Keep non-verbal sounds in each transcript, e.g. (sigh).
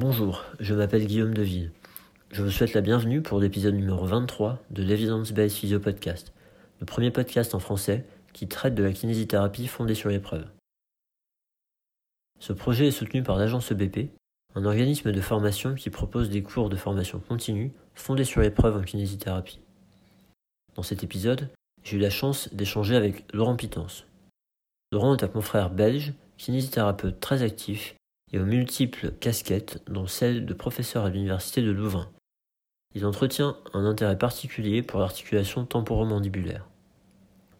Bonjour, je m'appelle Guillaume Deville. Je vous souhaite la bienvenue pour l'épisode numéro 23 de l'Evidence Based Physio Podcast, le premier podcast en français qui traite de la kinésithérapie fondée sur l'épreuve. Ce projet est soutenu par l'agence EBP, un organisme de formation qui propose des cours de formation continue fondés sur l'épreuve en kinésithérapie. Dans cet épisode, j'ai eu la chance d'échanger avec Laurent Pitance. Laurent est un confrère belge, kinésithérapeute très actif et aux multiples casquettes, dont celle de professeur à l'université de Louvain. Il entretient un intérêt particulier pour l'articulation temporomandibulaire.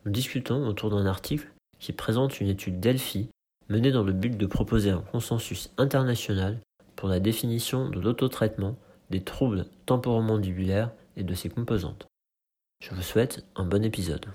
Nous discutons autour d'un article qui présente une étude Delphi menée dans le but de proposer un consensus international pour la définition de l'autotraitement des troubles temporomandibulaires et de ses composantes. Je vous souhaite un bon épisode.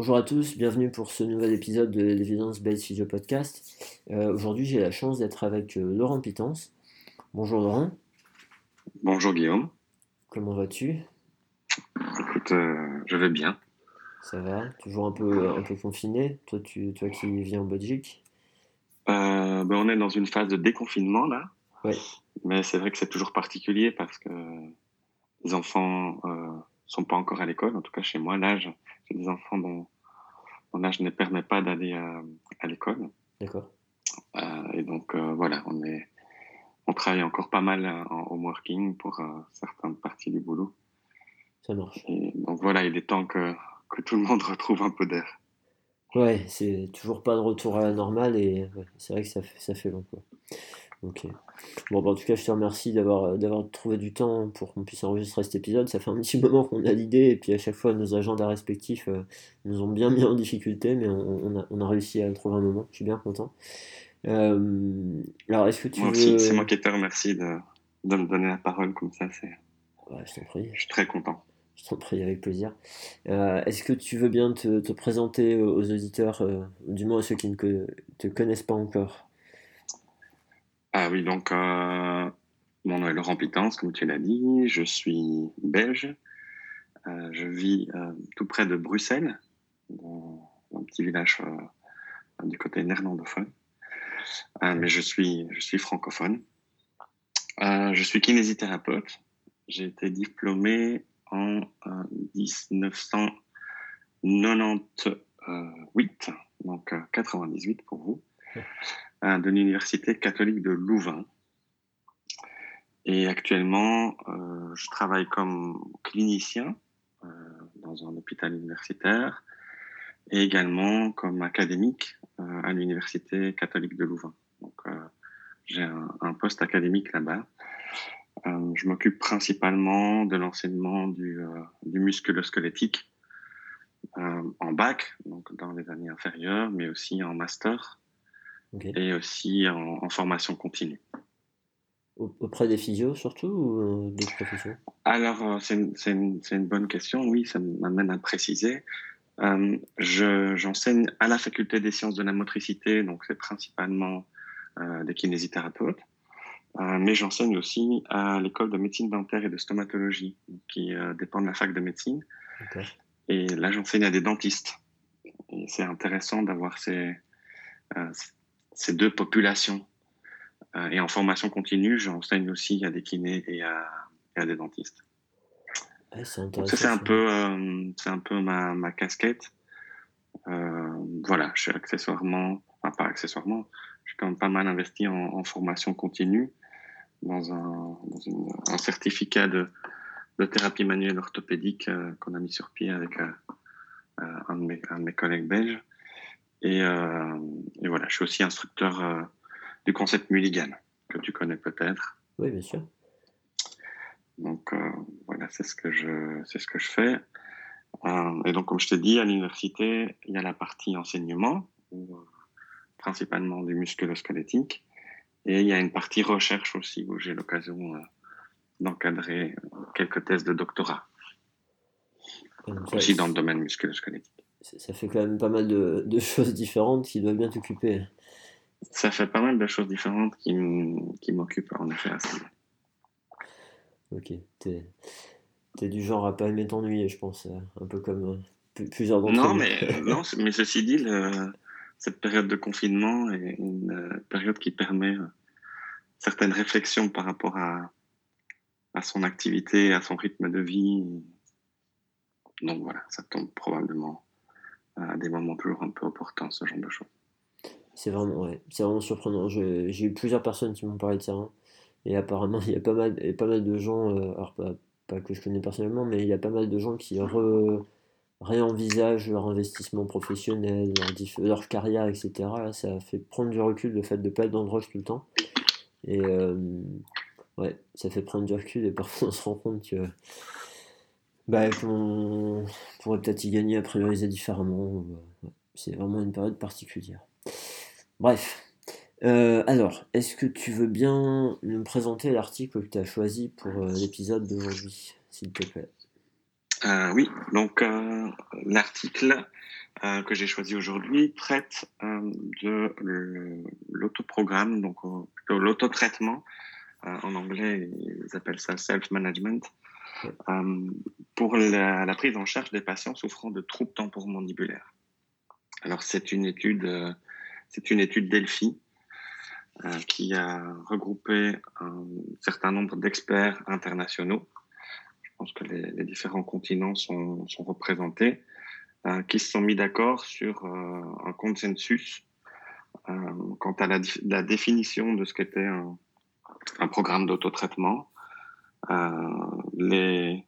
Bonjour à tous, bienvenue pour ce nouvel épisode de l'Evidence Based Physio Podcast. Euh, Aujourd'hui, j'ai la chance d'être avec euh, Laurent Pitance. Bonjour Laurent. Bonjour Guillaume. Comment vas-tu? Écoute, euh, je vais bien. Ça va? Toujours un peu, un peu confiné? Toi, tu, toi qui viens en Belgique? Ben, on est dans une phase de déconfinement là, Ouais, mais c'est vrai que c'est toujours particulier parce que les enfants euh, sont pas encore à l'école. En tout cas, chez moi, l'âge, j'ai des enfants dont mon âge ne permet pas d'aller à, à l'école. d'accord. Euh, et donc euh, voilà, on est, on travaille encore pas mal euh, en home working pour euh, certaines parties du boulot. Ça marche. Et donc voilà, il est temps que que tout le monde (laughs) retrouve un peu d'air. Ouais, c'est toujours pas de retour à la normale et ouais, c'est vrai que ça fait, ça fait long quoi. Ok. Bon, bah, en tout cas, je te remercie d'avoir d'avoir trouvé du temps pour qu'on puisse enregistrer cet épisode. Ça fait un petit (laughs) moment qu'on a l'idée et puis à chaque fois, nos agendas respectifs euh, nous ont bien mis en difficulté, mais on, on a, on a réussi à trouver un moment. Je suis bien content. Euh, alors, est-ce que tu Moi veux... c'est moi qui te remercie de, de me donner la parole comme ça. C'est, Ouais, je t'en prie. je suis très content. Je t'en prie, avec plaisir. Euh, est-ce que tu veux bien te, te présenter aux auditeurs, euh, du moins à ceux qui ne te connaissent pas encore? Ah oui, donc euh, mon nom est Laurent Pitance, comme tu l'as dit. Je suis belge. Euh, je vis euh, tout près de Bruxelles, dans un petit village euh, du côté néerlandophone. Mais je suis, je suis francophone. Je suis kinésithérapeute. J'ai été diplômé en euh, 1998, donc euh, 98 pour vous, euh, de l'université catholique de Louvain. Et actuellement, euh, je travaille comme clinicien euh, dans un hôpital universitaire et également comme académique euh, à l'université catholique de Louvain. Donc, j'ai un, poste académique là-bas. Je m'occupe principalement de l'enseignement du, du musculo-squelettique euh, en bac, donc dans les années inférieures, mais aussi en master Et aussi en, en formation continue. Au- Auprès des physios surtout ou euh, d'autres professions? Alors, euh, c'est une, une, bonne question. Oui, ça m'amène à préciser. Euh, je, j'enseigne à la faculté des sciences de la motricité, donc c'est principalement euh, des kinésithérapeutes. Euh, mais j'enseigne aussi à l'école de médecine dentaire et de stomatologie, qui dépend de la fac de médecine. Et là, j'enseigne à des dentistes. C'est intéressant d'avoir ces, ces deux populations. Euh, et en formation continue, j'enseigne aussi à des kinés et à, et à des dentistes. Ouais, c'est Donc ça, c'est un peu, euh, c'est un peu ma, ma casquette. Euh, voilà, je suis accessoirement, enfin pas accessoirement, je suis quand même pas mal investi en, en formation continue dans un, dans une- un certificat de, de thérapie manuelle orthopédique euh, qu'on a mis sur pied avec un, de mes, un de mes collègues belges. Et, euh, et voilà, je suis aussi instructeur euh, du concept Mulligan, que tu connais peut-être. Oui, bien sûr. Donc euh, voilà, c'est ce que je, c'est ce que je fais. Et donc, comme je t'ai dit, à l'université, il y a la partie enseignement, où, principalement du musculo-squelettique, Et il y a une partie recherche aussi où j'ai l'occasion d'encadrer quelques thèses de doctorat. aussi dans le domaine musculo-squelettique. Ça fait quand même pas mal de, de choses différentes qui doivent bien t'occuper. Ça fait pas mal de choses différentes qui m'occupent en effet. Ok, t'es es du genre à pas aimer t'ennuyer, je pense, euh, un peu comme euh, plusieurs d'entre non, mais (laughs) non, mais ceci dit, cette période de confinement est une euh, période qui permet certaines réflexions par rapport à, à son activité, à son rythme de vie. Donc voilà, ça tombe probablement à des moments toujours un peu opportuns, ce genre de choses. C'est vraiment, ouais, vraiment surprenant. J'ai eu plusieurs personnes qui m'ont parlé de ça. Hein. Et apparemment, (laughs) il y a pas mal, pas mal de gens, euh, alors pas, que je connais personnellement, mais il y a pas mal de gens qui réenvisagent leur investissement professionnel, leur, carrière, etc. Ça fait prendre du recul le fait de ne pas être dans le rush tout le temps. Et euh, ouais, ça fait prendre du recul et parfois (laughs) on se rend compte que bah, qu'on pourrait peut-être y gagner à prioriser différemment. C'est vraiment une période particulière. Bref. Euh, alors, est-ce que tu veux bien nous présenter l'article que tu as choisi pour euh, l'épisode d'aujourd'hui, s'il te plaît? Euh, Oui, donc l'article que j'ai choisi aujourd'hui traite de l'autoprogramme, donc l'autotraitement. en anglais, ils appellent ça self-management. Pour la, prise en charge des patients souffrant de troubles temporomandibulaires. Alors, c'est une étude c'est une étude Delphi euh, qui a regroupé un certain nombre d'experts internationaux. Je pense que les, différents continents sont, représentés, euh, qui se sont mis d'accord sur euh, un consensus quant à la, définition de ce qu'était un, programme d'autotraitement, les,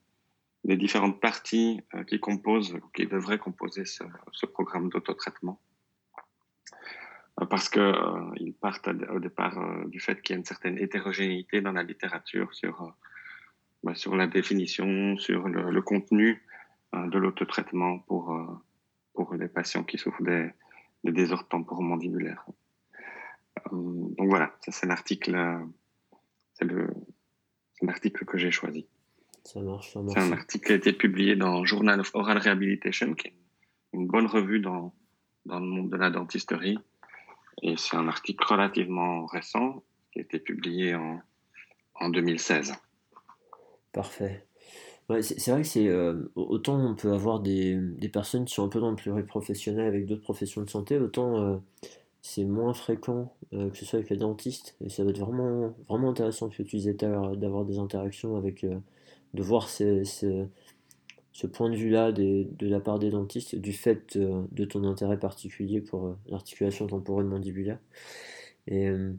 les différentes parties qui composent, qui devraient composer ce, ce programme d'autotraitement parce qu'ils euh, partent au départ euh, du fait qu'il y a une certaine hétérogénéité dans la littérature sur, euh, bah, sur la définition, sur le, contenu de l'autotraitement pour, pour les patients qui souffrent des, des désordres temporomandibulaires. donc voilà, ça c'est l'article, c'est l'article que j'ai choisi. Ça marche, ça marche. C'est un article qui a été publié dans Journal of Oral Rehabilitation, qui est une bonne revue dans, dans le monde de la dentisterie et c'est un article relativement récent qui a été publié en, en 2016. Parfait. c'est vrai que c'est euh, autant on peut avoir des, des, personnes qui sont un peu dans le pluriprofessionnel avec d'autres professions de santé, autant euh, c'est moins fréquent euh, que ce soit avec les dentistes. Et ça va être vraiment, vraiment intéressant ce que tu disais d'avoir des interactions avec, de voir ce point de vue-là de la part des dentistes, du fait euh, de ton intérêt particulier pour euh, l'articulation temporelle mandibulaire. Et, euh,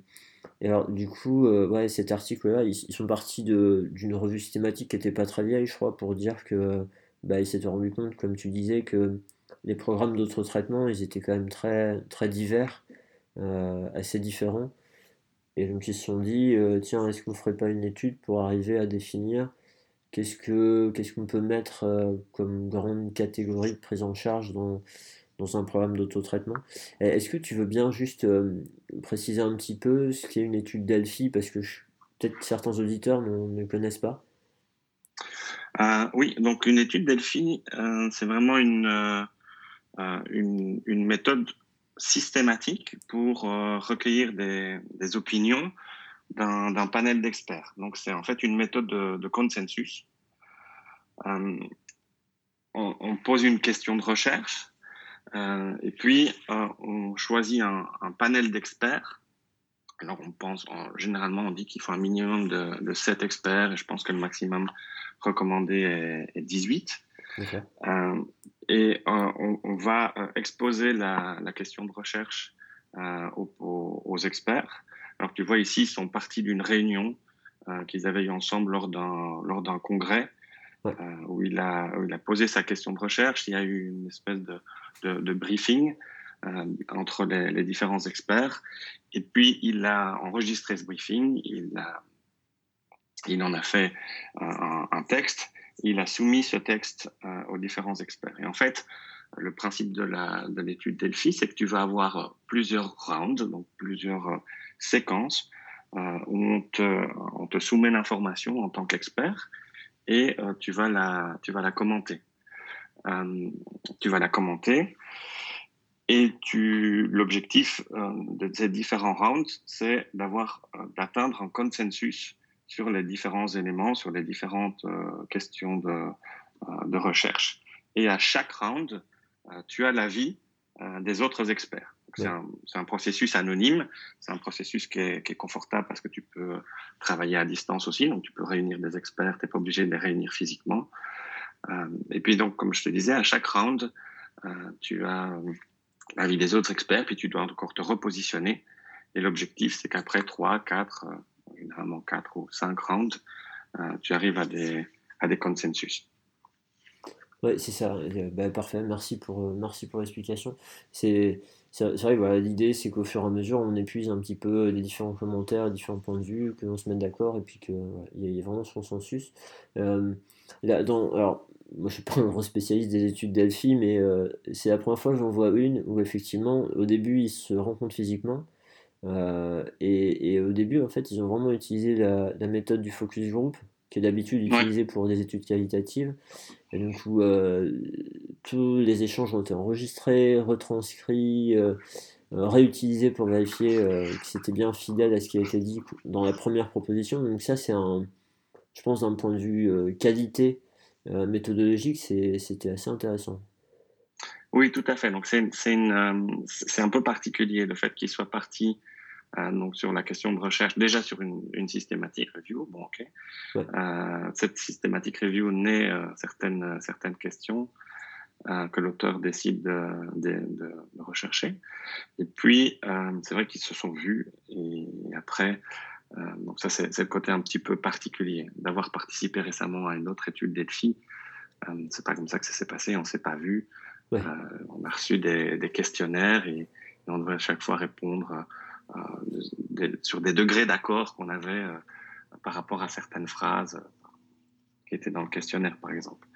alors, du coup, ouais, cet article-là, ils, sont partis d'une revue systématique qui n'était pas très vieille, je crois, pour dire que bah, ils s'étaient rendu compte, comme tu disais, que les programmes d'autres traitements, ils étaient quand même très, très divers, assez différents. Et donc ils se sont dit, tiens, est-ce qu'on ne ferait pas une étude pour arriver à définir Qu'est-ce que qu'est-ce qu'on peut mettre euh, comme grande catégorie de prise en charge dans, dans un programme d'autotraitement? Est-ce que tu veux bien juste euh, préciser un petit peu ce qu'est une étude Delphi? Parce que peut-être certains auditeurs ne connaissent pas. Euh, Oui, donc une étude Delphi, c'est vraiment une, une, méthode systématique pour recueillir des, des opinions d'un panel d'experts. Donc c'est en fait une méthode de, consensus. Euh, on, pose une question de recherche euh, et puis euh, on choisit un, panel d'experts. Alors on pense, généralement on dit qu'il faut un minimum de, de 7 experts et je pense que le maximum recommandé est, 18. Et on, va exposer la, question de recherche aux, aux, experts alors tu vois ici, ils sont partis d'une réunion euh, qu'ils avaient eu ensemble lors d'un congrès euh, où il a il a posé sa question de recherche. Il y a eu une espèce de de, briefing euh, entre les, différents experts et puis il a enregistré ce briefing. Il a il en a fait un, texte. Il a soumis ce texte aux différents experts. Et en fait, le principe de l'étude Delphi, c'est que tu vas avoir plusieurs rounds, donc plusieurs séquences où on te, on te soumet l'information en tant qu'expert et tu, vas la, tu vas la commenter. tu vas la commenter et l'objectif de ces différents rounds, c'est d'avoir, d'atteindre un consensus sur les différents éléments, sur les différentes questions de, de recherche. Et à chaque round, tu as l'avis des autres experts. C'est un, processus anonyme, c'est un processus qui est, qui est, confortable parce que tu peux travailler à distance aussi, donc tu peux réunir des experts, tu n'es pas obligé de les réunir physiquement. Euh, et puis donc, comme je te disais, à chaque round, euh, tu as l'avis des autres experts, puis tu dois encore te repositionner. Et l'objectif, c'est qu'après 3, 4, euh, généralement 4 ou 5 rounds, euh, tu arrives à des, à des consensus. Oui, c'est ça. Bah, parfait. Merci pour, euh, merci pour l'explication. C'est, c'est vrai, voilà, l'idée, c'est qu'au fur et à mesure, on épuise un petit peu les différents commentaires, différents points de vue, que l'on se mette d'accord, et puis qu'il y, ait vraiment ce consensus. Euh, là, alors, moi, je suis pas un grand spécialiste des études Delphi, mais euh, c'est la première fois que j'en vois une où, effectivement, au début, ils se rencontrent physiquement. Et, et, au début, en fait, ils ont vraiment utilisé la, la méthode du focus group, qui est d'habitude utilisé pour des études qualitatives. Et du coup, euh, tous les échanges ont été enregistrés, retranscrits, euh, euh, réutilisés pour vérifier que c'était bien fidèle à ce qui a été dit dans la première proposition. Donc ça, c'est un, je pense, d'un point de vue qualité méthodologique, c'était assez intéressant. Oui, tout à fait. Donc c'est un peu particulier le fait qu'il soit parti euh, donc sur la question de recherche, déjà sur une, une systématique review. Bon, ok. Euh, cette systématique review naît euh, certaines certaines questions euh, que l'auteur décide de, de, de, rechercher. Et puis c'est vrai qu'ils se sont vus et après. donc ça c'est le côté un petit peu particulier d'avoir participé récemment à une autre étude d'Elphi. c'est pas comme ça que ça s'est passé, on s'est pas vu. on a reçu des, des questionnaires et, et, on devait à chaque fois répondre euh, sur des degrés d'accord qu'on avait euh, par rapport à certaines phrases euh, qui étaient dans le questionnaire, par exemple.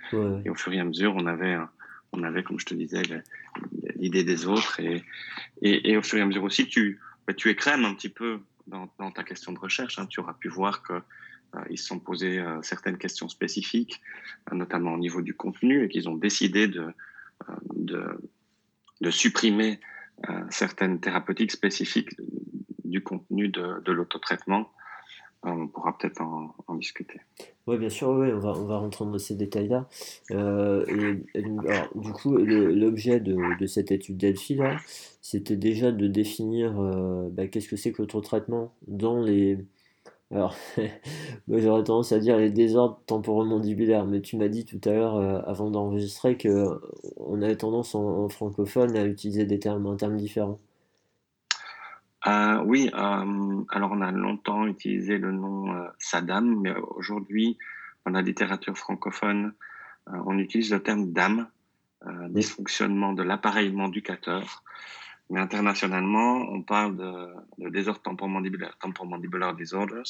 Et au fur et à mesure, on avait, on avait comme je te disais, l'idée des autres. Et, et, et, au fur et à mesure aussi, tu, bah, tu écrèmes un petit peu dans, dans ta question de recherche. Hein. Tu auras pu voir que ils se sont posés certaines questions spécifiques, notamment au niveau du contenu, et qu'ils ont décidé de, de, de supprimer certaines thérapeutiques spécifiques du contenu de, de l'autotraitement. Euh, on pourra peut-être en, discuter. Oui, bien sûr, ouais, on, va, rentrer dans ces détails-là. Euh, du coup, l'objet de, cette étude Delphi, c'était déjà de définir euh, bah, qu'est-ce que c'est que l'autotraitement dans les. Alors, (laughs) j'aurais tendance à dire les désordres temporomandibulaires, mais tu m'as dit tout à l'heure, avant d'enregistrer, qu'on avait tendance en, en, francophone à utiliser des termes, un terme différent. Euh, oui, euh, alors on a longtemps utilisé le nom euh, SADAM, mais aujourd'hui, dans la littérature francophone, euh, on utilise le terme DAM, euh, dysfonctionnement de l'appareil manducateur. Mais internationalement, on parle de, de désordre temporomandibulaire, temporomandibular disorders.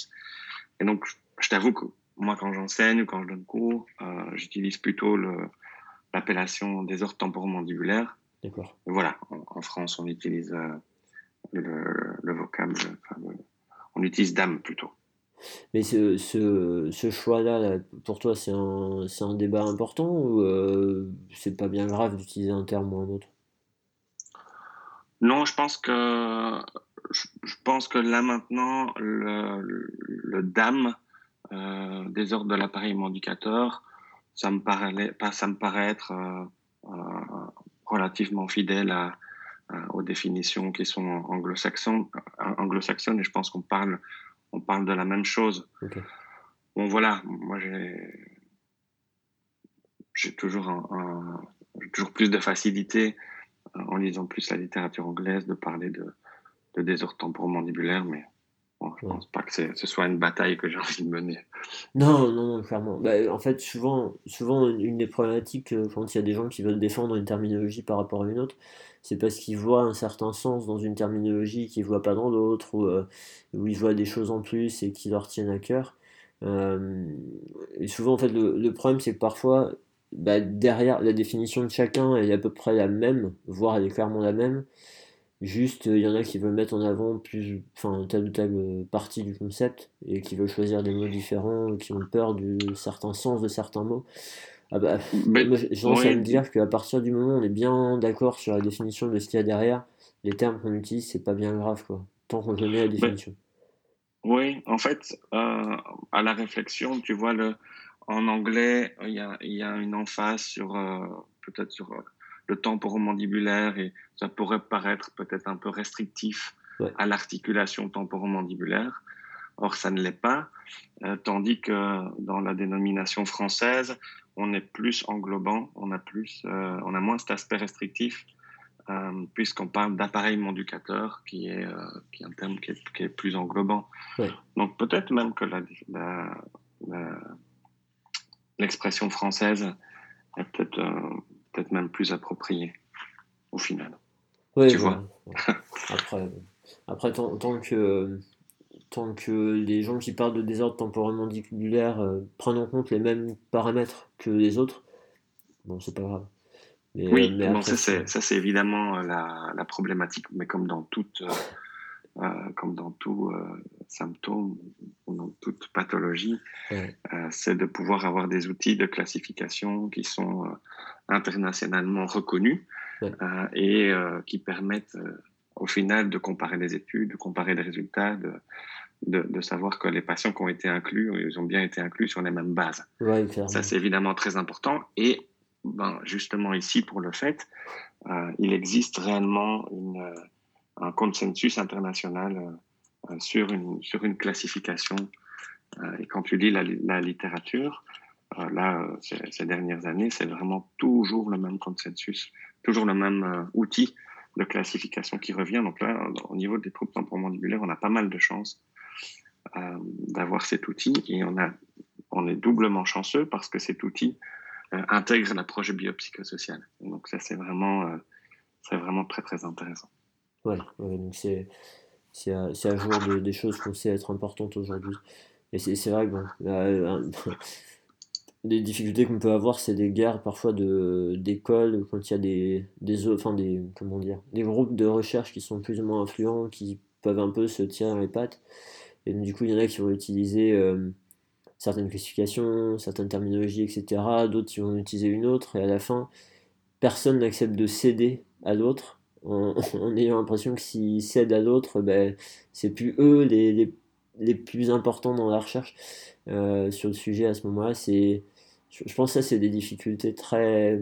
Et donc, je t'avoue que moi, quand j'enseigne ou quand je donne cours, j'utilise plutôt l'appellation désordre temporomandibulaire. D'accord. Voilà, en, en, France, on utilise le, vocable. on utilise dame plutôt. Mais ce, ce, ce choix-là, pour toi, c'est un, un, débat important ou euh, c'est pas bien grave d'utiliser un terme ou un autre? Non, je pense que je, pense que là maintenant, le, le dame, euh, désordre de l'appareil mandicateur, ça me paraît, ça me paraît être euh, euh relativement fidèle à, euh, aux définitions qui sont anglo-saxonnes, anglo-saxonnes et je pense qu'on parle, on parle de la même chose. Bon, voilà, moi j'ai, j'ai toujours, un, toujours plus de facilité en lisant plus la littérature anglaise de parler de, de désordre temporomandibulaire, mais Bon, je pense pas que ce soit une bataille que j'ai envie de mener. Non, non, non clairement. Bah, en fait, souvent, souvent, une des problématiques, euh, quand il y a des gens qui veulent défendre une terminologie par rapport à une autre, c'est parce qu'ils voient un certain sens dans une terminologie qu'ils ne voient pas dans l'autre, ou euh, où ils voient des choses en plus et qui leur tiennent à cœur. Euh, et souvent, en fait, le, problème, c'est que parfois, bah, derrière la définition de chacun, est à peu près la même, voire elle est clairement la même. Juste, il y en a qui veulent mettre en avant plus, enfin, telle ou telle partie du concept et qui veulent choisir des mots différents, qui ont peur de certains sens de certains mots. Ah bah, de me dire qu'à partir du moment où on est bien d'accord sur la définition de ce qu'il y a derrière, les termes qu'on utilise, c'est pas bien grave, quoi, tant qu'on connaît la définition. oui, en fait, euh, à la réflexion, tu vois, le, en anglais, il y a, y a une emphase sur, euh, peut-être sur euh, le temporomandibulaire et ça pourrait paraître peut-être un peu restrictif à l'articulation temporomandibulaire. Or, ça ne l'est pas, tandis que dans la dénomination française, on est plus englobant, on a, plus, euh, on a moins cet aspect restrictif, euh, puisqu'on parle d'appareil monducateur, qui est, euh, qui est un terme qui est, plus englobant. Donc peut-être même que l'expression française est peut-être peut même plus appropriée, au final. Oui, tu vois. (laughs) Après, après tant, tant que tant que les gens qui parlent de désordre temporomandibulaire euh, prennent en compte les mêmes paramètres que les autres, bon, c'est pas grave. oui, euh, ça, c'est, évidemment euh, la, problématique, mais comme dans toute, comme dans tout symptôme ou dans toute pathologie, c'est de pouvoir avoir des outils de classification qui sont internationalement reconnus et qui permettent au final de comparer les études, de comparer les résultats, de, de, savoir que les patients qui ont été inclus, ils ont bien été inclus sur les mêmes bases. Ça, c'est évidemment très important. Et ben, justement ici, pour le fait, euh, il existe réellement une, euh, un consensus international euh, sur, une, sur une classification. et quand tu lis la, la littérature, là, ces, dernières années, c'est vraiment toujours le même consensus, toujours le même outil de classification qui revient. Donc là, au niveau des troubles temporomandibulaires, on a pas mal de chances euh, d'avoir cet outil et on, a, on est doublement chanceux parce que cet outil euh, intègre l'approche biopsychosociale. Donc ça, c'est vraiment, euh, c'est vraiment très, très intéressant. Ouais, donc c'est, c'est, à, jour des choses qu'on sait être importantes aujourd'hui. Et c'est, vrai que bon, des (laughs) difficultés qu'on peut avoir, c'est des guerres parfois de, d'écoles, quand il y a des, des, enfin des, comment dire, des groupes de recherche qui sont plus ou moins influents, qui peuvent un peu se tirer les pattes. Et du coup, il y en a qui vont utiliser euh, certaines classifications, certaines terminologies, etc. D'autres qui vont utiliser une autre. Et à la fin, personne n'accepte de céder à l'autre en, (laughs) ayant l'impression que s'ils cèdent à l'autre, ben, c'est plus eux les, les, les, plus importants dans la recherche euh, sur le sujet à ce moment-là. C'est, je, pense que ça, c'est des difficultés très,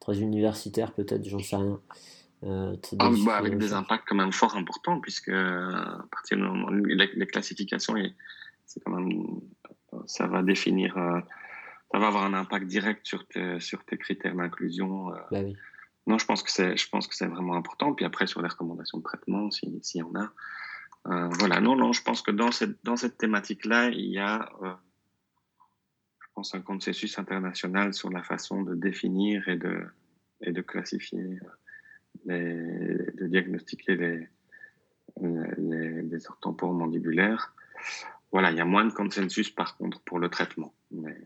très universitaires, peut-être, j'en sais rien. Euh, ah, bah, avec des impacts quand même fort importants, puisque à partir du moment les, classifications, c'est quand même, ça va définir, euh, ça va avoir un impact direct sur tes, sur tes critères d'inclusion. Bah non, je pense que c'est, je pense que c'est vraiment important. Puis après, sur les recommandations de traitement, s'il si y en a. voilà, non, non, je pense que dans cette, dans cette thématique-là, il y a, je pense, un consensus international sur la façon de définir et de, et de classifier de diagnostiquer les, les, les mandibulaires. Voilà, il y a moins de consensus par contre pour le traitement. Mais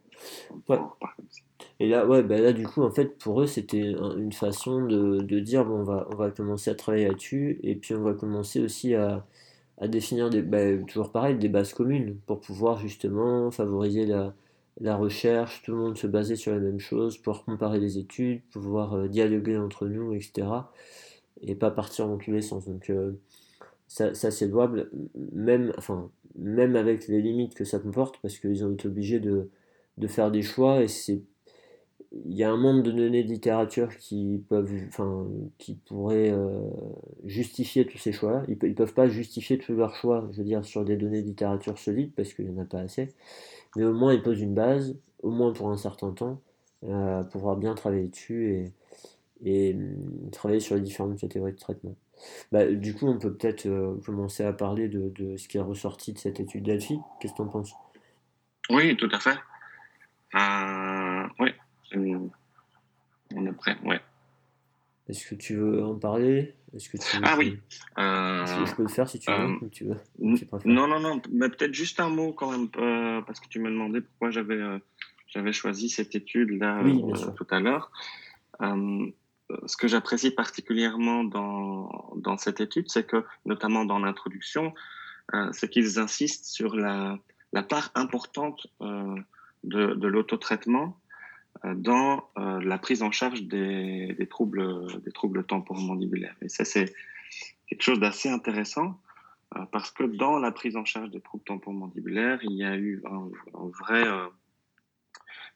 Et là, ouais, bah là, du coup, en fait, pour eux, c'était une façon de, de, dire bon, on va, on va commencer à travailler là-dessus, et puis on va commencer aussi à, à définir des, bah, toujours pareil, des bases communes pour pouvoir justement favoriser la, la recherche, tout le monde se basait sur la même chose, pouvoir comparer les études, pouvoir euh, dialoguer entre nous, etc. Et pas partir dans tous les sens. Donc euh, ça, c'est louable, même, enfin, même avec les limites que ça comporte, parce qu'ils ont été obligés de, de faire des choix et c'est il y a un nombre de données de littérature qui peuvent, enfin, qui pourraient euh, justifier tous ces choix-là. Ils, ne peuvent pas justifier tous leurs choix, je veux dire, sur des données de littérature solides parce qu'il n'y en a pas assez mais au moins il pose une base, au moins pour un certain temps, euh, pour pouvoir bien travailler dessus et, et hum, travailler sur les différentes catégories de traitement. Bah, du coup, on peut peut-être euh, commencer à parler de, de, ce qui est ressorti de cette étude d'Alfie. Qu'est-ce que tu en penses? Oui, tout à fait. Euh, oui, on est prêt, ouais. Est-ce que tu veux en parler? Est-ce que tu Ah oui. Euh, je peux le faire si tu veux. Euh, tu veux. non, non, non. Mais peut-être juste un mot quand même, euh, parce que tu me demandais pourquoi j'avais j'avais choisi cette étude là tout à l'heure. Ce que j'apprécie particulièrement dans, cette étude, c'est que, notamment dans l'introduction, euh, c'est qu'ils insistent sur la, part importante euh, de, de l'autotraitement euh, dans euh, la prise en charge des, troubles, des troubles temporomandibulaires. Et ça, c'est quelque chose d'assez intéressant euh, parce que dans la prise en charge des troubles temporomandibulaires, il y a eu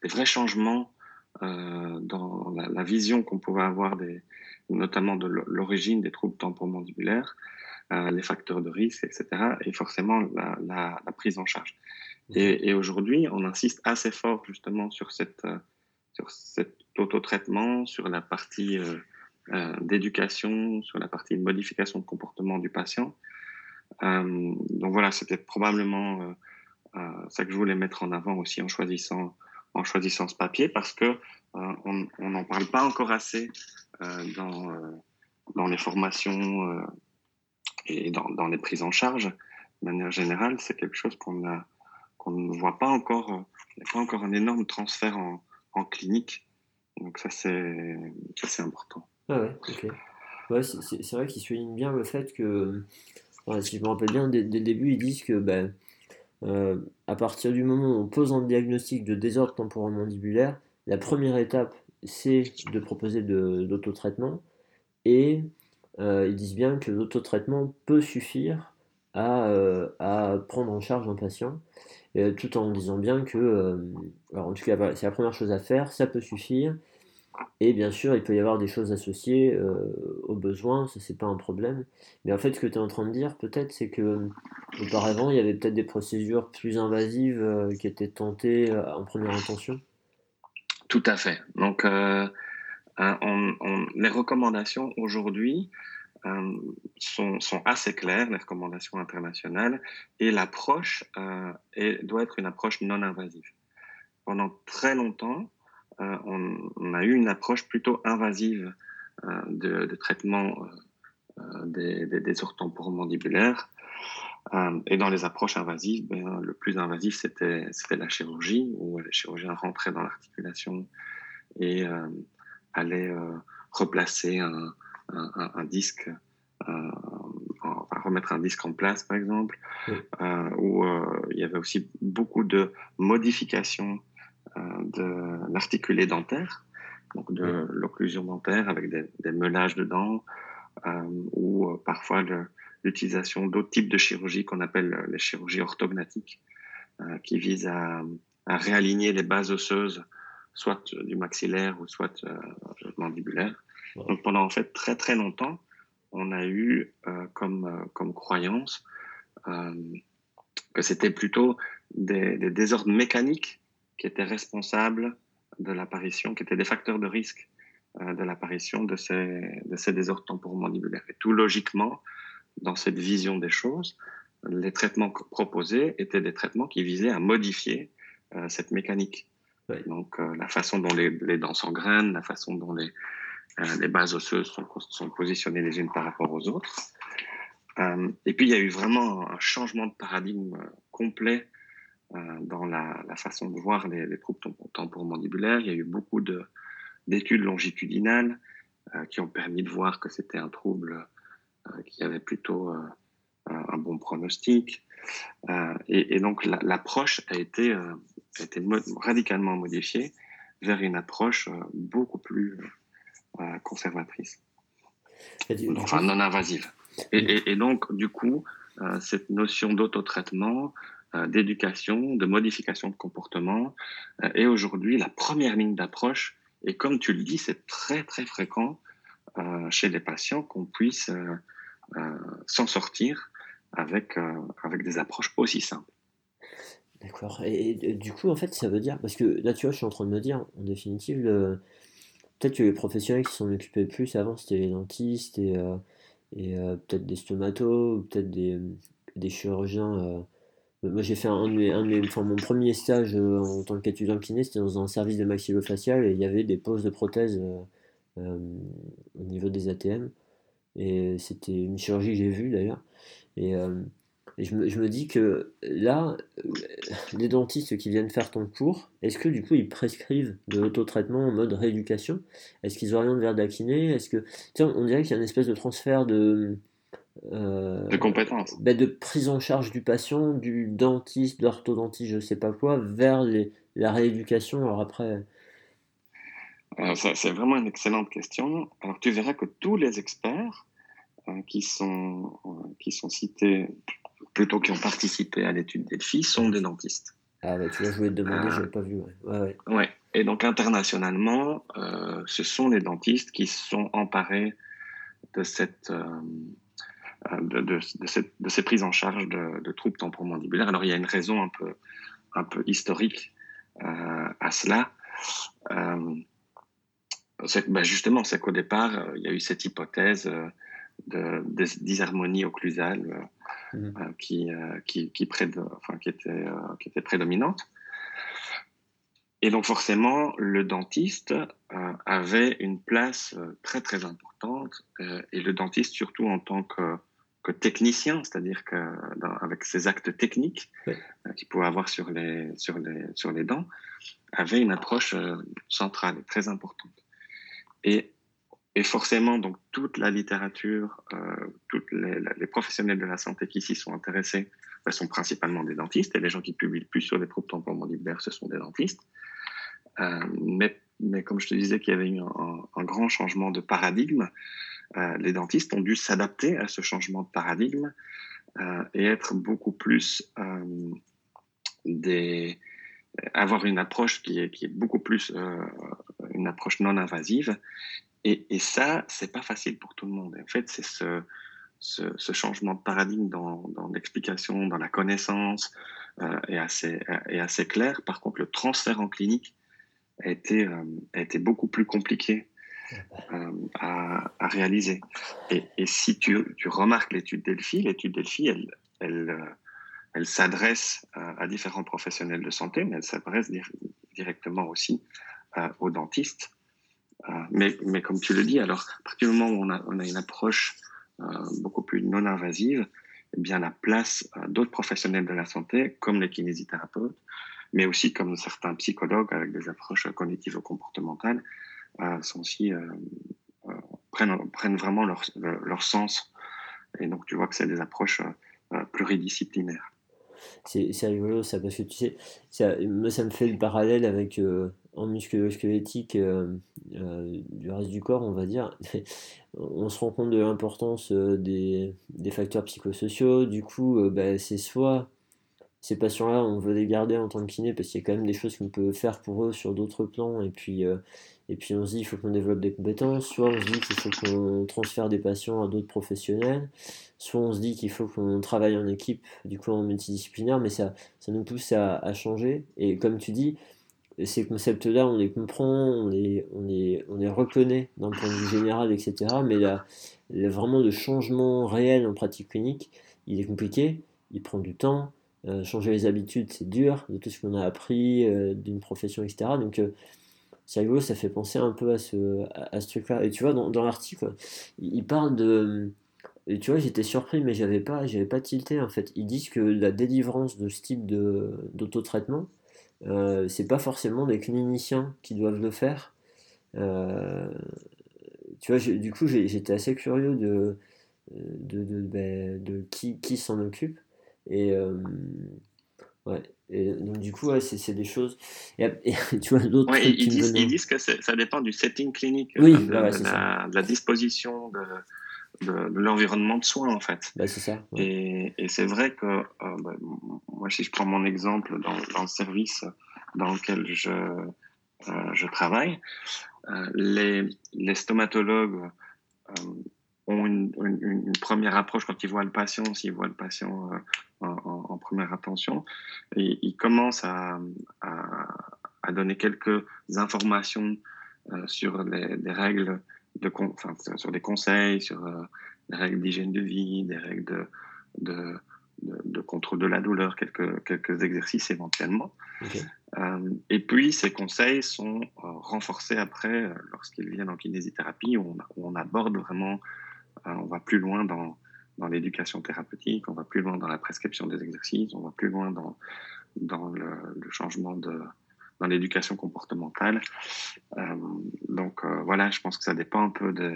des vrais changements euh, dans la, la vision qu'on pouvait avoir, des, notamment de l'origine des troubles temporomandibulaires, euh, les facteurs de risque, etc., et forcément la, la, la prise en charge. Et, et aujourd'hui, on insiste assez fort justement sur cette sur cet autotraitement, sur la partie euh, euh, d'éducation, sur la partie de modification de comportement du patient. Euh, donc voilà, c'était probablement euh, euh, ça que je voulais mettre en avant aussi en choisissant en choisissant ce papier parce que on n'en parle pas encore assez dans dans les formations et dans, dans les prises en charge de manière générale. C'est quelque chose qu'on qu'on ne voit pas encore, il n'y a pas encore un énorme transfert en, clinique. Donc ça, c'est important. Ah ouais, ok. Ouais, c'est vrai qu'ils soulignent bien le fait que, si je me rappelle bien, dès, dès, le début, ils disent que ben, euh, à partir du moment où on pose un diagnostic de désordre temporomandibulaire, la première étape, c'est de proposer de l'autotraitement. Et euh, ils disent bien que l'autotraitement peut suffire à, euh, prendre en charge un patient. Tout en disant bien que, alors en tout cas, c'est la première chose à faire, ça peut suffire. Et bien sûr, il peut y avoir des choses associées euh, aux besoins, ça c'est pas un problème. Mais en fait, ce que tu es en train de dire, peut-être, c'est que auparavant, il y avait peut-être des procédures plus invasives euh, qui étaient tentées euh, en première intention. Tout à fait. Donc, euh, on, on, les recommandations aujourd'hui, euh, sont, assez claires, les recommandations internationales, et l'approche euh, doit être une approche non invasive. Pendant très longtemps, euh, on, on, a eu une approche plutôt invasive euh, de, de, traitement euh, des, des, des orthotemporomandibulaires. et dans les approches invasives, ben, le plus invasif, c'était la chirurgie, où les chirurgiens rentraient dans l'articulation et allaient replacer un, un, un, disque, euh, remettre un disque en place, par exemple, euh, où euh, il y avait aussi beaucoup de modifications euh, de l'articulé dentaire, donc de l'occlusion dentaire avec des, des meulages de dents, euh, ou parfois l'utilisation d'autres types de chirurgie qu'on appelle les chirurgies orthognatiques, qui visent à, à réaligner les bases osseuses soit du maxillaire ou soit euh, mandibulaire. Donc pendant en fait très très longtemps, on a eu euh, comme, euh, comme croyance euh, que c'était plutôt des, des, désordres mécaniques qui étaient responsables de l'apparition, qui étaient des facteurs de risque euh, de l'apparition de ces, de ces désordres temporomandibulaires. Et tout logiquement, dans cette vision des choses, les traitements proposés étaient des traitements qui visaient à modifier euh, cette mécanique. Oui. Donc euh, la façon dont les, les dents s'engrainent, la façon dont les, euh, les bases osseuses sont, sont, positionnées les unes par rapport aux autres. Et puis, il y a eu vraiment un changement de paradigme complet dans la, la, façon de voir les, les troubles temporomandibulaires. Il y a eu beaucoup d'études longitudinales euh, qui ont permis de voir que c'était un trouble euh, qui avait plutôt euh, un bon pronostic. Et, et, donc, l'approche la, a été, a été radicalement modifiée vers une approche beaucoup plus euh, conservatrice. Enfin, non invasive. Et, et, et, donc, du coup, euh, cette notion d'autotraitement, euh, d'éducation, de modification de comportement euh, est aujourd'hui la première ligne d'approche. Et comme tu le dis, c'est très, très fréquent euh, chez les patients qu'on puisse euh, s'en sortir avec, avec des approches aussi simples. D'accord. Et, et, du coup, en fait, ça veut dire, parce que là, tu vois, je suis en train de me dire, en définitive, peut-être que les professionnels qui s'en occupaient plus avant, c'était les dentistes et, euh, et euh, peut-être des stomatos, peut-être des chirurgiens. Euh. Moi, j'ai fait un, de mes, enfin, mon premier stage en tant qu'étudiant kiné, c'était dans un service de maxillofacial et il y avait des poses de prothèses au niveau des ATM. Et c'était une chirurgie que j'ai vue d'ailleurs. Et, Et je me, je me, dis que là, les dentistes qui viennent faire ton cours, est-ce que du coup ils prescrivent de l'autotraitement en mode rééducation? Est-ce qu'ils orientent vers de la kiné? Est-ce que, tiens, on dirait qu'il y a une espèce de transfert de, euh, de compétences. Ben de prise en charge du patient, du dentiste, d'orthodontiste, je sais pas quoi, vers les, la rééducation. Alors après. Euh, c'est vraiment une excellente question. Alors tu verras que tous les experts euh, qui, sont, qui sont cités, plutôt qui ont participé à l'étude Delphi, sont des dentistes. Ah bah tu vois, je voulais te demander, je n'ai pas vu. Ouais. Ouais, ouais. Et donc internationalement, ce sont les dentistes qui sont emparés de cette euh, de, de, de, ces prises en charge de, troubles temporomandibulaires. Alors il y a une raison un peu, un peu historique euh, à cela. Euh, ben justement, c'est qu'au départ, euh, il y a eu cette hypothèse de, disharmonie occlusale mmh. qui, qui, qui, enfin, qui, était, qui était prédominante. Et donc forcément, le dentiste avait une place très très importante, et le dentiste surtout en tant que que technicien, c'est-à-dire que avec ses actes techniques euh, qu'il pouvait avoir sur les, sur, les, sur les dents, avait une approche euh, centrale et très importante. Et, et forcément, donc, toute la littérature, euh, tous les, les, professionnels de la santé qui s'y sont intéressés ben, sont principalement des dentistes, et les gens qui publient le plus sur les troubles temporomandibulaires, ce sont des dentistes. Euh, mais, mais comme je te disais qu'il y avait eu un, un grand changement de paradigme, les dentistes ont dû s'adapter à ce changement de paradigme euh, et être beaucoup plus euh, des avoir une approche qui est, beaucoup plus une approche non invasive et, et ça c'est pas facile pour tout le monde en fait c'est ce, changement de paradigme dans, l'explication, dans la connaissance euh, est, assez, est assez clair. Par contre, le transfert en clinique a été, euh, a été beaucoup plus compliqué euh, à, réaliser. Et, si tu, remarques l'étude Delphi, l'étude Delphi, elle, elle, euh, elle s'adresse à, à, différents professionnels de santé, mais elle s'adresse dir directement aussi euh, aux dentistes. Euh, mais, mais comme tu le dis, alors à partir du moment où on a, une approche euh, beaucoup plus non invasive, eh bien la place d'autres professionnels de la santé, comme les kinésithérapeutes, mais aussi comme certains psychologues avec des approches cognitivo-comportementales, euh, sont aussi euh, euh, prennent, prennent vraiment leur, leur sens. Et donc tu vois que c'est des approches pluridisciplinaires. C'est rigolo ça, parce que tu sais, ça, moi ça me fait le parallèle avec euh, en musculo-squelettique euh, euh, du reste du corps, on va dire. (laughs) on se rend compte de l'importance des, des, facteurs psychosociaux, du coup, bah, c'est soit ces patients-là, on veut les garder en tant que kiné parce qu'il y a quand même des choses qu'on peut faire pour eux sur d'autres plans, et puis, euh, et puis on se dit il faut qu'on développe des compétences, soit on se dit qu'il faut qu'on transfère des patients à d'autres professionnels, soit on se dit qu'il faut qu'on travaille en équipe, du coup en multidisciplinaire, mais ça, ça nous pousse à, à changer, et comme tu dis, ces concepts-là, on les comprend, on les, on les, on les reconnaît d'un point de vue général, etc., mais là, vraiment le changement réel en pratique clinique, il est compliqué, il prend du temps, euh, changer les habitudes, c'est dur, de tout ce qu'on a appris, euh, d'une profession, etc. Donc, euh, c'est ça fait penser un peu à ce, à, ce truc-là. Et tu vois, dans, dans l'article, il, parle de. Et tu vois, j'étais surpris, mais j'avais pas, j'avais pas tilté en fait. Ils disent que la délivrance de ce type de, d'autotraitement, euh, c'est pas forcément les cliniciens qui doivent le faire. Tu vois, du coup, j'étais assez curieux de, de, de, ben, qui, qui s'en occupe. Et, euh, ouais. Et donc, du coup, ouais, c'est des choses. Et, et (laughs) tu vois, d'autres. Ouais, ils, disent, ils disent que ça dépend du setting clinique, oui, de, bah ouais, de, la, de, la, disposition de, de, l'environnement de soins, en fait. Bah, c'est ça. Et, et c'est vrai que, euh, bah, moi, si je prends mon exemple dans, dans le service dans lequel je, euh, je travaille, euh, les, les stomatologues ont une, une, une, première approche quand ils voient le patient, s'ils voient le patient euh, en, en, première attention, et ils commencent à, à, à donner quelques informations euh, sur les, des règles de, enfin, sur des conseils, sur euh, les règles d'hygiène de vie, des règles de, de, de, de, contrôle de la douleur, quelques, quelques exercices éventuellement. Okay. Euh, et puis, ces conseils sont euh, renforcés après lorsqu'ils viennent en kinésithérapie, où on, où on aborde vraiment on va plus loin dans, dans l'éducation thérapeutique, on va plus loin dans la prescription des exercices, on va plus loin dans, dans le, changement de dans l'éducation comportementale. Euh, donc euh, voilà, je pense que ça dépend un peu de,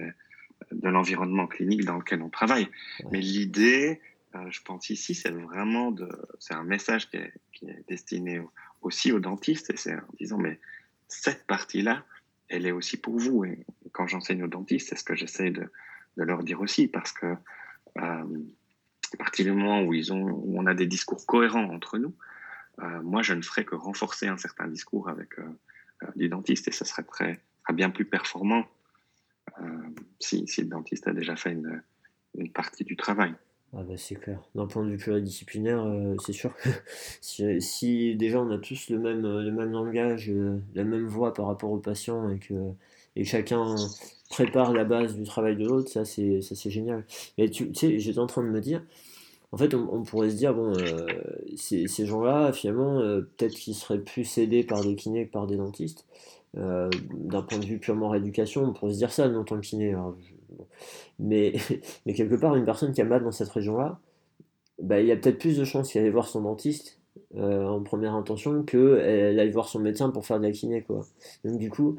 de l'environnement clinique dans lequel on travaille. Mais l'idée, euh, je pense ici, c'est vraiment de, c'est un message qui est, qui est destiné aussi aux dentistes, et c'est en disant, mais cette partie-là, elle est aussi pour vous. Et quand j'enseigne aux dentistes, c'est ce que j'essaie de, de, leur dire aussi, parce que euh, à partir du moment où, ils ont, où on a des discours cohérents entre nous, euh, moi, je ne ferai que renforcer un certain discours avec euh, euh les dentistes, et ça serait, très, bien plus performant si, si, le dentiste a déjà fait une, une partie du travail. Ah bah c'est clair. D'un point de vue pluridisciplinaire, c'est sûr que (laughs) si, déjà on a tous le même, le même langage, la même voix par rapport aux patients et que, et chacun prépare la base du travail de l'autre, ça c'est génial. Mais tu, sais, j'étais en train de me dire, en fait on, pourrait se dire, bon, euh, ces, gens-là, finalement, euh, peut-être qu'ils seraient plus aidés par des kinés que par des dentistes. Euh, d'un point de vue purement rééducation, on pourrait se dire ça en tant kiné. Alors, mais, (laughs) mais quelque part, une personne qui a mal dans cette région-là, bah, il y a peut-être plus de chances qu'elle aille voir son dentiste en première intention qu'elle aille voir son médecin pour faire de la kiné. Quoi. Donc du coup,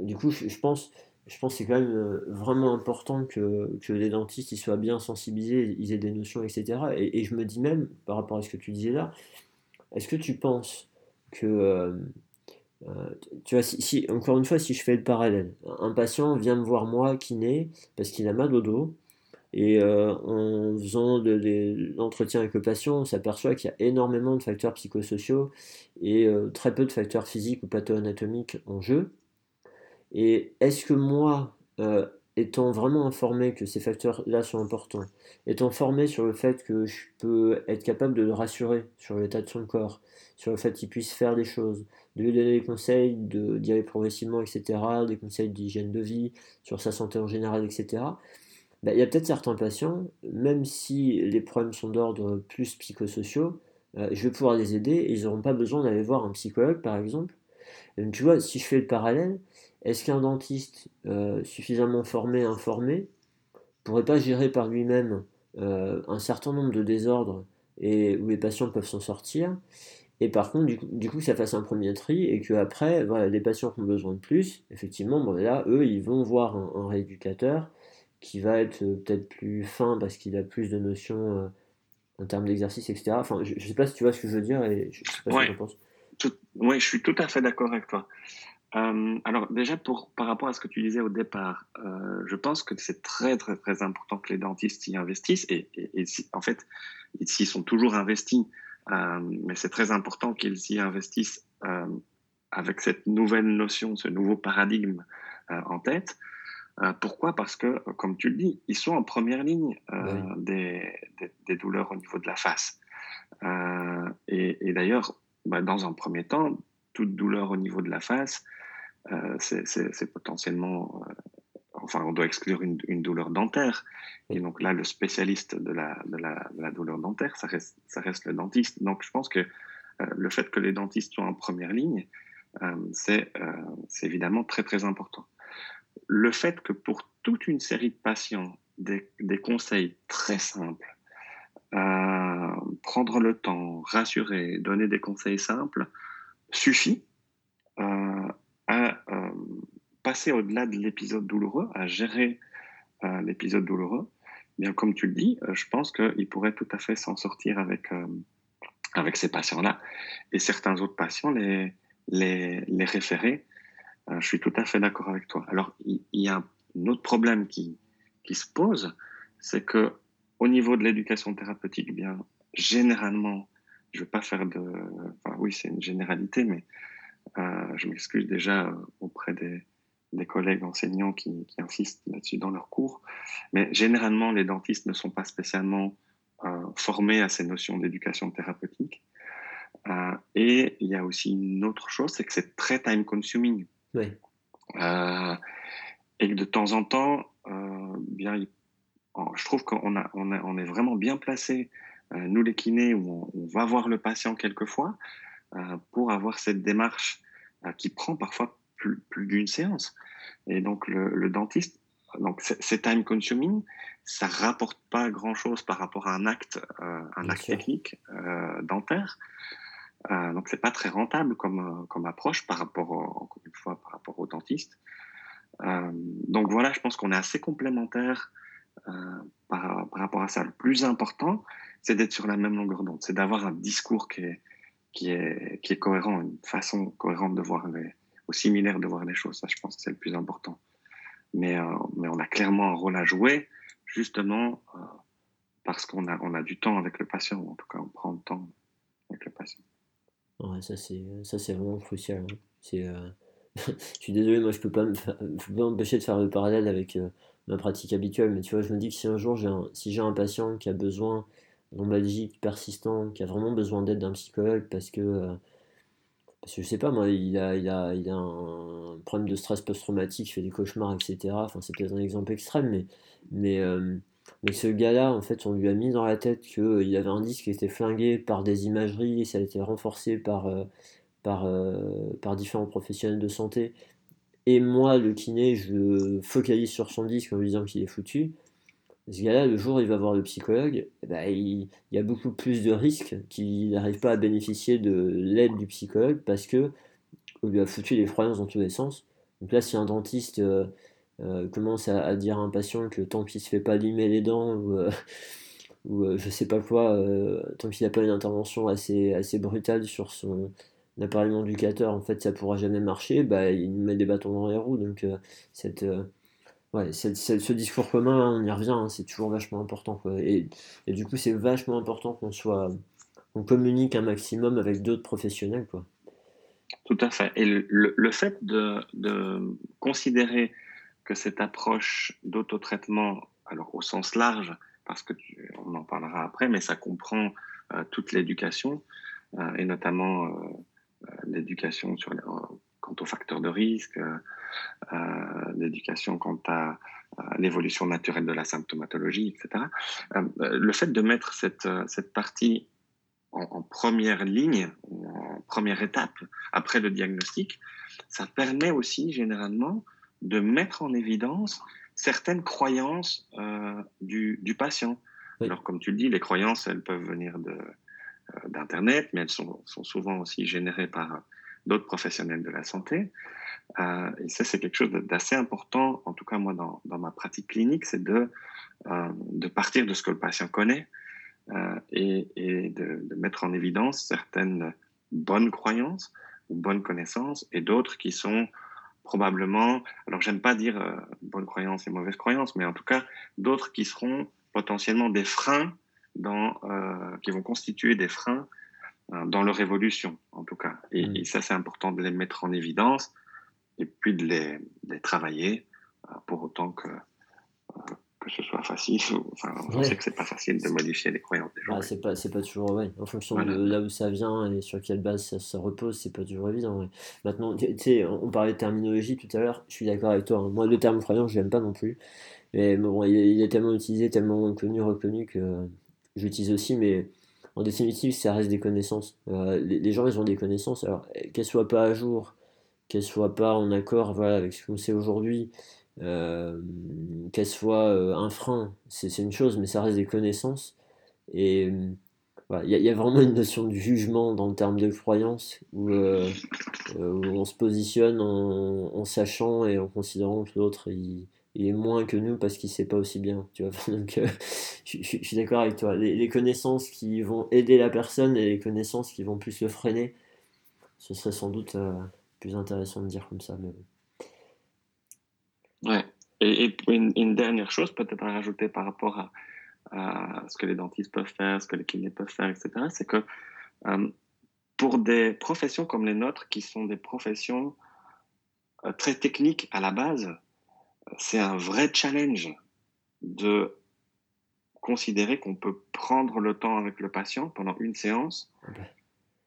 du coup je, pense, je pense que c'est quand même euh, vraiment important que, les dentistes soient bien sensibilisés, ils aient des notions, etc. Et, je me dis même, par rapport à ce que tu disais là, est-ce que tu penses que... Euh, euh, tu vois, si, si, encore une fois, si je fais le parallèle, un patient vient me voir moi kiné parce qu'il a mal au dos, et en faisant l'entretien avec le patient, on s'aperçoit qu'il y a énormément de facteurs psychosociaux et très peu de facteurs physiques ou patho-anatomiques en jeu. Et est-ce que moi, euh, étant vraiment informé que ces facteurs-là sont importants, étant formé sur le fait que je peux être capable de le rassurer sur l'état de son corps, sur le fait qu'il puisse faire des choses, de lui donner des conseils d'y aller progressivement, etc., des conseils d'hygiène de vie, sur sa santé en général, etc., ben, il y a peut-être certains patients, même si les problèmes sont d'ordre plus psychosociaux, euh, je vais pouvoir les aider et ils n'auront pas besoin d'aller voir un psychologue, par exemple. Donc, tu vois, si je fais le parallèle, est-ce qu'un dentiste euh, suffisamment formé, informé, pourrait pas gérer par lui-même euh, un certain nombre de désordres et où les patients peuvent s'en sortir et par contre, du coup, du coup, ça fasse un premier tri et que après, voilà, les patients qui ont besoin de plus, effectivement, bon, là, eux, ils vont voir un, un rééducateur qui va être euh, peut-être plus fin parce qu'il a plus de notions euh, en termes d'exercice, etc. Enfin, je ne sais pas si tu vois ce que je veux dire et je, je sais pas ouais. ce que tu penses. Oui, je suis tout à fait d'accord avec toi. Euh, alors déjà, pour, par rapport à ce que tu disais au départ, euh, je pense que c'est très très très important que les dentistes y investissent et, et, et si, en fait, s'ils sont toujours investis, euh, mais c'est très important qu'ils y investissent avec cette nouvelle notion, ce nouveau paradigme en tête. Pourquoi? Parce que, comme tu le dis, ils sont en première ligne oui. des, des, des, douleurs au niveau de la face. Et, et d'ailleurs, bah, dans un premier temps, toute douleur au niveau de la face, c'est potentiellement enfin, on doit exclure une, douleur dentaire. Et donc là, le spécialiste de la, de la, douleur dentaire, ça reste, ça reste, le dentiste. Donc je pense que euh, le fait que les dentistes soient en première ligne, euh, c'est euh, évidemment très très important. Le fait que pour toute une série de patients, des, des conseils très simples, euh, prendre le temps, rassurer, donner des conseils simples, suffit euh, à passer au-delà de l'épisode douloureux, à gérer euh, l'épisode douloureux, bien comme tu le dis, euh, je pense qu'il pourrait tout à fait s'en sortir avec, euh, avec ces patients-là et certains autres patients les, les, les référer. Euh, je suis tout à fait d'accord avec toi. Alors, il, y a un autre problème qui, qui se pose, c'est que au niveau de l'éducation thérapeutique, bien, généralement, je ne vais pas faire de... Enfin, oui, c'est une généralité, mais je m'excuse déjà auprès des, des collègues enseignants qui, qui insistent là-dessus dans leurs cours. Mais généralement, les dentistes ne sont pas spécialement euh, formés à ces notions d'éducation thérapeutique. Euh, et il y a aussi une autre chose, c'est que c'est très time consuming. Oui. Euh, et que de temps en temps, euh, bien, je trouve qu'on a, on a, on est vraiment bien placé, euh, nous les kinés, où on, on, va voir le patient quelquefois, euh, pour avoir cette démarche qui prend parfois plus, plus d'une séance. Et donc, le, le, dentiste donc c'est time consuming, ça rapporte pas grand chose par rapport à un acte, un acte technique dentaire. donc c'est pas très rentable comme, comme approche par rapport, encore une fois, par rapport au dentiste. donc voilà, je pense qu'on est assez complémentaires par, par, rapport à ça. Le plus important, c'est d'être sur la même longueur d'onde, c'est d'avoir un discours qui est, qui est, qui est cohérent, une façon cohérente de voir les, ou similaire de voir les choses. Ça, je pense que c'est le plus important. Mais, euh, mais on a clairement un rôle à jouer, justement, euh, parce qu'on a, on a du temps avec le patient, ou en tout cas, on prend le temps avec le patient. Ouais, ça, c'est, vraiment crucial. Hein. Euh, (laughs) je suis désolé, moi, je pas peux pas m'empêcher de faire le parallèle avec ma pratique habituelle, mais tu vois, je me dis que si un jour, si j'ai un patient qui a besoin lombalgique persistant, qui a vraiment besoin d'aide d'un psychologue parce que, euh, parce que je sais pas moi, il a, il a, il a un problème de stress post-traumatique, il fait des cauchemars, etc. Enfin, c'est peut-être un exemple extrême, mais, mais, euh, mais ce gars-là, en fait, on lui a mis dans la tête qu'il euh, avait un disque qui était flingué par des imageries et ça a été renforcé par, par, par différents professionnels de santé. Et moi, le kiné, je focalise sur son disque en lui disant qu'il est foutu ce gars-là, le jour où il va voir le psychologue, eh ben, il, y a beaucoup plus de risques qu'il n'arrive pas à bénéficier de l'aide du psychologue parce que on lui a foutu les croyances dans tous les sens. Donc là, si un dentiste euh, euh, commence à, dire à un patient que tant qu'il ne se fait pas limer les dents ou, euh, (laughs) ou je sais pas quoi, tant qu'il n'a pas une intervention assez, assez brutale sur son appareil éducateur, en fait, ça pourra jamais marcher, bah, il met des bâtons dans les roues. Donc cette Ouais, ce discours commun, on y revient, hein, c'est toujours vachement important. Et, du coup, c'est vachement important qu'on soit, qu'on communique un maximum avec d'autres professionnels. Quoi. Tout à fait. Et le, fait de, considérer que cette approche d'autotraitement, alors au sens large, parce que on en parlera après, mais ça comprend euh, toute l'éducation, euh, et notamment euh, l'éducation sur les, quant aux facteurs de risque, euh, euh, l'éducation quant à, l'évolution naturelle de la symptomatologie, etc. Euh, le fait de mettre cette, cette partie en, première ligne, en première étape après le diagnostic, ça permet aussi généralement de mettre en évidence certaines croyances du, du, patient. Alors, comme tu le dis, les croyances, elles peuvent venir de, d'Internet, mais elles sont, sont, souvent aussi générées par d'autres professionnels de la santé. Euh, et ça, c'est quelque chose d'assez important, en tout cas moi dans, dans ma pratique clinique, c'est de, euh, de partir de ce que le patient connaît euh, et, et de, de, mettre en évidence certaines bonnes croyances ou bonnes connaissances et d'autres qui sont probablement, alors j'aime pas dire bonnes croyances et mauvaises croyances, mais en tout cas d'autres qui seront potentiellement des freins dans, qui vont constituer des freins dans leur évolution, en tout cas. Mm. Et, ça, c'est important de les mettre en évidence et puis de les, les travailler euh, pour autant que, euh, que ce soit facile. Enfin, on sait que c'est pas facile de modifier les croyances des gens. Ah, c'est pas, pas toujours, ouais. En fonction de là où ça vient et sur quelle base ça, ça repose, c'est pas toujours évident. Maintenant, tu sais, on parlait de terminologie tout à l'heure, je suis d'accord avec toi. Hein. Moi, le terme croyance, je l'aime pas non plus. Mais bon, il, il est tellement utilisé, tellement connu, reconnu que j'utilise aussi, mais en définitive, ça reste des connaissances. Euh, les, gens, ils ont des connaissances. Alors, qu'elles soient pas à jour, qu'elles soient pas en accord voilà, avec ce qu'on sait aujourd'hui, euh, qu'elles soient euh, un frein, c'est une chose, mais ça reste des connaissances. Et il y, a vraiment une notion de jugement dans le terme de croyance, où, on se positionne en, en, sachant et en considérant que l'autre, il il est moins que nous parce qu'il sait pas aussi bien. Tu vois (laughs) Donc, euh, je, suis d'accord avec toi. Les, connaissances qui vont aider la personne et les connaissances qui vont plus le freiner, ce serait sans doute euh, plus intéressant de dire comme ça. Mais... Ouais. Et, une, dernière chose peut-être à rajouter par rapport à, ce que les dentistes peuvent faire, ce que les kinés peuvent faire, etc., c'est que euh, pour des professions comme les nôtres, qui sont des professions très techniques à la base, c'est un vrai challenge de considérer qu'on peut prendre le temps avec le patient pendant une séance,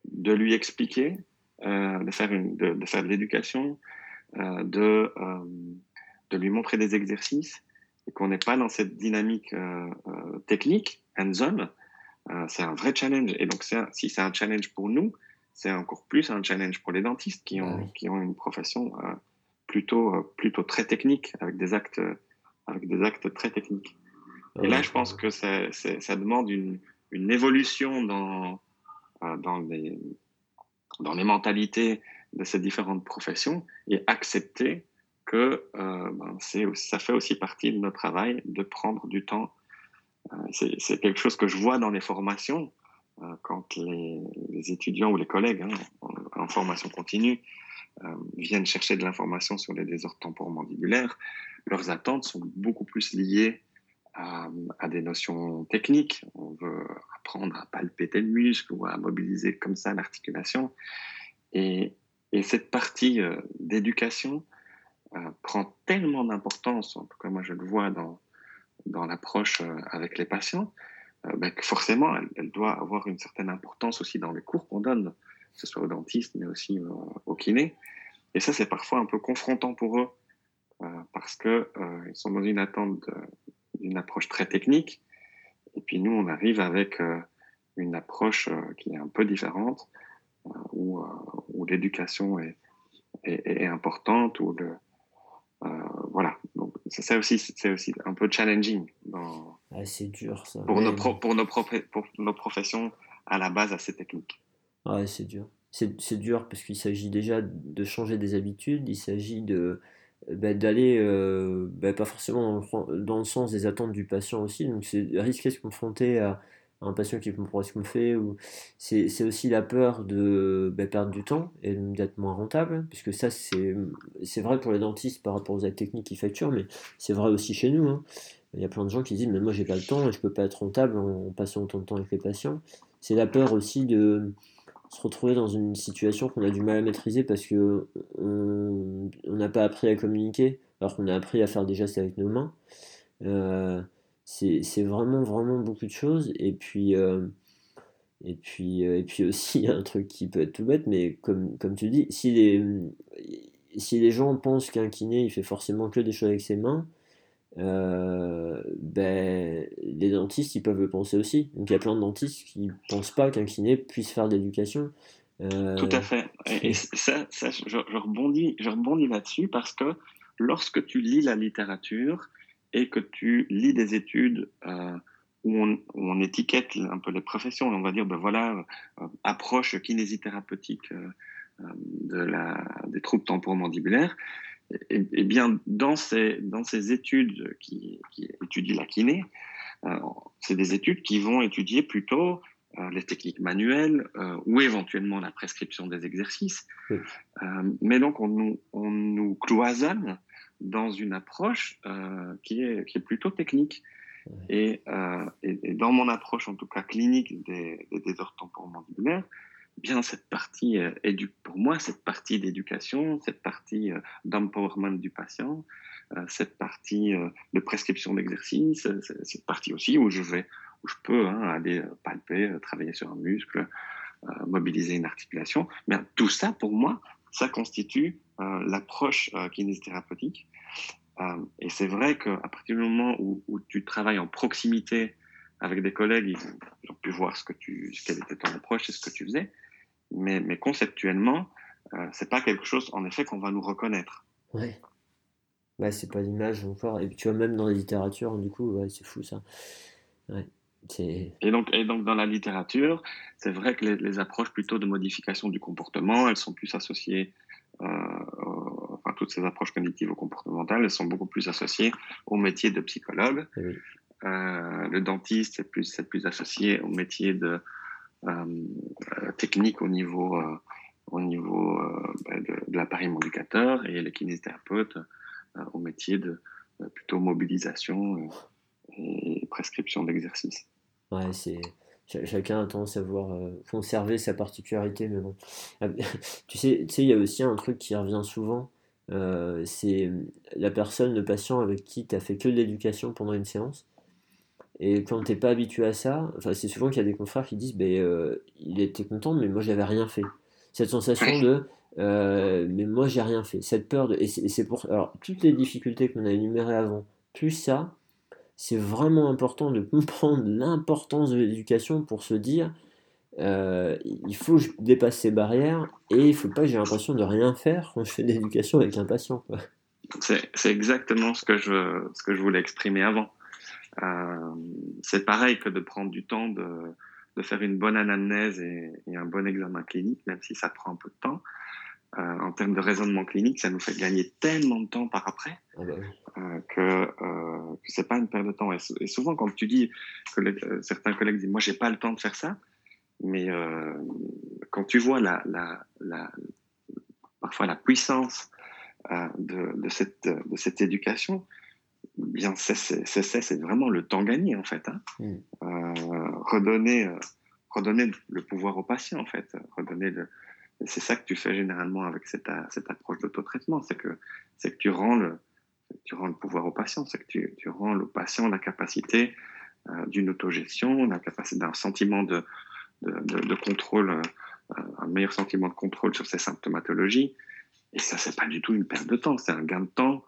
de lui expliquer, euh, de, faire une, de, faire de l'éducation, euh, de, euh, de lui montrer des exercices, et qu'on n'est pas dans cette dynamique technique, hands-on. C'est un vrai challenge. Et donc, si c'est un challenge pour nous, c'est encore plus un challenge pour les dentistes qui ont, qui ont une profession plutôt, euh, plutôt très technique, avec des actes avec des actes très techniques. Et là, je pense que ça, ça demande une, une évolution dans, euh, dans, les, dans les mentalités de ces différentes professions et accepter que euh, ben, ça fait aussi partie de notre travail de prendre du temps. Euh, c'est quelque chose que je vois dans les formations, euh, quand les, les, étudiants ou les collègues hein, en, en, formation continue euh, viennent chercher de l'information sur les désordres temporomandibulaires, leurs attentes sont beaucoup plus liées à, des notions techniques. On veut apprendre à palper tel muscle ou à mobiliser comme ça l'articulation. Et, et, cette partie euh, d'éducation euh, prend tellement d'importance, en tout cas moi je le vois dans, dans l'approche euh, avec les patients, ben, que forcément elle, doit avoir une certaine importance aussi dans les cours qu'on donne que ce soit aux dentistes, mais aussi euh, aux kinés. Et ça, c'est parfois un peu confrontant pour eux, euh, parce qu'ils euh, sont dans une attente d'une approche très technique. Et puis nous, on arrive avec une approche qui est un peu différente, où, où l'éducation est, est, est, importante, où le, voilà. Donc, c'est aussi, c'est aussi un peu challenging. Dans, ah, c'est dur, ça. Pour, nos pro, pour, nos pro, pour nos professions à la base assez techniques. C'est dur. C'est dur parce qu'il s'agit déjà de changer des habitudes, il s'agit de bah, d'aller euh, bah, pas forcément dans le, sens des attentes du patient aussi. Donc c'est risquer de se confronter à, à, un patient qui comprend ce qu'on fait. Ou c'est aussi la peur de bah, perdre du temps et d'être moins rentable, puisque ça c'est vrai pour les dentistes par rapport aux actes techniques qui facturent, mais c'est vrai aussi chez nous. Hein. Il y a plein de gens qui disent mais moi j'ai pas le temps et je peux pas être rentable en, en passant autant de temps avec les patients. C'est la peur aussi de se retrouver dans une situation qu'on a du mal à maîtriser parce que on n'a pas appris à communiquer alors qu'on a appris à faire des gestes avec nos mains. Euh, c'est vraiment vraiment beaucoup de choses et puis euh, et puis euh, et puis aussi (laughs) un truc qui peut être tout bête mais comme comme tu dis si les si les gens pensent qu'un kiné il fait forcément que des choses avec ses mains euh, ben, les dentistes, ils peuvent le penser aussi. Donc il y a plein de dentistes qui ne pensent pas qu'un kiné puisse faire de l'éducation. Euh... Tout à fait. Et, ça, ça je, je, rebondis, je rebondis là-dessus parce que lorsque tu lis la littérature et que tu lis des études euh, où, on, où, on, étiquette un peu les professions, on va dire, ben voilà, approche kinésithérapeutique de la, des troubles temporomandibulaires, et, et, bien, dans ces, dans ces études qui, qui étudient la kiné, euh, c'est des études qui vont étudier plutôt euh, les techniques manuelles euh, ou éventuellement la prescription des exercices. Mais donc, on nous, on nous cloisonne dans une approche qui, est, qui est plutôt technique. Et, et, et, dans mon approche, en tout cas clinique des, des désordres temporomandibulaires, bien cette partie euh, pour moi cette partie d'éducation cette partie euh, d'empowerment du patient euh, cette partie euh, de prescription d'exercice cette partie aussi où je vais où je peux hein, aller palper travailler sur un muscle mobiliser une articulation. Mais tout ça pour moi ça constitue l'approche kinésithérapeutique. Et c'est vrai qu'à partir du moment où, tu travailles en proximité avec des collègues, ils ont, ils ont pu voir ce que tu, quelle était ton approche et ce que tu faisais mais, mais conceptuellement, euh, c'est pas quelque chose, en effet, qu'on va nous reconnaître. Ouais. Ouais, c'est pas l'image encore. Et tu vois, même dans la littérature, du coup, ouais, c'est fou ça. Ouais. Et donc, et donc, dans la littérature, c'est vrai que les, les, approches plutôt de modification du comportement, elles sont plus associées, euh, enfin, toutes ces approches cognitives ou comportementales, elles sont beaucoup plus associées au métier de psychologue. Oui. Euh, le dentiste, c'est plus, plus associé au métier de, technique au niveau, euh, au niveau euh, de, de l'appareil médicateur et les kinésithérapeutes au métier de plutôt mobilisation et prescription d'exercice. Ouais, c'est chacun a tendance à euh, conserver sa particularité, mais bon. (laughs) tu sais, tu sais, il y a aussi un truc qui revient souvent, euh, c'est la personne, le patient avec qui tu as fait que de l'éducation pendant une séance, et quand t'es pas habitué à ça, enfin, c'est souvent qu'il y a des confrères qui disent, ben, euh, il était content, mais moi j'avais rien fait. Cette sensation de, euh, mais moi j'ai rien fait. Cette peur de, et c'est pour, alors toutes les difficultés qu'on a énumérées avant, plus ça, c'est vraiment important de (laughs) comprendre l'importance de l'éducation pour se dire, euh, il faut que je dépasse ces barrières et il faut pas que j'ai l'impression de rien faire quand je fais de l'éducation avec un patient. C'est exactement ce que, je, ce que je voulais exprimer avant. Euh, c'est pareil que de prendre du temps de, de faire une bonne anamnèse et, et, un bon examen clinique, même si ça prend un peu de temps. Euh, en termes de raisonnement clinique, ça nous fait gagner tellement de temps par après ah bah euh, que, euh, que c'est pas une perte de temps. Et, souvent, quand tu dis que certains collègues disent moi j'ai pas le temps de faire ça, mais quand tu vois la, la, la, parfois la puissance de, de, cette, de cette éducation, bien c'est c'est vraiment le temps gagné en fait. Hein. Mm. Euh, redonner, euh, redonner le pouvoir au patient en fait, redonner le, c'est ça que tu fais généralement avec cette, cette approche d'autotraitement, c'est que c'est que tu rends le tu rends le pouvoir au patient, c'est que tu, tu rends au patient la capacité euh, d'une autogestion, la capacité d'un sentiment de, de, de, de contrôle, euh, un meilleur sentiment de contrôle sur ses symptomatologies. Et ça, c'est pas du tout une perte de temps, c'est un gain de temps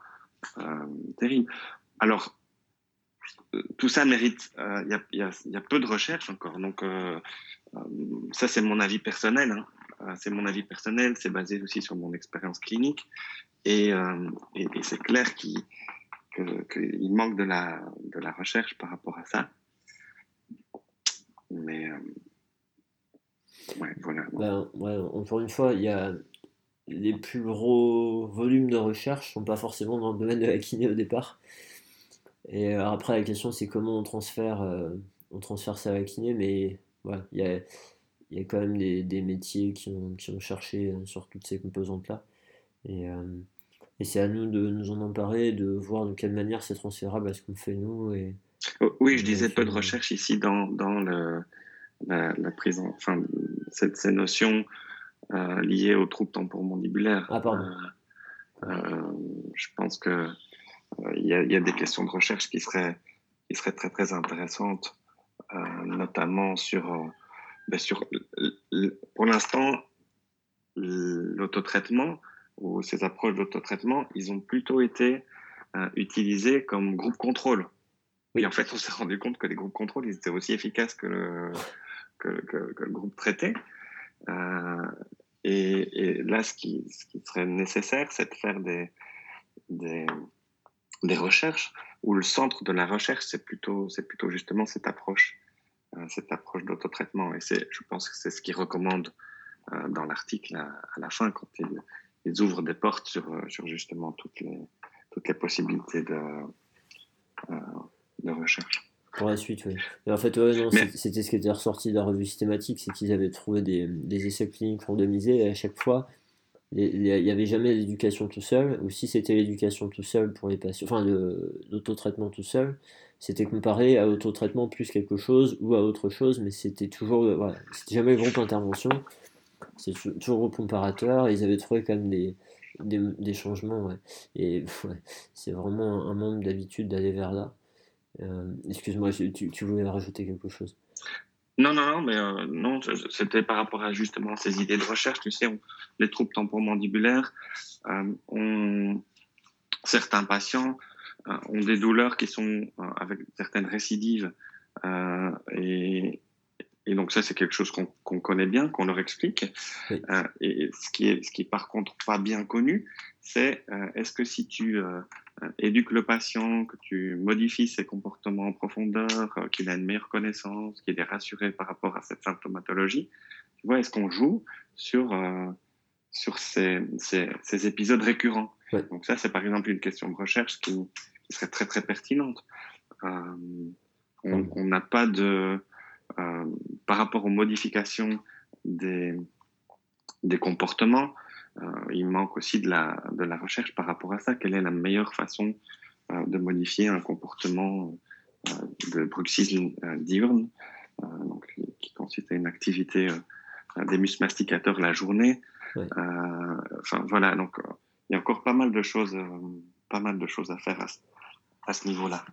terrible. Alors, euh, tout ça mérite, il y a, y, a, peu de recherches encore, donc ça c'est mon avis personnel. Hein. C'est mon avis personnel, c'est basé aussi sur mon expérience clinique, et, c'est clair qu'il qu manque de la, recherche par rapport à ça. Mais Ouais, voilà. Ben, encore une fois, il y a les plus gros volumes de recherche sont pas forcément dans le domaine de la kiné au départ. Et euh, après, la question, c'est comment on transfère, euh, on transfère ça à la kiné, mais ouais, il y a, y a quand même des, des, métiers qui ont, qui ont cherché euh, sur toutes ces composantes-là. Et, et c'est à nous de nous en emparer, de voir de quelle manière c'est transférable à ce qu'on fait nous. Et, oui, je disais peu de recherche ici dans, dans le, la, la prise en, enfin, cette, ces notions euh, liées aux troubles temporomandibulaires. Ah. Euh, euh, je pense que euh, il y, a, y, a, des questions de recherche qui seraient, qui seraient très très intéressantes, euh, notamment sur, euh, ben sur pour l'instant, l'autotraitement ou ces approches d'autotraitement, ils ont plutôt été utilisés comme groupe contrôle. Et en fait, on s'est rendu compte que les groupes contrôle, ils étaient aussi efficaces que le, que, que, que le groupe traité. Euh, et, là, ce qui, serait nécessaire, c'est de faire des, des, recherches où le centre de la recherche, c'est plutôt, plutôt justement cette approche, euh, cette approche d'autotraitement. Et je pense que c'est ce qu'ils recommandent euh, dans l'article à, la fin quand ils, ils ouvrent des portes sur, sur justement toutes les, toutes les possibilités de, euh, de recherche. Pour la suite, oui. Mais en fait, ouais, non, c'était ce qui était ressorti de la revue systématique, c'est qu'ils avaient trouvé des, des, essais cliniques randomisés et à chaque fois, il n'y avait jamais l'éducation tout seul, ou si c'était l'éducation tout seul pour les patients, enfin l'autotraitement tout seul, c'était comparé à l'autotraitement plus quelque chose ou à autre chose, mais c'était toujours, voilà, c'était jamais le groupe intervention, c'est toujours au comparateur, et ils avaient trouvé quand même des, des, des changements, ouais. Et (laughs) ouais, c'est vraiment un manque d'habitude d'aller vers là. Euh, Excuse-moi, tu, tu, voulais rajouter quelque chose? Non, non, non, mais euh, non, c'était par rapport à justement ces idées de recherche. Tu sais, on, les troubles temporomandibulaires, euh, on, certains patients euh, ont des douleurs qui sont avec certaines récidives et, et donc ça, c'est quelque chose qu'on qu connaît bien, qu'on leur explique. Oui. Euh, et ce qui est, ce qui est par contre pas bien connu, c'est euh, est-ce que si tu euh, éduques le patient, que tu modifies ses comportements en profondeur, euh, qu'il a une meilleure connaissance, qu'il est rassuré par rapport à cette symptomatologie, tu vois, est-ce qu'on joue sur euh, sur ces, ces, ces, épisodes récurrents. Donc ça, c'est par exemple une question de recherche qui, qui serait très très pertinente. Euh, on n'a pas de euh, par rapport aux modifications des, des comportements, euh, il manque aussi de la, de la recherche par rapport à ça. Quelle est la meilleure façon euh, de modifier un comportement euh, de bruxisme euh, diurne, euh, donc, qui consiste à une activité des muscles masticateurs la journée. Oui. Enfin voilà, donc il y a encore pas mal de choses, pas mal de choses à faire à, à ce niveau-là.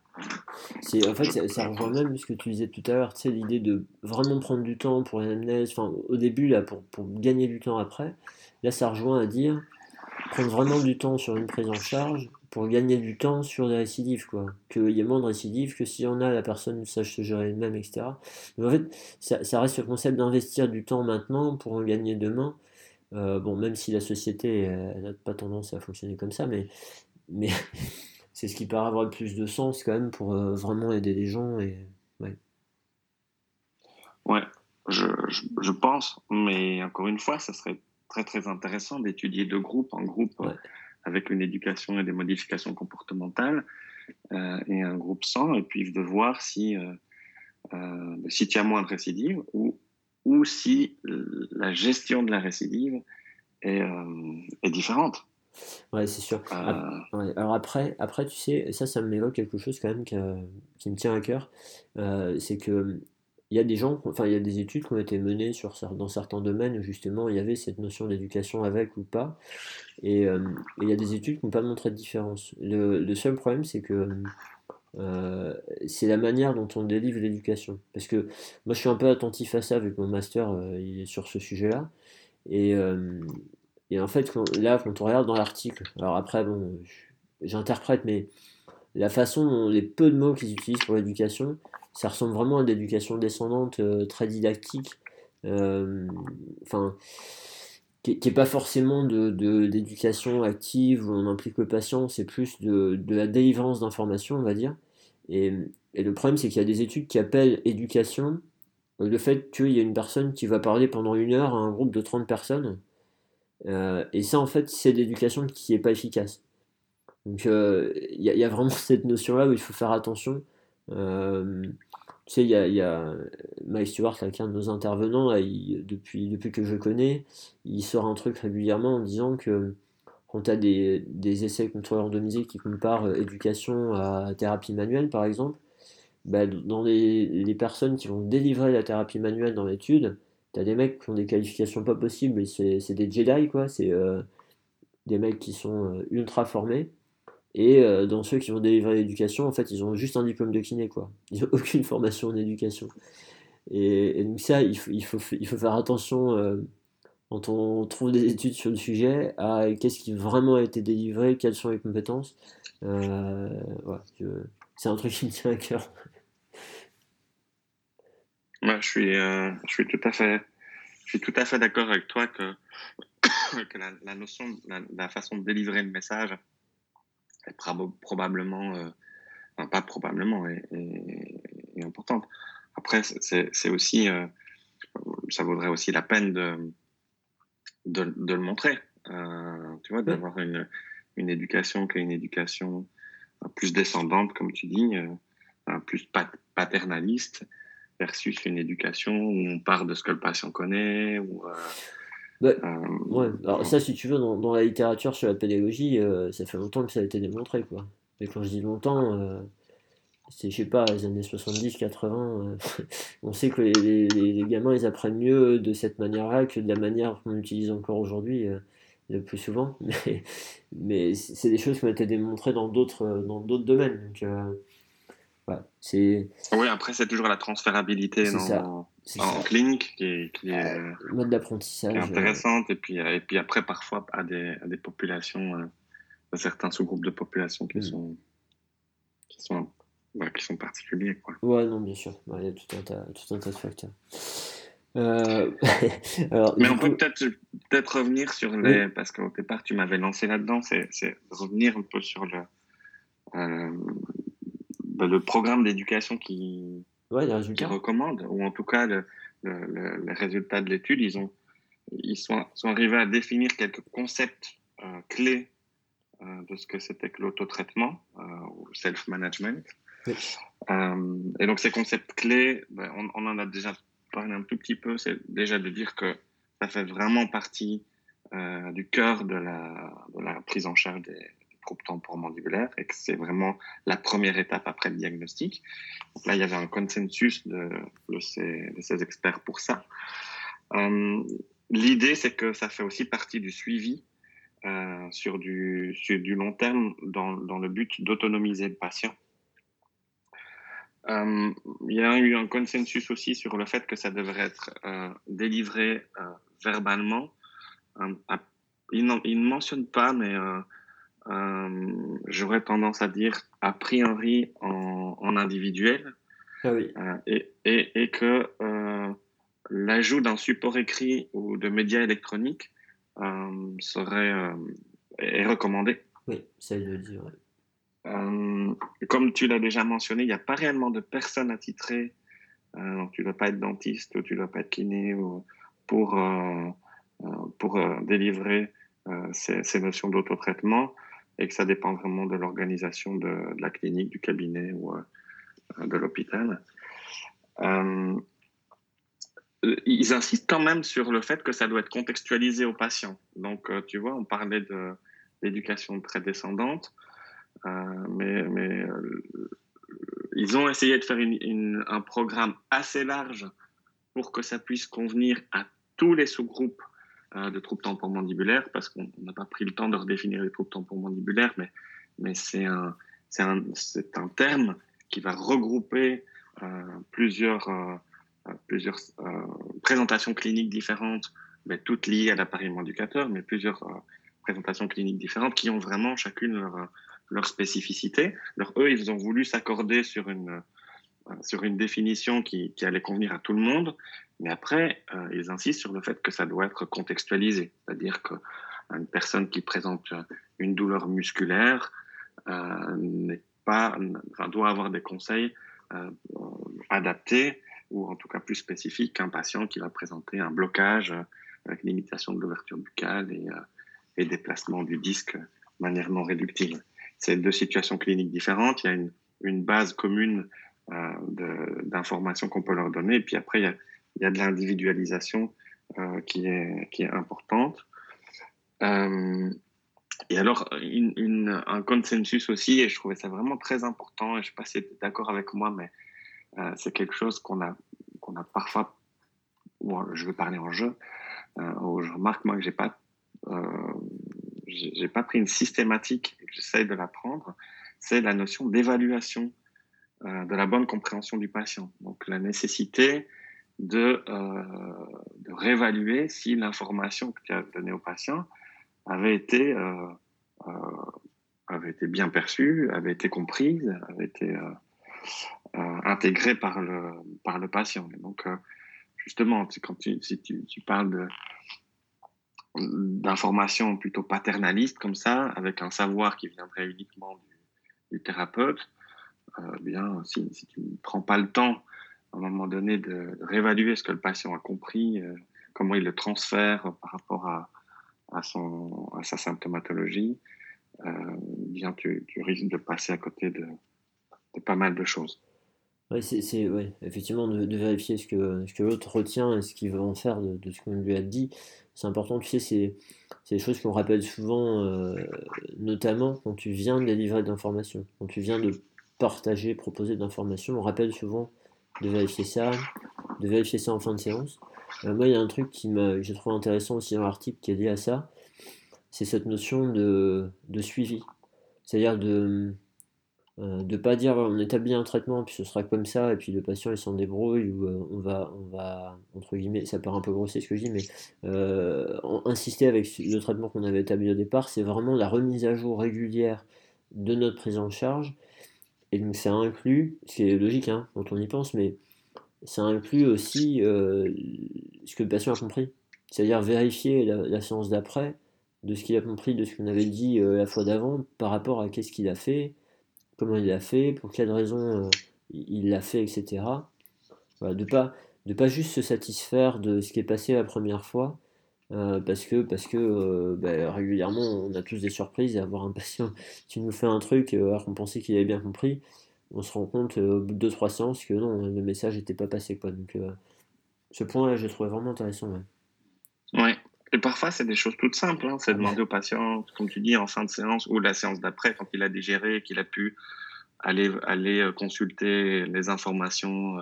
En fait, ça, rejoint même ce que tu disais tout à l'heure, l'idée de vraiment prendre du temps pour l'anamnèse, enfin, au début, là, pour, pour gagner du temps après. Là, ça rejoint à dire prendre vraiment du temps sur une prise en charge pour gagner du temps sur les récidives, quoi. Qu'il y ait moins de récidives, que si on a, la personne sache se gérer elle-même, etc. Mais en fait, ça, ça reste le concept d'investir du temps maintenant pour en gagner demain. Euh, bon, même si la société n'a pas tendance à fonctionner comme ça, mais mais (laughs) c'est ce qui paraît avoir le plus de sens quand même pour vraiment aider les gens. Et, ouais. ouais je, je, pense, mais encore une fois, ça serait très très intéressant d'étudier de groupe en groupe avec une éducation et des modifications comportementales euh, et un groupe sans, et puis de voir si, euh, euh, si tu as moins de récidive ou, ou si la gestion de la récidive est, est différente. Ouais, c'est sûr. Alors après, après, tu sais, ça, ça m'évoque quelque chose quand même qui, qui me tient à cœur. c'est que il y a des gens, enfin il y a des études qui ont été menées sur, dans certains domaines où justement il y avait cette notion d'éducation avec ou pas. Et, euh, il y a des études qui n'ont pas montré de différence. Le, seul problème c'est que euh, c'est la manière dont on délivre l'éducation. Parce que moi je suis un peu attentif à ça vu que mon master euh, il est sur ce sujet-là. Et, et, en fait là quand on regarde dans l'article, alors après bon j'interprète mais la façon dont les peu de mots qu'ils utilisent pour l'éducation, ça ressemble vraiment à l'éducation descendante euh, très didactique. Euh, enfin, qui n'est pas forcément de, d'éducation active où on implique le patient, c'est plus de, de, la délivrance d'informations, on va dire. Et, et le problème, c'est qu'il y a des études qui appellent éducation le fait qu'il y a une personne qui va parler pendant une heure à un groupe de 30 personnes. Euh, et ça, en fait, c'est l'éducation qui n'est pas efficace. Donc, il y, y, a vraiment (laughs) cette notion-là où il faut faire attention. Euh, tu sais, il y a, y Mike Stewart, quelqu'un de nos intervenants, depuis, que je connais, il sort un truc régulièrement en disant que quand tu as des, des essais contre randomisés qui comparent euh, éducation à thérapie manuelle, par exemple, bah, dans les, personnes qui vont délivrer la thérapie manuelle dans l'étude, tu as des mecs qui ont des qualifications pas possibles, c'est des Jedi, quoi, c'est euh, des mecs qui sont ultra formés. Et euh, dans ceux qui vont délivrer l'éducation, en fait, ils ont juste un diplôme de kiné, quoi. Ils n'ont (laughs) aucune formation en éducation. Et, donc ça, il faut, faire attention euh, quand on trouve des études sur le sujet à qu'est-ce qui vraiment a été délivré, quelles sont les compétences. Euh, c'est un truc qui me tient à cœur. Moi, je suis, je suis tout à fait, je suis tout à fait d'accord avec toi que, (coughs) que la, notion, la, la, façon de délivrer le message est probablement, euh, pas probablement, est, importante. Après, c'est aussi, euh, ça vaudrait aussi la peine de, de, le montrer. Euh, tu vois, d'avoir une, une éducation qui est une éducation plus descendante, comme tu dis, plus paternaliste, versus une éducation où on part de ce que le patient connaît, ou bah, euh, ouais, alors ça, si tu veux, dans, dans, la littérature sur la pédagogie, euh, ça fait longtemps que ça a été démontré, quoi. Et quand je dis longtemps, euh, c'est, je sais pas, les années 70, 80, (laughs) on sait que les, les, gamins, ils apprennent mieux de cette manière-là que de la manière qu'on utilise encore aujourd'hui, le plus souvent. (laughs) Mais, mais c'est des choses qui ont été démontrées dans d'autres, dans d'autres domaines. Donc, c'est... Oui, après, c'est toujours la transférabilité dans, en clinique qui est, qui est, euh, mode d'apprentissage intéressante. Et, puis, et puis après, parfois, à des, à des populations, euh, à certains sous-groupes de population qui, mm. sont, qui, sont, qui sont particuliers. Quoi. Ouais, non, bien sûr. Il y a tout un tas, tout un tas de facteurs. Euh... (laughs) Mais on peut peut-être peut revenir sur les. Parce qu'au départ, tu m'avais lancé là-dedans, c'est revenir un peu sur le, euh, bah, le programme d'éducation qui, ouais, qui recommande, ou en tout cas le, le, les résultats de l'étude, ils, ont, ils sont, sont arrivés à définir quelques concepts euh, clés euh, de ce que c'était que l'autotraitement euh, ou self-management. Euh, et donc ces concepts clés, ben, on, on, en a déjà parlé un tout petit peu, c'est déjà de dire que ça fait vraiment partie euh, du cœur de la, de la prise en charge des, troubles temporomandibulaires et que c'est vraiment la première étape après le diagnostic. Donc là, il y avait un consensus de, ces, experts pour ça. Euh, L'idée, c'est que ça fait aussi partie du suivi euh, sur, du, sur du long terme dans, dans le but d'autonomiser le patient. Euh, il y a eu un consensus aussi sur le fait que ça devrait être délivré verbalement. Il, ne mentionne pas, mais j'aurais tendance à dire a priori en, en individuel. Ah oui. Euh, et, et, et, que euh, l'ajout d'un support écrit ou de médias électroniques serait est recommandé Oui, ça le dire. comme tu l'as déjà mentionné, il n'y a pas réellement de personne attitrée. Euh, tu ne dois pas être dentiste ou tu ne dois pas être kiné ou, pour, pour délivrer ces, ces, notions d'autotraitement et que ça dépend vraiment de l'organisation de, la clinique, du cabinet ou de l'hôpital. Euh, ils insistent quand même sur le fait que ça doit être contextualisé aux patients. Donc, euh, tu vois, on parlait de l'éducation très descendante, euh, mais, ils ont essayé de faire un programme assez large pour que ça puisse convenir à tous les sous-groupes de troubles temporomandibulaires, parce qu'on n'a pas pris le temps de redéfinir les troubles temporomandibulaires, mais, mais c'est un, un, un, terme qui va regrouper euh, plusieurs, euh, euh, plusieurs présentations cliniques différentes, mais toutes liées à l'appareillement éducateur, mais plusieurs présentations cliniques différentes qui ont vraiment chacune leur, leur spécificité. Alors eux, ils ont voulu s'accorder sur une, sur une définition qui, qui, allait convenir à tout le monde, mais après, ils insistent sur le fait que ça doit être contextualisé, c'est-à-dire qu'une personne qui présente une douleur musculaire euh, pas, doit avoir des conseils euh, adaptés ou en tout cas plus spécifiques qu'un patient qui va présenter un blocage euh, avec limitation de l'ouverture buccale et, euh, et, déplacement du disque de manière non réductible. C'est deux situations cliniques différentes. Il y a une, base commune euh, d'informations qu'on peut leur donner. Et puis après, il y a de l'individualisation euh, qui, est, qui est importante. Euh, et alors, une, un consensus aussi, et je trouvais ça vraiment très important, et je ne sais pas si tu es d'accord avec moi, mais euh, c'est quelque chose qu'on a, qu'on a parfois, je veux parler en jeu, où je remarque moi que j'ai pas, euh, j'ai pas pris une systématique j'essaye de l'apprendre, c'est la notion d'évaluation de la bonne compréhension du patient. Donc la nécessité de, euh, de réévaluer si l'information que tu as donnée au patient avait été, euh, euh, avait été bien perçue, avait été comprise, avait été intégrée par le, par le patient. Et donc, justement, quand tu, si tu, parles de d'informations plutôt paternalistes comme ça, avec un savoir qui viendrait uniquement du, thérapeute, bien, si tu ne prends pas le temps, à un moment donné, de, réévaluer ce que le patient a compris, euh, comment il le transfère par rapport à, son, à sa symptomatologie, euh, bien tu, risques de passer à côté de, pas mal de choses. Oui, c'est ouais, effectivement de, vérifier ce que, ce que l'autre retient et ce qu'il veut en faire de, de ce qu'on lui a dit. C'est important, tu sais, c'est des choses qu'on rappelle souvent, euh, notamment quand tu viens de délivrer d'informations, quand tu viens de partager, proposer d'informations, on rappelle souvent de vérifier ça, de vérifier ça en fin de séance. Euh, moi, il y a un truc qui j'ai trouvé intéressant aussi dans l'article qui est lié à ça, c'est cette notion de, de suivi. C'est-à-dire de euh, de pas dire on établit un traitement puis ce sera comme ça et puis le patient il s'en débrouille ou euh, on va on va entre guillemets ça paraît un peu grossier ce que je dis mais euh, insister avec le traitement qu'on avait établi au départ c'est vraiment la remise à jour régulière de notre prise en charge et donc ça inclut c'est logique hein, quand on y pense mais ça inclut aussi euh, ce que le patient a compris. C'est-à-dire vérifier la, séance d'après de ce qu'il a compris de ce qu'on avait dit euh, la fois d'avant par rapport à qu'est-ce qu'il a fait, comment il l'a fait, pour quelles raisons euh, il l'a fait, etc. Voilà, de pas de pas juste se satisfaire de ce qui est passé la première fois, euh, parce que parce que euh, bah, régulièrement on a tous des surprises et avoir un patient qui nous fait un truc euh, alors qu'on pensait qu'il avait bien compris, on se rend compte au bout de 2-3 séances que non, le message n'était pas passé. Quoi. Donc, ce point-là, je trouvé vraiment intéressant. Ouais. ouais. Et parfois, c'est des choses toutes simples. Hein. C'est demander au patient, comme tu dis, en fin de séance ou la séance d'après, quand il a digéré, qu'il a pu aller, aller consulter les informations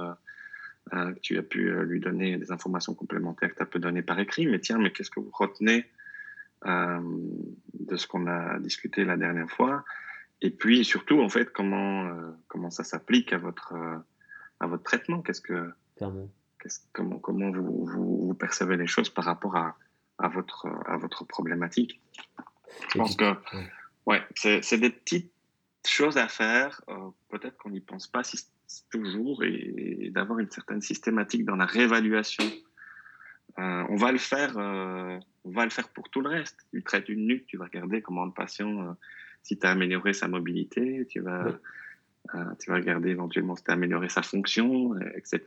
euh, euh, que tu as pu lui donner, des informations complémentaires que tu as pu donner par écrit. Mais tiens, mais qu'est-ce que vous retenez euh, de ce qu'on a discuté la dernière fois? Et puis surtout, en fait, comment, euh, comment ça s'applique à votre, euh, à votre traitement? Qu'est-ce que, comment, comment vous, vous, vous, percevez les choses par rapport à, à, votre, à votre problématique? Je pense que ouais, c'est, des petites choses à faire. Euh, peut-être qu'on n'y pense pas si, toujours et, et, d'avoir une certaine systématique dans la réévaluation. Euh, on va le faire, euh, on va le faire pour tout le reste. Tu traites une nuque, tu vas regarder comment le patient si tu as amélioré sa mobilité, tu vas, tu vas regarder éventuellement si tu as amélioré sa fonction, etc.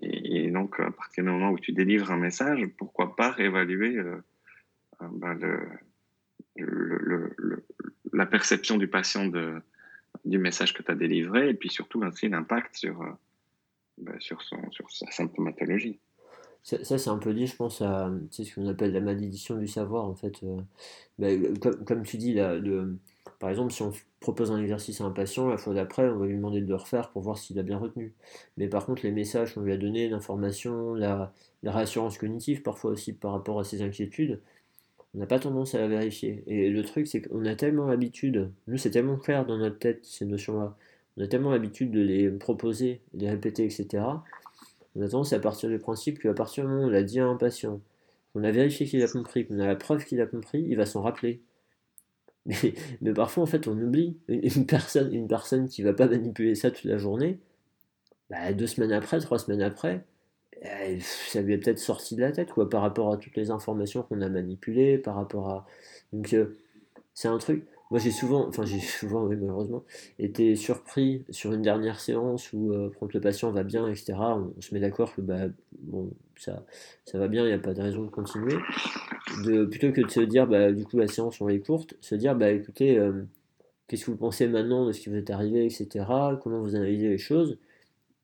Et, donc, à partir du moment où tu délivres un message, pourquoi pas réévaluer ben, le, la perception du patient de, du message que tu as délivré et puis surtout ainsi l'impact sur, euh, bah, sur, sur sa symptomatologie. Ça, c'est un peu dit, je pense, à ce qu'on appelle la malédiction du savoir, en fait. Euh, bah, comme, tu dis, là, par exemple, si on propose un exercice à un patient, la fois d'après, on va lui demander de le refaire pour voir s'il a bien retenu. Mais par contre, les messages qu'on lui a donnés, l'information, la, la réassurance cognitive, parfois aussi par rapport à ses inquiétudes, on n'a pas tendance à la vérifier. Et le truc, c'est qu'on a tellement l'habitude, nous c'est tellement clair dans notre tête ces notions-là, on a tellement l'habitude de les proposer, de les répéter, etc. On a tendance à partir du principe qu'à partir du moment où on l'a dit à un patient, qu'on a vérifié qu'il a compris, qu'on a la preuve qu'il a compris, il va s'en rappeler. (laughs) Mais, parfois, en fait, on oublie. Une personne, une personne qui va pas manipuler ça toute la journée, bah, deux semaines après, trois semaines après, ça lui est peut-être sorti de la tête, quoi, par rapport à toutes les informations qu'on a manipulées, par rapport à. Donc, euh, c'est un truc. Moi, j'ai souvent, enfin, j'ai (laughs) souvent, malheureusement, été surpris sur une dernière séance où, euh, le patient va bien, etc., on, se met d'accord que, bah, bon, ça, ça va bien, il n'y a pas de raison de continuer. De, plutôt que de se dire, bah, du coup, la séance, on est courte, se dire, bah, écoutez, qu'est-ce que vous pensez maintenant de ce qui vous est arrivé, etc., comment vous analysez les choses.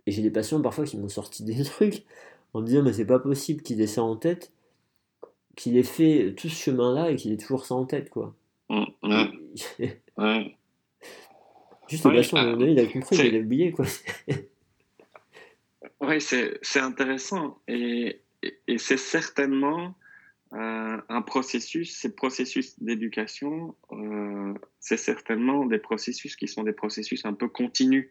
Et j'ai des patients parfois qui m'ont sorti des (laughs) trucs en me disant mais c'est pas possible qu'il ait ça en tête, qu'il ait fait tout ce chemin-là et qu'il ait toujours ça en tête quoi. Mmh, ouais. (laughs) Juste le patient, euh, il a compris, il a oublié quoi. (laughs) oui, c'est intéressant et, et, c'est certainement euh, un processus, ces processus d'éducation, euh, c'est certainement des processus qui sont des processus un peu continus.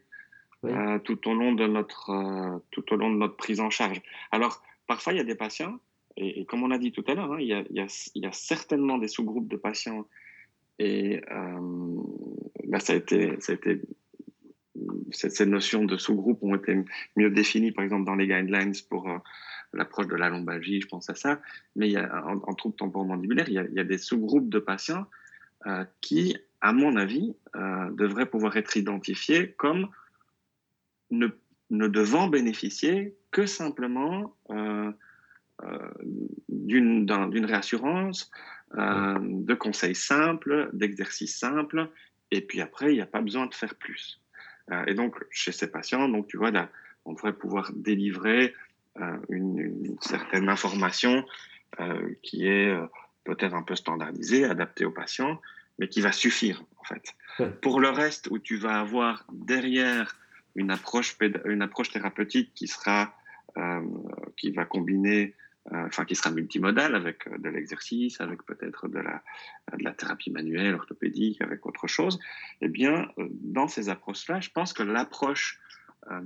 Euh, tout au long de notre euh, tout au long de notre prise en charge. Alors parfois il y a des patients et, comme on a dit tout à l'heure, hein, il, y a, certainement des sous-groupes de patients et euh, bah, ça a été ces notions de sous-groupe ont été mieux définies, par exemple, dans les guidelines pour l'approche de la lombalgie, je pense à ça. Mais en, en troubles temporomandibulaires, il y a, il y a des sous-groupes de patients qui, à mon avis, devraient pouvoir être identifiés comme ne, ne devant bénéficier que simplement euh, euh, d'une réassurance, euh, de conseils simples, d'exercices simples, et puis après, il n'y a pas besoin de faire plus. et donc, chez ces patients, donc, tu vois, là, on devrait pouvoir délivrer une, certaine information qui est peut-être un peu standardisée, adaptée aux patients, mais qui va suffire, en fait. Pour le reste, où tu vas avoir derrière une approche, thérapeutique qui sera, euh, qui va combiner, euh, enfin qui sera multimodale avec euh, de l'exercice, avec peut-être de la, de la thérapie manuelle, orthopédique, avec autre chose. Eh bien, dans ces approches-là, je pense que l'approche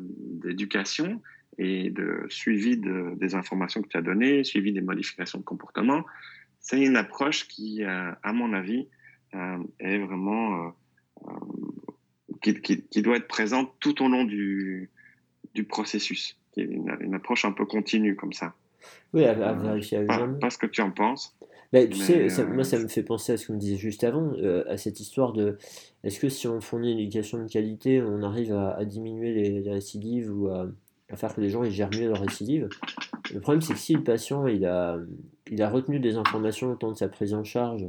d'éducation et de suivi de, des informations que tu as données, suivi des modifications de comportement, c'est une approche qui, à mon avis, est vraiment qui, doit être présente tout au long du, du processus, une, approche un peu continue comme ça. Oui, à, à vérifier avec pas, ce que tu en penses. Bah, tu sais, moi ça me fait penser à ce qu'on disait juste avant, euh, à cette histoire de est-ce que si on fournit une éducation de qualité, on arrive à, diminuer les, récidives ou à, faire que les gens ils gèrent mieux leurs récidives? Le problème c'est que si le patient il a, il a retenu des informations au temps de sa prise en charge,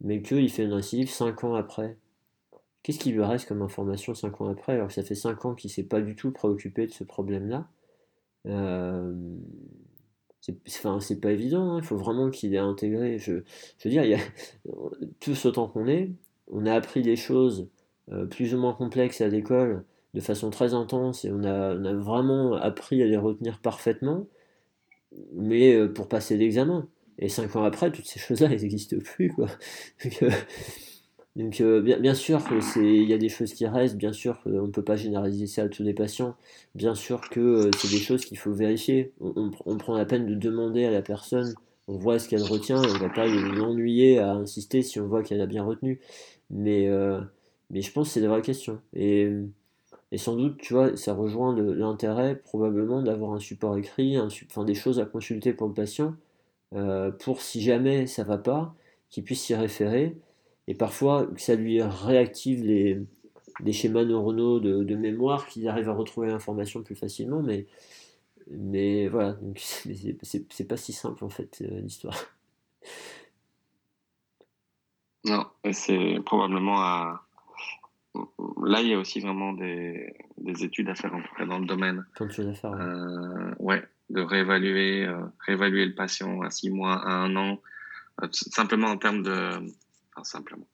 mais qu'il fait une récidive 5 ans après, Qu'est-ce qui lui reste comme information 5 ans après? Alors que ça fait 5 ans qu'il ne s'est pas du tout préoccupé de ce problème-là. Euh, c'est pas évident, hein. il faut vraiment qu'il ait intégré. Je, je veux dire, il y a, (laughs) tous autant qu'on est, on a appris des choses euh, plus ou moins complexes à l'école de façon très intense et on a, on a, vraiment appris à les retenir parfaitement, mais euh, pour passer l'examen. Et 5 ans après, toutes ces choses-là, elles n'existent plus. Quoi. (laughs) Euh, donc euh, bien, sûr il y a des choses qui restent, bien sûr qu'on ne peut pas généraliser ça à tous les patients, bien sûr que euh, c'est des choses qu'il faut vérifier. On, prend la peine de demander à la personne, on voit ce qu'elle retient, on ne va pas l'ennuyer à insister si on voit qu'elle a bien retenu. Mais, euh, je pense que c'est la vraie question. Et, sans doute, tu vois, ça rejoint l'intérêt probablement d'avoir un support écrit, enfin, des choses à consulter pour le patient, pour si jamais ça va pas, qu'il puisse s'y référer et parfois ça lui réactive les, des schémas neuronaux de, de mémoire, qu'il arrive à retrouver l'information plus facilement, mais, mais voilà, (laughs) c'est pas si simple en fait l'histoire. Non, c'est probablement à. Là, il y a aussi vraiment des, des, études à faire, en tout cas dans le domaine. Plein de choses à faire. Euh, ouais, de réévaluer, euh, réévaluer le patient à six mois, à un an, euh, simplement en termes de. Enfin, simplement.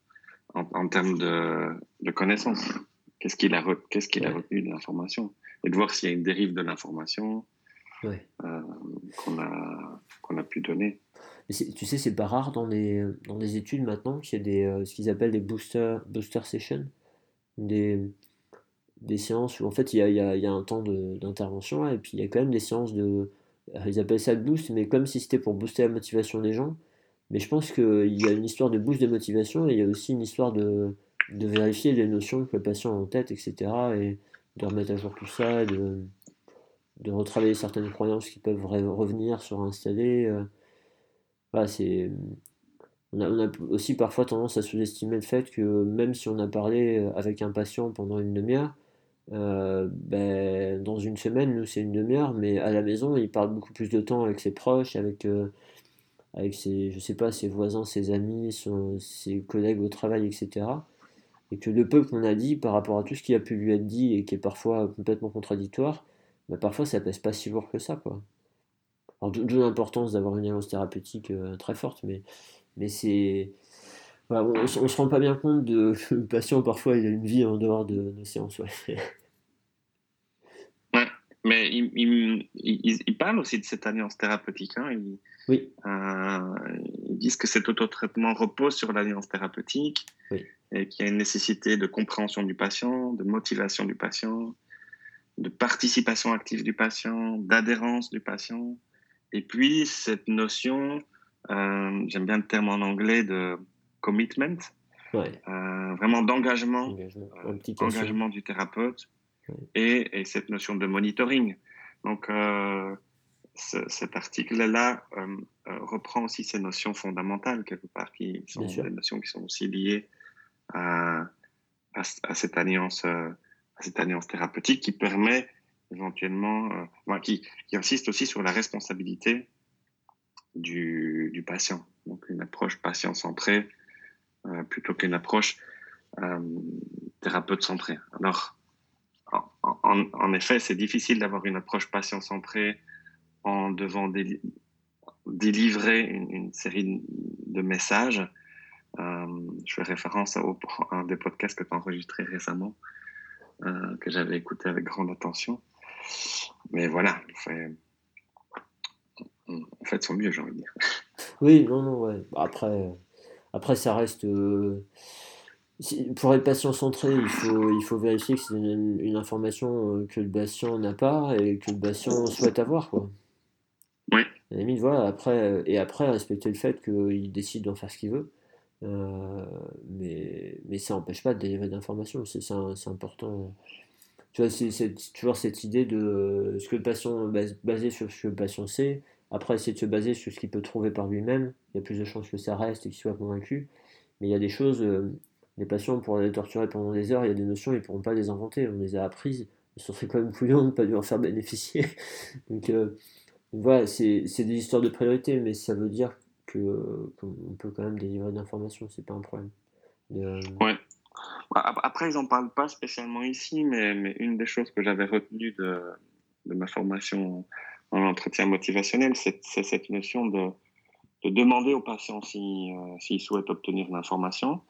En, termes de, de connaissances. Qu'est-ce qu'il a, qu'est-ce qu'il a retenu de l'information Et de voir s'il y a une dérive de l'information ouais. qu'on a, qu'on a pu donner tu sais, c'est pas rare dans des, dans des études maintenant qu'il y a des, euh, ce qu'ils appellent des booster, booster sessions, des, des séances où en fait il y a, il y a, il y a un temps d'intervention et puis il y a quand même des séances de. Ils appellent ça de boost, mais comme si c'était pour booster la motivation des gens. Mais je pense qu'il y a une histoire de boost de motivation et il y a aussi une histoire de, de vérifier les notions que le patient a en tête, etc. et de remettre à jour tout ça, de, de retravailler certaines croyances qui peuvent revenir, se réinstaller. Euh, c'est, on a, aussi parfois tendance à sous-estimer le fait que même si on a parlé avec un patient pendant une demi-heure, euh, ben, dans une semaine, nous c'est une demi-heure, mais à la maison, il parle beaucoup plus de temps avec ses proches, avec, euh, avec ses, je sais pas, ses voisins, ses amis, ses collègues au travail, etc. Et que le peu qu'on a dit par rapport à tout ce qui a pu lui être dit et qui est parfois complètement contradictoire, ben, parfois ça pèse pas si lourd que ça, quoi. Alors, d'où l'importance d'avoir une alliance thérapeutique euh, très forte, mais, mais c'est. on, ne se rend pas bien compte de (laughs) le patient, parfois, il a une vie en dehors de nos séances. (laughs) mais il, il, parle aussi de cette alliance thérapeutique. Hein. oui. Euh, ils disent que cet autotraitement repose sur l'alliance thérapeutique et qu'il y a une nécessité de compréhension du patient, de motivation du patient, de participation active du patient, d'adhérence du patient. Et puis, cette notion, euh, j'aime bien le terme en anglais de commitment, euh, vraiment d'engagement, engagement, du thérapeute, et, cette notion de monitoring. Donc, cet article-là reprend aussi ces notions fondamentales, quelque part, qui sont des notions qui sont aussi liées à, à, cette alliance, à cette alliance thérapeutique qui permet éventuellement, euh, qui, qui, insiste aussi sur la responsabilité du, du patient. Donc une approche patient-centrée euh, plutôt qu'une approche euh, thérapeute-centrée. Alors, en, effet, c'est difficile d'avoir une approche patient-centrée en devant délivrer une, série de messages. Euh, je fais référence à, un des podcasts que tu as enregistré récemment, euh, que j'avais écouté avec grande attention. Mais voilà, on fait, on fait son mieux, j'ai envie de dire. Oui, non, non, ouais. Après, après ça reste. Euh, pour être patient centré, il faut, il faut vérifier que c'est une, information euh, que le patient n'a pas et que le patient souhaite avoir. Quoi. Oui. voilà, après, euh, et après, respecter le fait qu'il décide d'en faire ce qu'il veut. mais, mais ça n'empêche pas de délivrer d'informations. C'est important tu vois, c'est toujours cette idée de ce que le patient, basé sur ce que le patient sait, après essayer de se baser sur ce qu'il peut trouver par lui-même, il y a plus de chances que ça reste et qu'il soit convaincu, mais il y a des choses, euh, les patients pourront les torturer pendant des heures, il y a des notions, ils ne pourront pas les inventer, on les a apprises, ils sont fait quand même couillons de ne pas lui en faire bénéficier. (laughs) donc, euh, voilà, c'est des histoires de priorité, mais ça veut dire qu'on peut quand même délivrer d'informations, c'est pas un problème. Euh, ouais. Après, ils n'en parlent pas spécialement ici, mais, mais une des choses que j'avais retenues de, de, ma formation en entretien motivationnel, c'est cette notion de, de, demander aux patients s'ils si, euh, souhaitent obtenir l'information.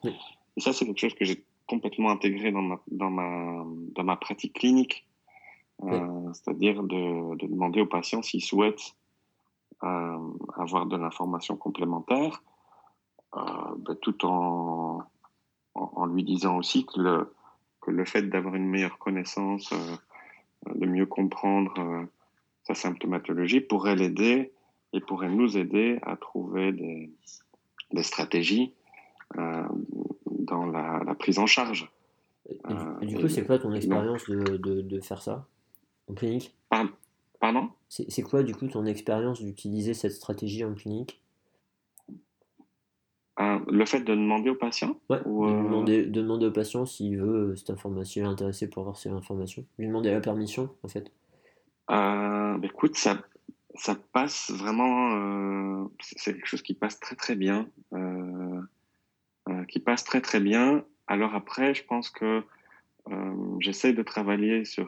Et ça, c'est quelque chose que j'ai complètement intégré dans ma, dans ma, dans ma pratique clinique. Euh, C'est-à-dire de, de, demander aux patients s'ils souhaitent euh, avoir de l'information complémentaire, euh, ben, tout en en, lui disant aussi que le, que le fait d'avoir une meilleure connaissance, de mieux comprendre sa symptomatologie pourrait l'aider et pourrait nous aider à trouver des, des stratégies dans la, la, prise en charge. Et, du coup, c'est quoi ton expérience de, de, de, faire ça en clinique? Pardon? C'est quoi du coup ton expérience d'utiliser cette stratégie en clinique? Le fait de demander au patient Ouais, de, demander, de demander au patient s'il veut cette information, il est intéressé pour avoir cette information. Lui demander la permission, en fait? Bah, écoute, ça, ça passe vraiment. c'est quelque chose qui passe très très bien. Qui passe très très bien. Alors après, je pense que j'essaie de travailler sur,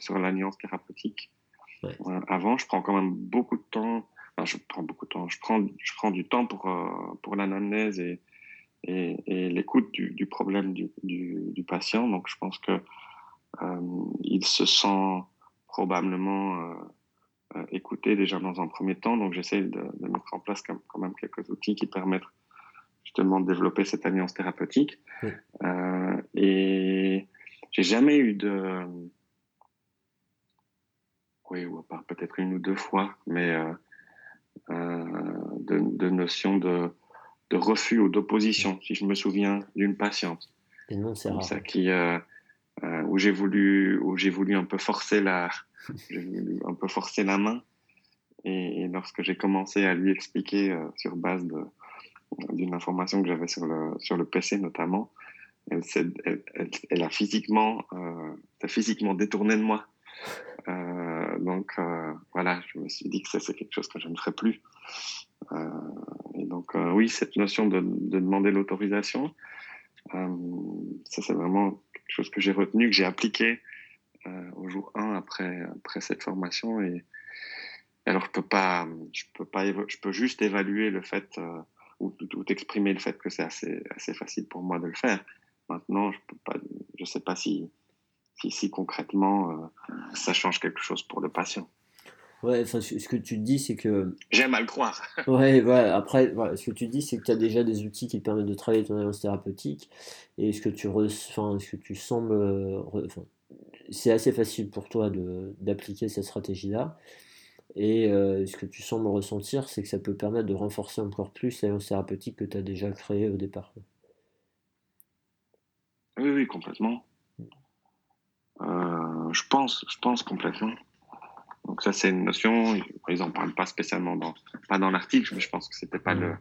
sur l'alliance thérapeutique. avant, je prends quand même beaucoup de temps je prends beaucoup de temps. Je prends, je prends du temps pour, euh, pour l'anamnèse et, et, l'écoute du, du, problème du, du, patient. Donc, je pense que euh, il se sent probablement euh, écouté déjà dans un premier temps. Donc, j'essaie de, de, mettre en place quand même quelques outils qui permettent justement de développer cette alliance thérapeutique. et j'ai jamais eu de oui, ou peut-être une ou deux fois, mais euh, de, de, notion de, de, refus ou d'opposition, si je me souviens d'une patiente. Et non, c'est rare. Ça qui, euh, euh, où j'ai voulu, où j'ai voulu un peu forcer la, (laughs) un peu forcer la main. Et, lorsque j'ai commencé à lui expliquer sur base de, d'une information que j'avais sur le, sur le PC notamment, elle, a physiquement, euh, physiquement détourné de moi. Euh, donc euh, voilà, je me suis dit que ça c'est quelque chose que je ne ferais plus. Et donc oui, cette notion de, de demander l'autorisation, ça c'est vraiment quelque chose que j'ai retenu, que j'ai appliqué au jour 1 après, après cette formation. Et alors je peux pas, je peux pas, je peux juste évaluer le fait ou, ou, exprimer le fait que c'est assez, assez facile pour moi de le faire. Maintenant, je je sais pas si si, concrètement euh, ça change quelque chose pour le patient. Ouais, enfin, ce que tu dis, c'est que. J'aime à le croire. ouais, voilà. Après, ce que tu dis, c'est que (laughs) tu as déjà des outils qui te permettent de travailler ton alliance thérapeutique. Et ce que tu, enfin, ce que tu sembles. Enfin, c'est assez facile pour toi d'appliquer cette stratégie-là. Et euh, ce que tu sembles ressentir, c'est que ça peut permettre de renforcer encore plus l'alliance thérapeutique que tu as déjà créée au départ. Oui, oui, complètement. Euh, je pense, je pense complètement. Donc ça, c'est une notion. Ils n'en parlent pas spécialement dans, pas dans l'article, mais je pense que c'était pas le,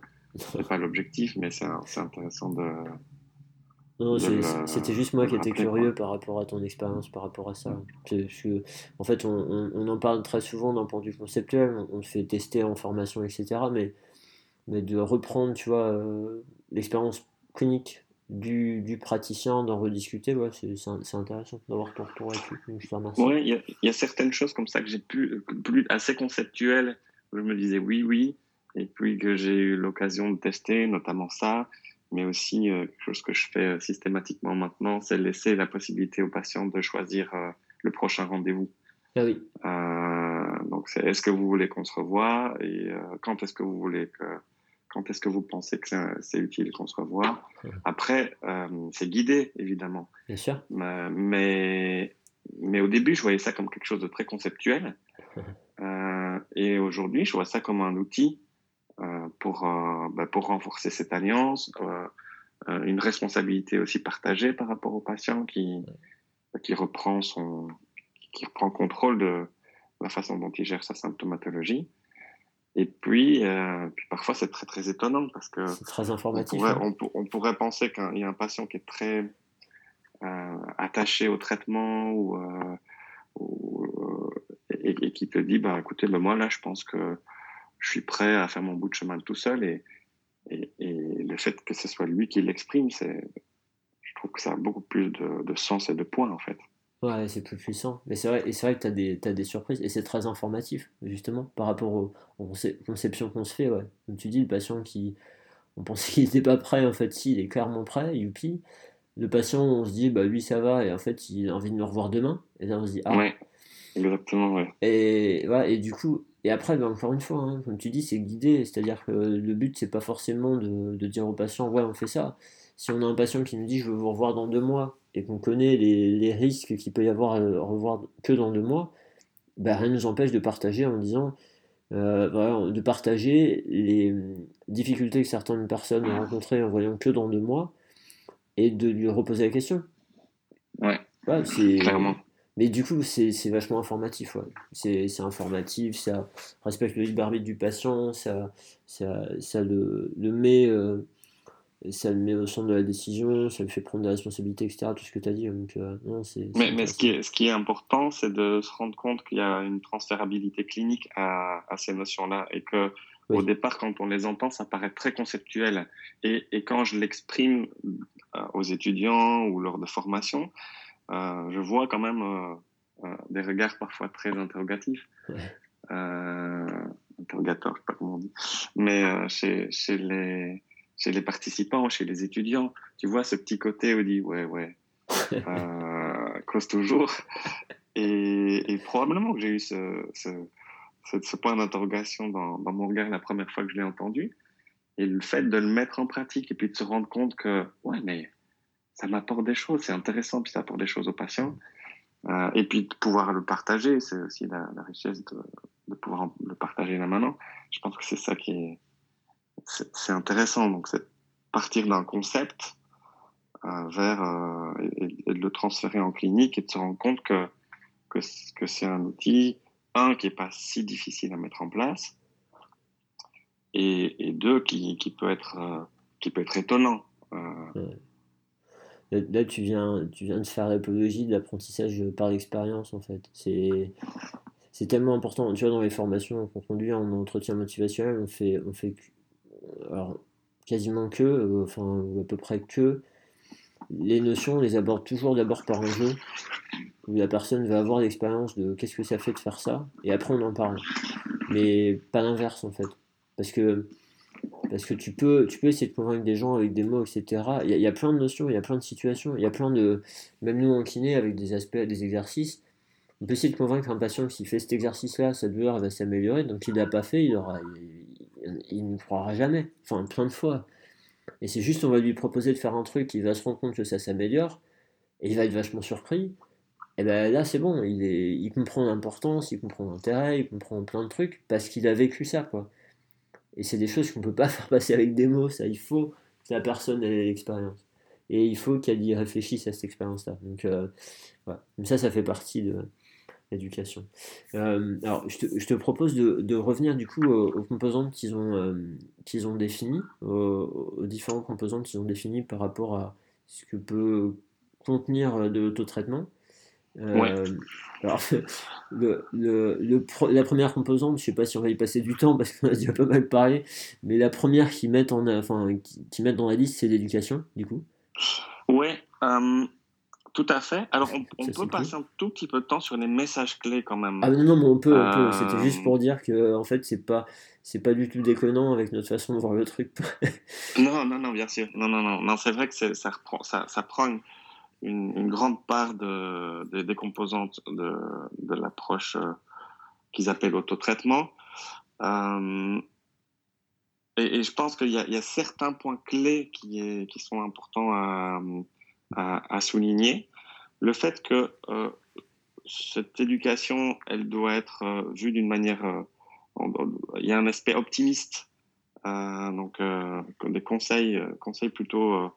pas l'objectif, mais c'est intéressant de. Non, c'était juste moi qui étais curieux par rapport à ton expérience, par rapport à ça. que, en fait, on, on, en parle très souvent d'un point de vue conceptuel, on, on fait tester en formation, etc. Mais, mais de reprendre, tu vois, euh, l'expérience clinique du, du praticien, d'en rediscuter, ouais, c'est intéressant d'avoir ton retour là-dessus. Oui, il y, a certaines choses comme ça que j'ai plus, plus assez conceptuelles, où je me disais oui, oui, et puis que j'ai eu l'occasion de tester, notamment ça, mais aussi euh, quelque chose que je fais euh, systématiquement maintenant, c'est laisser la possibilité aux patients de choisir euh, le prochain rendez-vous. Ah oui. donc, c'est est-ce que vous voulez qu'on se revoie? Et quand est-ce que vous voulez que quand est-ce que vous pensez que c'est utile qu'on se revoie? Après, euh, c'est guidé, évidemment. Bien sûr. Mais, mais au début, je voyais ça comme quelque chose de très conceptuel. (laughs) Euh, et aujourd'hui, je vois ça comme un outil pour, bah, pour renforcer cette alliance, une responsabilité aussi partagée par rapport au patient qui, qui, reprend, son, qui reprend contrôle de la façon dont il gère sa symptomatologie. Et puis, euh, puis parfois, c'est très, très étonnant parce que. C'est très informatif. On pourrait, hein. on, pourrait penser qu'il y a un patient qui est très euh, attaché au traitement ou, euh, ou et, et, qui te dit bah, écoutez, bah, moi, là, je pense que je suis prêt à faire mon bout de chemin tout seul. Et, et, et le fait que ce soit lui qui l'exprime, c'est, je trouve que ça a beaucoup plus de, de sens et de points, en fait. Ouais, c'est plus puissant. Mais c'est vrai, et c'est vrai que tu as des, des surprises, et c'est très informatif, justement, par rapport aux, conceptions qu'on se fait. Ouais. Comme tu dis, le patient qui. On pensait qu'il n'était pas prêt, en fait, si, il est clairement prêt, youpi. Le patient, on se dit, bah lui, ça va, et en fait, il a envie de nous revoir demain. Et là, on se dit, ah. Ouais, exactement, ouais. Et, ouais, et du coup, et après, ben, encore une fois, hein, comme tu dis, c'est guidé, c'est-à-dire que le but, c'est pas forcément de, de dire au patient, ouais, on fait ça. Si on a un patient qui nous dit, je veux vous revoir dans deux mois, et qu'on connaît les, risques qu'il peut y avoir à revoir que dans deux mois, bah, rien ne nous empêche de partager en disant euh, de partager les difficultés que certaines personnes ont rencontrées en voyant que dans deux mois et de lui reposer la question. Ouais. c'est... Clairement. Mais du coup, c'est, vachement informatif. C'est, informatif, ça respecte le libre arbitre du patient, ça, ça, ça le, le met. Euh, ça le met au centre de la décision, ça lui fait prendre des responsabilités, etc. Tout ce que tu as dit. Donc, non, c'est, mais, mais ce, qui est, ce qui est important, c'est de se rendre compte qu'il y a une transférabilité clinique à, à ces notions-là et que au départ, quand on les entend, ça paraît très conceptuel. Et, et quand je l'exprime aux étudiants ou lors de formation, euh, je vois quand même euh, euh, des regards parfois très interrogatifs. interrogateurs, je sais pas comment on dit. Mais chez, chez, les, chez les participants, chez les étudiants, tu vois ce petit côté où on dit ouais, ouais, (laughs) cause toujours. Et, et, probablement que j'ai eu ce, ce, ce, point d'interrogation dans, dans, mon regard la première fois que je l'ai entendu. Et le fait de le mettre en pratique et puis de se rendre compte que, ouais, mais ça m'apporte des choses, c'est intéressant, puis ça apporte des choses aux patients. Euh, et puis de pouvoir le partager, c'est aussi la, richesse de, pouvoir le partager là maintenant. Je pense que c'est ça qui est, c'est intéressant. Donc c'est partir d'un concept euh, vers euh, et, de le transférer en clinique et de se rendre compte que que, c'est un outil un qui est pas si difficile à mettre en place et, deux qui, qui peut être qui peut être étonnant. Là, tu viens, tu viens de faire l'apologie de l'apprentissage par l'expérience, en fait. C'est, tellement important. Tu vois, dans les formations qu'on conduit en entretien motivationnel, on fait, on fait alors, quasiment que, euh, enfin, à peu près que, les notions, on les aborde toujours d'abord par un jeu, où la personne va avoir l'expérience de qu'est-ce que ça fait de faire ça, et après on en parle. Mais pas l'inverse, en fait. Parce que parce que tu peux, tu peux essayer de convaincre des gens avec des mots, etc. Il y, a, plein de notions, il y a plein de situations, il y a plein de. Même nous en kiné, avec des aspects, des exercices, on peut essayer de convaincre un patient que s'il fait cet exercice-là, sa douleur va s'améliorer. Donc il ne l'a pas fait, il, aura, il, ne croira jamais. Enfin, plein de fois. Et c'est juste, on va lui proposer de faire un truc, il va se rendre compte que ça s'améliore, et il va être vachement surpris. Et ben là, c'est bon, il, il comprend l'importance, il comprend l'intérêt, il comprend plein de trucs, parce qu'il a vécu ça, quoi. Et c'est des choses qu'on peut pas (laughs) faire passer avec des mots, ça. Il faut que la personne ait l'expérience. Et il faut qu'elle y réfléchisse à cette expérience-là. Donc, euh, voilà. ça, ça fait partie de l'éducation. Euh, alors, je te, propose de, de, revenir du coup aux, composantes qu'ils ont, euh, qu'ils ont définies, aux, aux, différentes composantes qu'ils ont définies par rapport à ce que peut contenir de l'autotraitement. Euh, alors, (laughs) le, le, la première composante, je sais pas si on va y passer du temps parce qu'on a déjà pas mal parlé, mais la première qui mettent, en, enfin, qui, mettent dans la liste, c'est l'éducation, du coup. Ouais, euh, tout à fait. Alors, on, peut passer un tout petit peu de temps sur les messages clés quand même. Ah non, non, mais on peut, on peut. C'était juste pour dire que, en fait, c'est pas, c'est pas du tout déconnant avec notre façon de voir le truc. (laughs) non, non, non, bien sûr. Non, non, non, non c'est vrai que ça, reprend, ça, ça prend une une, une, grande part de, de, des composantes de, de l'approche euh, qu'ils appellent autotraitement. Euh, et, je pense qu'il y, y, a certains points clés qui, est, qui sont importants à, à, à, souligner. Le fait que euh, cette éducation, elle doit être euh, vue d'une manière... Euh, il y a un aspect optimiste, donc des conseils, conseils plutôt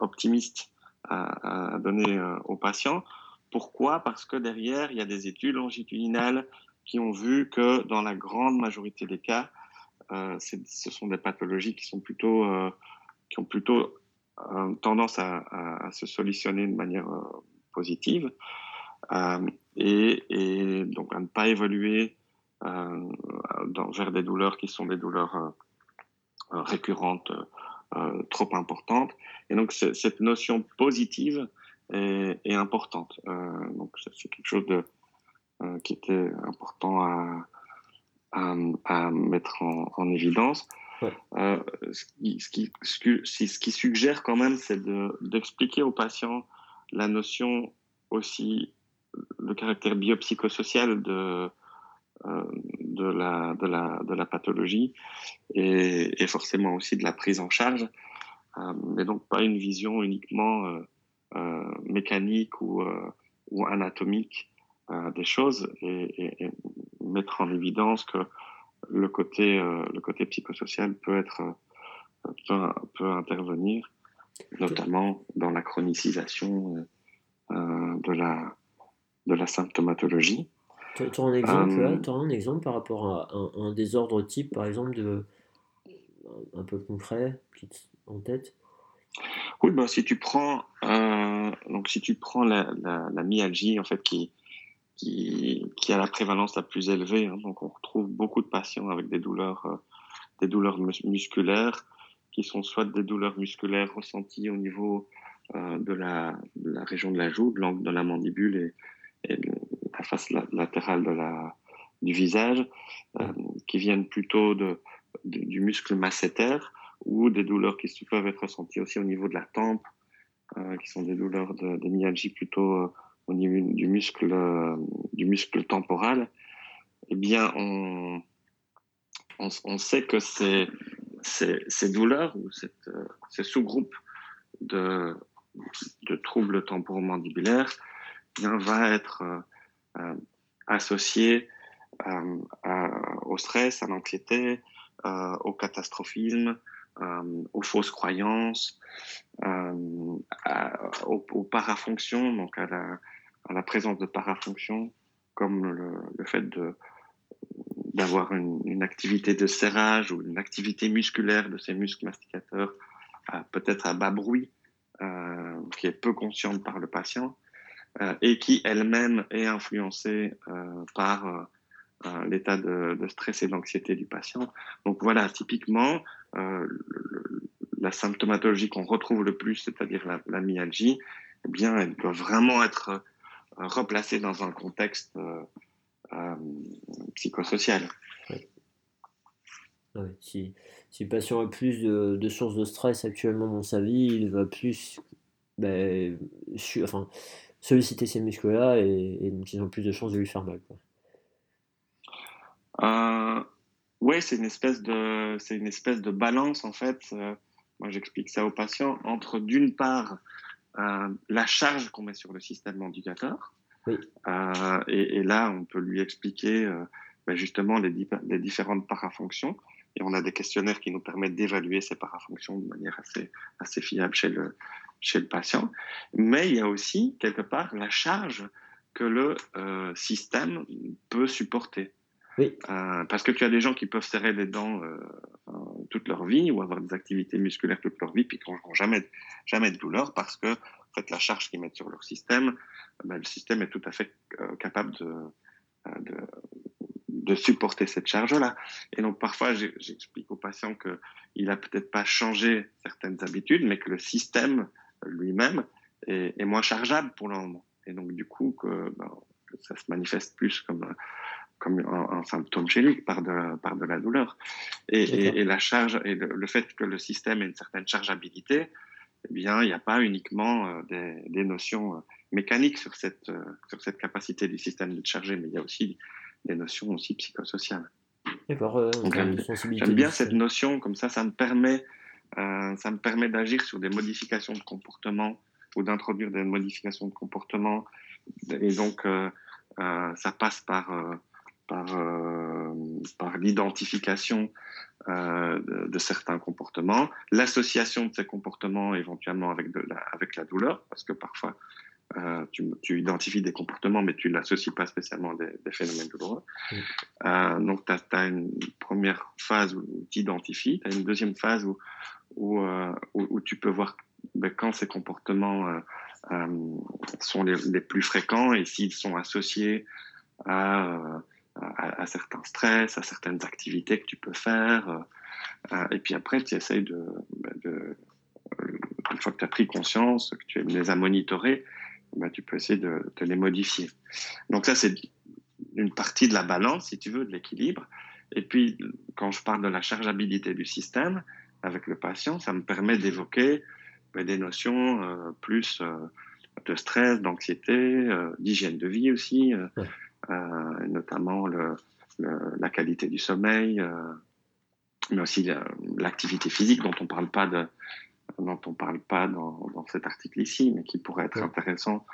optimistes à, donner euh, aux patients. Pourquoi? Parce que derrière, il y a des études longitudinales qui ont vu que dans la grande majorité des cas, euh, ce sont des pathologies qui sont plutôt, euh, qui ont plutôt tendance à, se solutionner de manière positive et, donc à ne pas évoluer vers des douleurs qui sont des douleurs récurrentes euh, trop importante. Et donc, cette notion positive est, est importante. Euh, donc, c'est quelque chose de, euh, qui était important à, à, à mettre en, en évidence. Ouais. Ce, qui, ce, qui, ce, qui, suggère quand même, c'est d'expliquer aux patients la notion aussi, le caractère biopsychosocial de, de, la, de, la, de la pathologie et, et, forcément aussi de la prise en charge, euh, mais donc pas une vision uniquement euh, euh mécanique ou, ou anatomique des choses et, et, et, mettre en évidence que le côté, le côté psychosocial peut être peut, peut intervenir, notamment dans la chronicisation de la de la symptomatologie. Tu as un exemple euh, un exemple par rapport à un, un, désordre type, par exemple, de, un peu concret, en tête? Oui, bah, si tu prends, donc si tu prends la, la, myalgie, en fait, qui, qui, qui, a la prévalence la plus élevée, hein, donc on retrouve beaucoup de patients avec des douleurs, des douleurs musculaires, qui sont soit des douleurs musculaires ressenties au niveau euh, de, la, de, la, région de la joue, de l'angle de la mandibule et, et face latérale du visage, euh, qui viennent plutôt du muscle masséter, ou des douleurs qui peuvent être ressenties aussi au niveau de la tempe, euh, qui sont des douleurs de, myalgie plutôt euh, au niveau du muscle, du muscle temporal, eh bien, on, on, sait que ces, ces, douleurs ou cette, ces sous-groupes de, de troubles temporomandibulaires bien, va être associé euh, au stress, à l'anxiété, euh, au catastrophisme, aux fausses croyances, aux, aux, parafonctions, donc à la, présence de parafonctions, comme le, fait d'avoir une, activité de serrage ou une activité musculaire de ces muscles masticateurs, peut-être à bas bruit, euh, qui est peu consciente par le patient euh, et qui elle-même est influencée euh, par l'état de, stress et d'anxiété du patient. Donc voilà, typiquement, la symptomatologie qu'on retrouve le plus, c'est-à-dire la, myalgie, eh bien, elle doit vraiment être replacée dans un contexte euh, psychosocial. Oui. Si, si, le patient a plus de, sources de stress actuellement dans sa vie, il va plus ben, enfin, solliciter ces muscles-là et, et, donc ils ont plus de chances de lui faire mal. Euh, oui, c'est une espèce de, c'est une espèce de balance en fait. Euh, moi, j'explique ça aux patients entre d'une part euh, la charge qu'on met sur le système mandicateur, oui. et, et, là, on peut lui expliquer ben justement les, les, différentes parafonctions. Et on a des questionnaires qui nous permettent d'évaluer ces parafonctions de manière assez, assez fiable chez le, chez le patient. Mais il y a aussi, quelque part, la charge que le euh, système peut supporter. Oui. Euh, parce que tu as des gens qui peuvent serrer les dents euh, toute leur vie ou avoir des activités musculaires toute leur vie puis qui n'auront jamais, jamais de douleur parce que en fait, la charge qu'ils mettent sur leur système, ben, le système est tout à fait capable de, de, de supporter cette charge-là. Et donc parfois, j'explique aux patients qu'il a peut-être pas changé certaines habitudes, mais que le système lui-même est, est, moins chargeable pour le moment. Et donc du coup, que, ben, que ça se manifeste plus comme comme un, un, symptôme chez lui par de, par de la douleur. Et, et, et la charge et le, le, fait que le système ait une certaine chargeabilité, eh bien, il n'y a pas uniquement euh, des, des, notions euh, mécaniques sur cette, euh, sur cette capacité du système de charger, mais il y a aussi des notions aussi psychosociales. D'accord. Euh, J'aime bien cette notion, comme ça, ça me permet, euh, ça me permet d'agir sur des modifications de comportement ou d'introduire des modifications de comportement. Et donc, euh, euh, ça passe par, par, l'identification de, certains comportements, l'association de ces comportements éventuellement avec, avec la douleur, parce que parfois, euh, tu, tu, identifies des comportements, mais tu l'associes pas spécialement à des, des phénomènes douloureux. Mmh. Euh, donc, tu as, as, une première phase où tu identifies, tu as une deuxième phase où, où, euh, où, où tu peux voir ben, quand ces comportements sont les, les, plus fréquents et s'ils sont associés à, à, à, certains stress, à certaines activités que tu peux faire. et puis après, tu essayes de, ben, de une fois que tu as pris conscience, que tu les as monitorés, bah, tu peux essayer de, de, les modifier. Donc ça, c'est une partie de la balance, si tu veux, de l'équilibre. Et puis, quand je parle de la chargeabilité du système avec le patient, ça me permet d'évoquer bah, des notions euh, plus euh, de stress, d'anxiété, euh, d'hygiène de vie aussi, notamment la qualité du sommeil, mais aussi l'activité physique dont on parle pas de, dont on parle pas dans, dans, cet article ici, mais qui pourrait être ouais. intéressant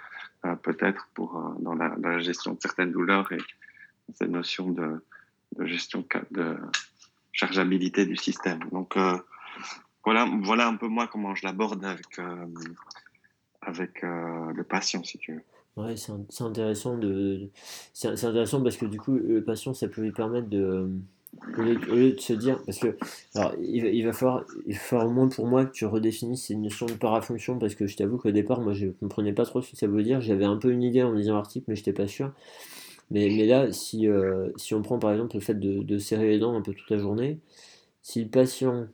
euh, peut-être pour euh, dans, la, dans, la, gestion de certaines douleurs et cette notion de, de gestion de chargeabilité du système. Donc euh, voilà, voilà un peu moi comment je l'aborde avec euh, avec euh, le patient, si tu veux. Ouais, c'est intéressant de, c'est intéressant parce que du coup le patient ça peut lui permettre de au lieu, de se dire, parce que alors, il, va, falloir, au moins pour moi que tu redéfinisses ces notions de parafonction, parce que je t'avoue qu'au départ, moi je ne comprenais pas trop ce que ça veut dire. J'avais un peu une idée en lisant l'article, mais je n'étais pas sûr. Mais, mais là, si, euh, si on prend par exemple le fait de, serrer les dents un peu toute la journée, si le patient,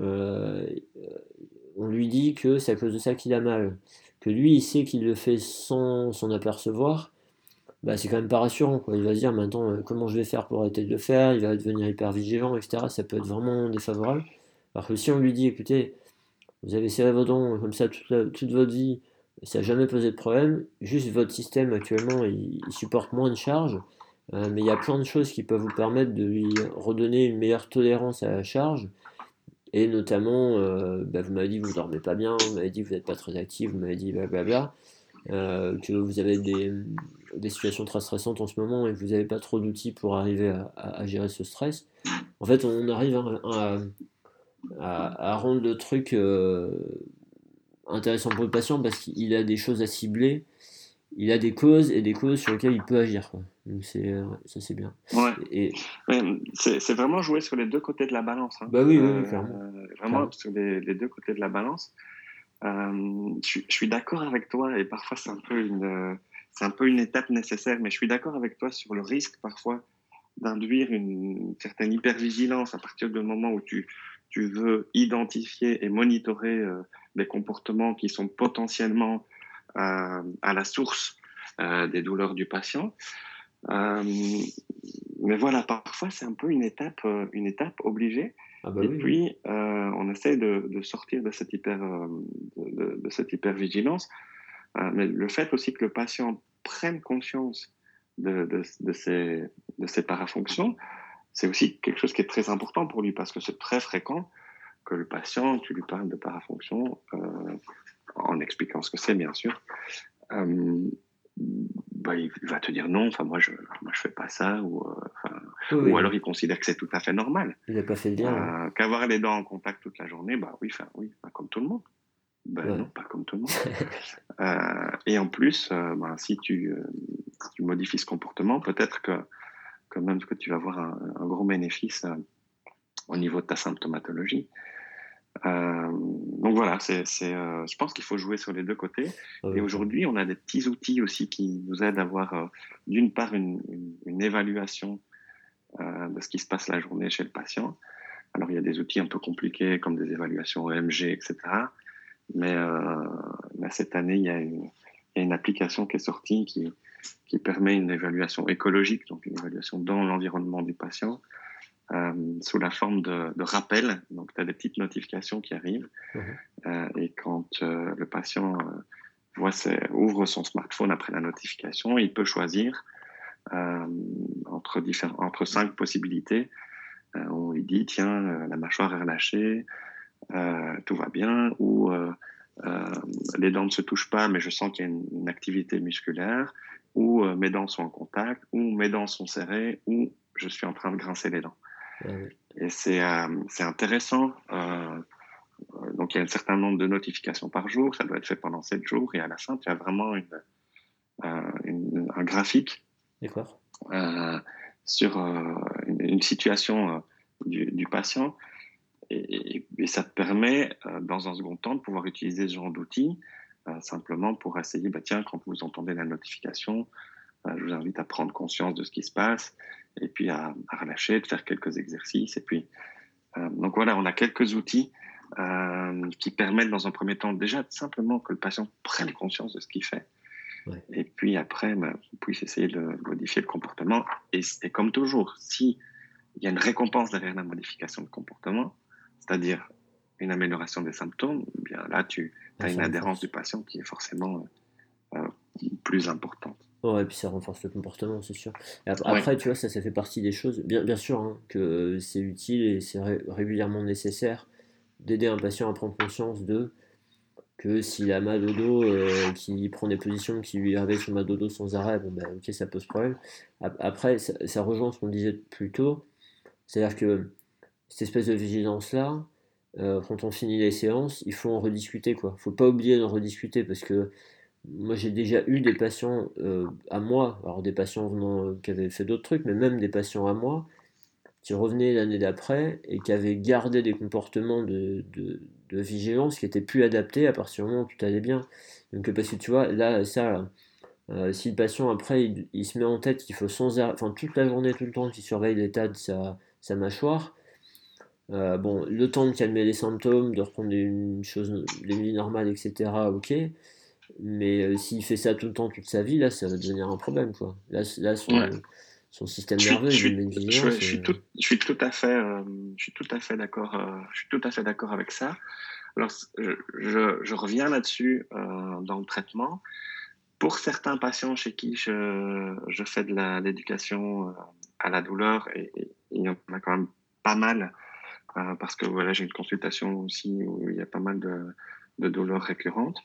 euh, on lui dit que c'est à cause de ça qu'il a mal, que lui il sait qu'il le fait sans s'en apercevoir, bah, c'est quand même pas rassurant. Quoi. Il va se dire maintenant euh, comment je vais faire pour arrêter de le faire, il va devenir hyper vigilant, etc. Ça peut être vraiment défavorable. Alors que si on lui dit écoutez, vous avez serré vos dents comme ça toute, votre vie, ça n'a jamais posé de problème, juste votre système actuellement il, supporte moins de charge, euh, mais il y a plein de choses qui peuvent vous permettre de lui redonner une meilleure tolérance à la charge. Et notamment, euh, bah, vous m'avez dit que vous dormez pas bien, vous m'avez dit que vous n'êtes pas très actif, vous m'avez dit blablabla. Euh, que vous avez des, des, situations très stressantes en ce moment et que vous n'avez pas trop d'outils pour arriver à, à, gérer ce stress, en fait, on arrive à, à rendre le truc euh, intéressant pour le patient parce qu'il a des choses à cibler, il a des causes et des causes sur lesquelles il peut agir. Donc c'est euh, ça c'est bien. Ouais. Et... c'est vraiment jouer sur les deux côtés de la balance. Hein. Bah oui, oui, clairement. Vraiment sur les, les, deux côtés de la balance. Euh, je, suis d'accord avec toi et parfois c'est un peu une étape nécessaire, mais je suis d'accord avec toi sur le risque parfois d'induire une certaine hypervigilance à partir du moment où tu, veux identifier et monitorer euh, des comportements qui sont potentiellement euh, à la source euh, des douleurs du patient. Mais voilà, parfois c'est un peu une étape obligée. Ah bah et puis, euh, on essaie de, de, sortir de cette hyper, euh, de, de, cette hypervigilance. Euh, mais le fait aussi que le patient prenne conscience de, de, de ces parafonctions, c'est aussi quelque chose qui est très important pour lui parce que c'est très fréquent que le patient, tu lui parles de parafonction euh, en expliquant ce que c'est, bien sûr. Bah, il va te dire non, enfin moi je moi je fais pas ça ou euh, ou alors il considère que c'est tout à fait normal. Il n'a pas fait bien. Euh, Qu'avoir les dents en contact toute la journée, bah oui, enfin oui, comme tout le monde. Ben non, pas comme tout le monde. (laughs) euh, et en plus, bah, si tu, tu, modifies ce comportement, peut-être que quand même que tu vas avoir un, un gros bénéfice au niveau de ta symptomatologie. Euh, donc voilà, c'est, euh, je pense qu'il faut jouer sur les deux côtés. Et aujourd'hui, on a des petits outils aussi qui nous aident à avoir euh, d'une part une, une, une évaluation de ce qui se passe la journée chez le patient. Alors il y a des outils un peu compliqués comme des évaluations EMG, etc. Mais, cette année, il y, a une, il y a une application qui est sortie qui, qui permet une évaluation écologique, donc une évaluation dans l'environnement du patient, euh, sous la forme de, de rappel. Donc, tu as des petites notifications qui arrivent. Mmh. Euh, et quand euh, le patient voit ses, ouvre son smartphone après la notification, il peut choisir entre, différents, entre cinq possibilités. on lui dit, tiens, la mâchoire est relâchée, tout va bien, ou les dents ne se touchent pas, mais je sens qu'il y a une, une activité musculaire, ou mes dents sont en contact, ou mes dents sont serrées, ou je suis en train de grincer les dents. Et c'est euh, intéressant. Euh, donc, il y a un certain nombre de notifications par jour. Ça doit être fait pendant 7 jours. Et à la fin, tu as vraiment une, euh, une un graphique sur une, une, situation du, du, patient. Et, et, ça te permet, dans un second temps, de pouvoir utiliser ce genre d'outils simplement pour essayer, bah, tiens, quand vous entendez la notification, je vous invite à prendre conscience de ce qui se passe et puis à, à relâcher, de faire quelques exercices. Et puis, euh, donc voilà, on a quelques outils euh, qui permettent dans un premier temps déjà simplement que le patient prenne conscience de ce qu'il fait. Ouais. Et puis après, bah, on puisse essayer de modifier le comportement. Et, et comme toujours, si il y a une récompense derrière la modification de comportement, c'est-à-dire une amélioration des symptômes, eh bien là, tu as une adhérence du patient qui est forcément euh, plus importante. Ouais, et puis ça renforce le comportement, c'est sûr. après, ouais. tu vois, ça, ça fait partie des choses. Bien, bien sûr hein, que c'est utile et c'est ré régulièrement nécessaire d'aider un patient à prendre conscience de que s'il a mal au dos, euh, qu'il prend des positions qui lui réveillent son mal au dos sans arrêt, bon, ben, ok, ça pose problème. Après, ça, ça rejoint ce qu'on disait plus tôt, c'est-à-dire que cette espèce de vigilance-là, euh, quand on finit les séances, il faut en rediscuter, quoi. Faut pas oublier d'en rediscuter parce que moi j'ai déjà eu des patients euh, à moi, alors des patients venant, euh, qui avaient fait d'autres trucs, mais même des patients à moi, qui revenait l'année d'après et qui avait gardé des comportements de, vigilance qui étaient plus adaptés à partir du moment où tout allait bien. Donc parce que tu vois, là, ça, euh, si le patient après il, se met en tête qu'il faut sans arrêt, toute la journée, tout le temps qu'il surveille l'état de sa, mâchoire, bon, le temps de calmer les symptômes, de reprendre une chose, les nuits normales, etc. Ok, mais euh, s'il fait ça tout le temps, toute sa vie, là, ça va devenir un problème, quoi. Là, là son, système nerveux, je suis, je, suis tout, je suis tout à fait, je suis tout à fait d'accord, je suis tout à fait d'accord avec ça. Alors, je, je reviens là-dessus dans le traitement. Pour certains patients chez qui je, je fais de l'éducation euh, à la douleur, et, il y en a quand même pas mal, euh, parce que voilà, j'ai une consultation aussi où il y a pas mal de, de douleurs récurrentes.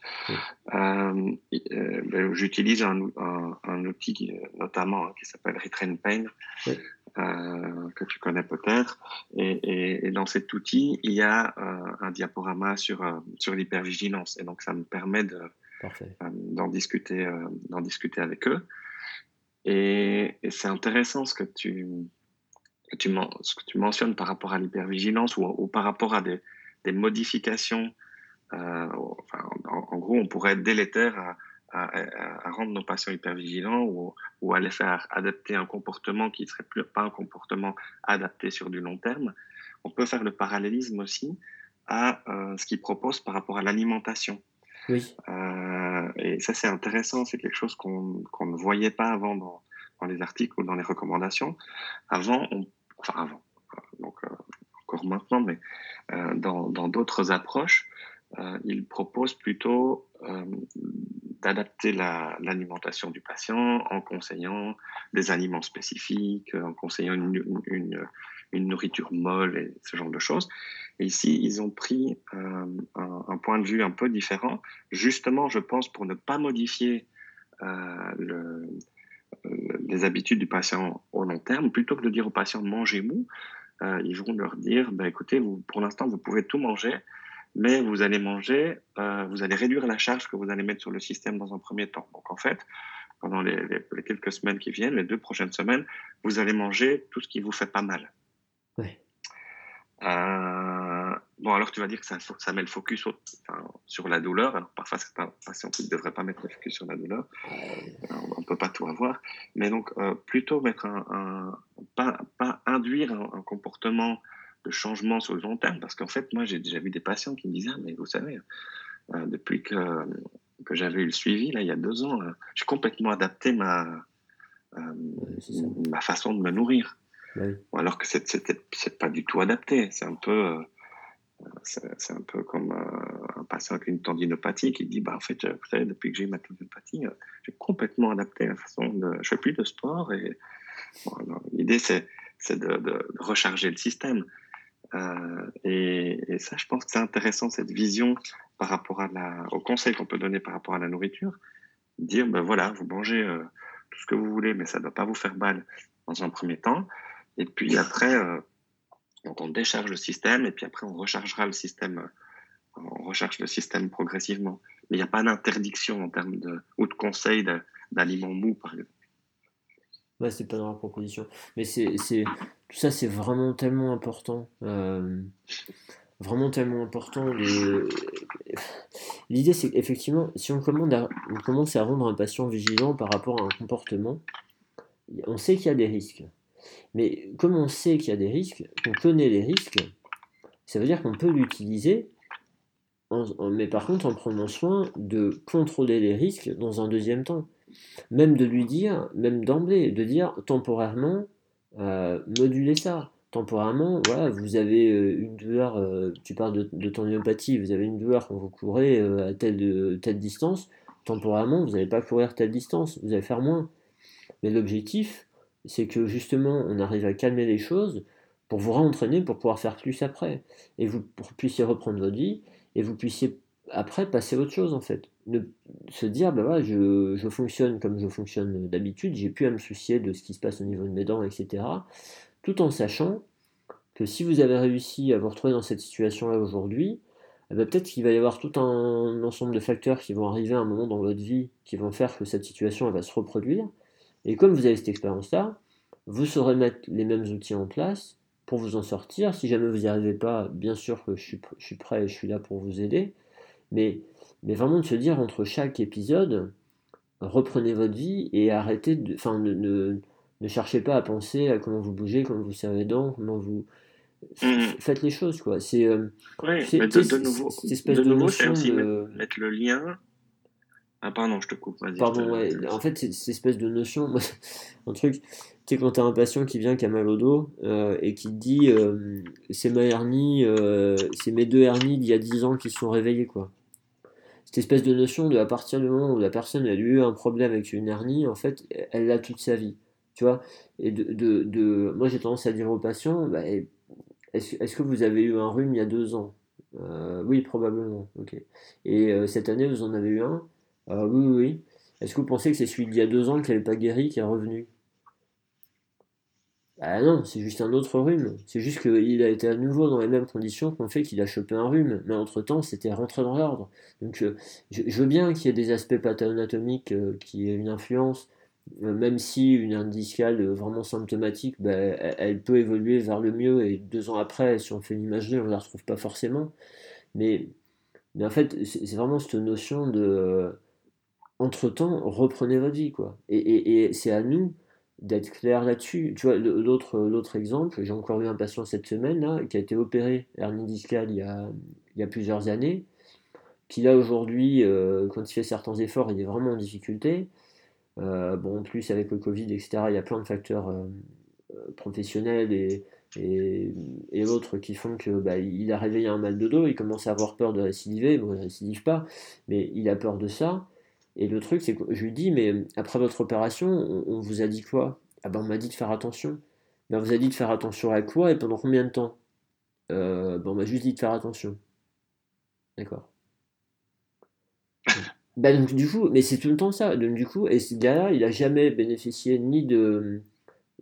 Euh, euh, ben, J'utilise un, un, un, outil notamment hein, qui s'appelle Retrain Pain, euh, que tu connais peut-être. Et, et, et, dans cet outil, il y a un diaporama sur, sur l'hypervigilance. Et donc, ça me permet de, d'en discuter, d'en discuter avec eux. Et, c'est intéressant ce que tu, tu, ce que tu mentionnes par rapport à l'hypervigilance ou, par rapport à des, des modifications. Euh, enfin, en, gros, on pourrait être délétère à, à, rendre nos patients hypervigilants ou, ou à les faire adapter un comportement qui ne serait plus, pas un comportement adapté sur du long terme. On peut faire le parallélisme aussi à ce qu'ils proposent par rapport à l'alimentation. Oui. Euh, et ça, c'est intéressant. C'est quelque chose qu'on ne voyait pas avant dans, dans, les articles ou dans les recommandations. Avant, on, enfin avant, donc euh, encore maintenant, mais euh, dans d'autres approches, euh, ils proposent plutôt euh, d'adapter l'alimentation du patient en conseillant des aliments spécifiques, en conseillant une, nourriture molle et ce genre de choses. Ici, ils ont pris euh, un, point de vue un peu différent, justement, je pense, pour ne pas modifier euh, le, les habitudes du patient au long terme, plutôt que de dire au patient mangez mou, euh, ils vont leur dire, ben, écoutez, vous, pour l'instant, vous pouvez tout manger, mais vous allez manger, euh, vous allez réduire la charge que vous allez mettre sur le système dans un premier temps. Donc en fait, pendant les, les, les quelques semaines qui viennent, les deux prochaines semaines, vous allez manger tout ce qui vous fait pas mal. Oui. Euh, bon, alors tu vas dire que ça, ça met le focus sur la douleur. Alors parfois, c'est un patient qui ne devrait pas mettre le focus sur la douleur. on ne peut pas tout avoir. Mais donc, euh, plutôt mettre un, un pas, pas, induire un, comportement de changement sur le long terme. Parce qu'en fait, moi, j'ai déjà vu des patients qui me disaient, ah, mais vous savez, euh, depuis que, que j'avais eu le suivi, là, il y a deux ans, euh, j'ai complètement adapté ma, euh, ma façon de me nourrir. Alors que c'est pas du tout adapté. C'est un peu, euh, c'est un peu comme un patient avec une tendinopathie qui dit, bah, en fait, vous savez, depuis que j'ai ma tendinopathie, j'ai complètement adapté la façon de, je fais plus de sport et l'idée c'est, c'est de, de, recharger le système. Euh, et, ça, je pense que c'est intéressant cette vision par rapport à la, au conseil qu'on peut donner par rapport à la nourriture, dire ben voilà, vous mangez tout ce que vous voulez, mais ça ne doit pas vous faire mal dans un premier temps. Et puis après, euh, donc on décharge le système et puis après on rechargera le système, euh, on recharge le système progressivement. Mais il n'y a pas d'interdiction en termes de, ou de conseil d'aliments mous, par exemple. Ouais, c'est pas dans la proposition. Mais c'est, tout ça, c'est vraiment tellement important. Euh, vraiment tellement important. L'idée, c'est qu'effectivement, si on, commence à rendre un patient vigilant par rapport à un comportement, on sait qu'il y a des risques. Mais comme on sait qu'il y a des risques, qu'on connaît les risques, ça veut dire qu'on peut l'utiliser, mais par contre en prenant soin de contrôler les risques dans un deuxième temps. Même de lui dire, même d'emblée, de dire temporairement, euh, moduler ça. Temporairement, voilà, vous avez euh, une douleur, euh, tu parles de, de tendinopathie, vous avez une douleur quand vous courez à telle, telle distance, temporairement, vous n'allez pas courir telle distance, vous allez faire moins. Mais l'objectif, c'est que justement on arrive à calmer les choses pour vous réentraîner pour pouvoir faire plus après. Et vous puissiez reprendre votre vie et vous puissiez après passer à autre chose en fait. Se dire, bah voilà, je, je, fonctionne comme je fonctionne d'habitude, j'ai plus à me soucier de ce qui se passe au niveau de mes dents, etc. Tout en sachant que si vous avez réussi à vous retrouver dans cette situation-là aujourd'hui, eh ben, peut-être qu'il va y avoir tout un ensemble de facteurs qui vont arriver à un moment dans votre vie qui vont faire que cette situation elle va se reproduire. Et comme vous avez cette expérience-là, vous saurez mettre les mêmes outils en place pour vous en sortir. Si jamais vous n'y arrivez pas, bien sûr que je suis, je suis prêt et je suis là pour vous aider. Mais, mais vraiment de se dire entre chaque épisode, reprenez votre vie et arrêtez de. Enfin, ne, ne, cherchez pas à penser à comment vous bougez, comment vous servez dents, comment vous. Mmh. Faites les choses, quoi. C'est. Euh, de, nouveau, cette espèce de, nouveau, c'est aussi mettre le lien ah pardon, je te coupe. Pardon, ouais. En fait, c'est cette espèce de notion, (laughs) un truc, tu sais, quand t'as un patient qui vient qui a mal au dos euh, et qui te dit euh, c'est ma hernie, euh, c'est mes deux hernies d'il y a 10 ans qui sont réveillées, quoi. Cette espèce de notion de à partir du moment où la personne a eu un problème avec une hernie, en fait, elle l'a toute sa vie. Tu vois? Et de, de, moi, j'ai tendance à dire aux patients bah, est-ce est que vous avez eu un rhume il y a deux ans? Oui, probablement. Et cette année, vous en avez eu un? Ah oui, oui. Est-ce que vous pensez que c'est celui d'il y a deux ans qui n'avait pas guéri qui est revenu? Ah non, c'est juste un autre rhume. C'est juste qu'il a été à nouveau dans les mêmes conditions qu'on fait qu'il a chopé un rhume. Mais entre-temps, c'était rentré dans l'ordre. Donc euh, je, veux bien qu'il y ait des aspects pathanatomiques euh, qui aient une influence, euh, même si une indiscale vraiment symptomatique, bah, elle, peut évoluer vers le mieux et deux ans après, si on fait une imagerie, on ne la retrouve pas forcément. Mais, mais en fait, c'est vraiment cette notion de entre-temps, reprenez votre vie, quoi. Et, c'est à nous d'être clair là-dessus. Tu vois, l'autre, exemple, j'ai encore eu un patient cette semaine, là, qui a été opéré hernie discale il y a, il y a plusieurs années, qui là, aujourd'hui, euh, quand il fait certains efforts, il est vraiment en difficulté. Euh, bon, en plus, avec le Covid, etc., il y a plein de facteurs euh, professionnels et, et, autres qui font que bah, il a réveillé un mal de dos, il commence à avoir peur de récidiver, bon, il ne récidive pas, mais il a peur de ça. Et le truc, c'est que je lui dis, mais après votre opération, on, vous a dit quoi? Ah ben on m'a dit de faire attention. Ben, on vous a dit de faire attention à quoi et pendant combien de temps? Euh, ben, On m'a juste dit de faire attention. D'accord. (laughs) ben, donc, du coup, mais c'est tout le temps ça. Donc, du coup, et ce gars-là, il a jamais bénéficié ni de.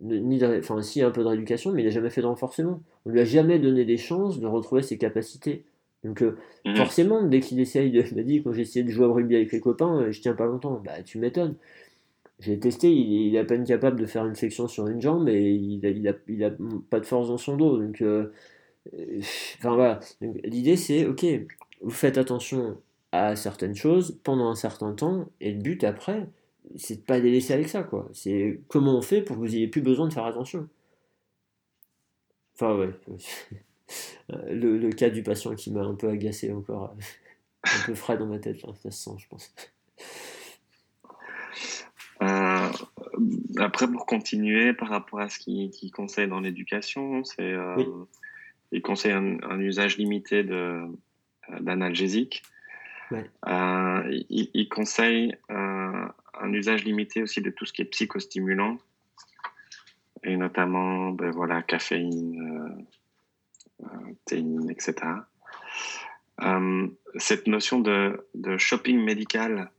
Ni de, enfin, si un peu de rééducation, mais il n'a jamais fait de renforcement. On lui a jamais donné des chances de retrouver ses capacités. Donc euh, mhm. forcément, dès qu'il essaye de... Il m'a dit, quand essayé de jouer au rugby avec les copains, euh, je tiens pas longtemps. Bah tu m'étonnes. J'ai testé, il, est à peine capable de faire une section sur une jambe et il a, il a, il a pas de force dans son dos. Donc, euh, enfin voilà. L'idée c'est, ok, vous faites attention à certaines choses pendant un certain temps et le but après, c'est de pas les laisser avec ça quoi. C'est comment on fait pour que vous ayez plus besoin de faire attention. Enfin ouais. Euh, le, cas du patient qui m'a un peu agacé encore, euh, un peu frais dans ma tête, là, ça se sent, je pense. Euh, après, pour continuer par rapport à ce qu'il qui conseille dans l'éducation, c'est il conseille un, usage limité d'analgésiques. il, il, conseille un usage limité aussi de tout ce qui est psychostimulant, et notamment ben, voilà, caféine, etc. Euh, cette notion de, shopping médical,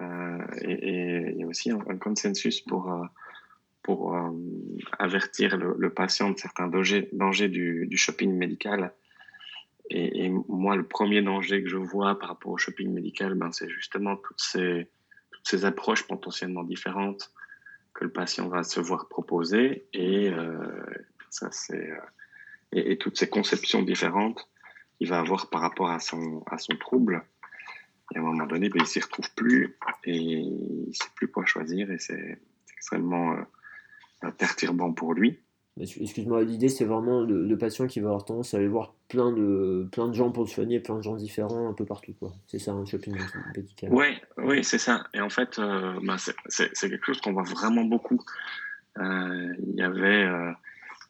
euh, et, il y a aussi un, consensus pour, euh, pour avertir le, patient de certains dangers, du, shopping médical. Et, moi, le premier danger que je vois par rapport au shopping médical, ben, c'est justement toutes ces approches potentiellement différentes que le patient va se voir proposer. Et ça, c'est et, toutes ces conceptions différentes qu'il va avoir par rapport à son, à son trouble. Et à un moment donné, ben, il s'y retrouve plus et il ne sait plus quoi choisir et c'est extrêmement euh, perturbant pour lui. Excuse-moi, l'idée c'est vraiment le, patient qui va avoir tendance à aller voir plein de, plein de gens pour le soigner, plein de gens différents un peu partout. C'est ça un shopping médical. Oui, oui c'est ça. Et en fait, euh, ben, c'est quelque chose qu'on voit vraiment beaucoup. Euh, il y avait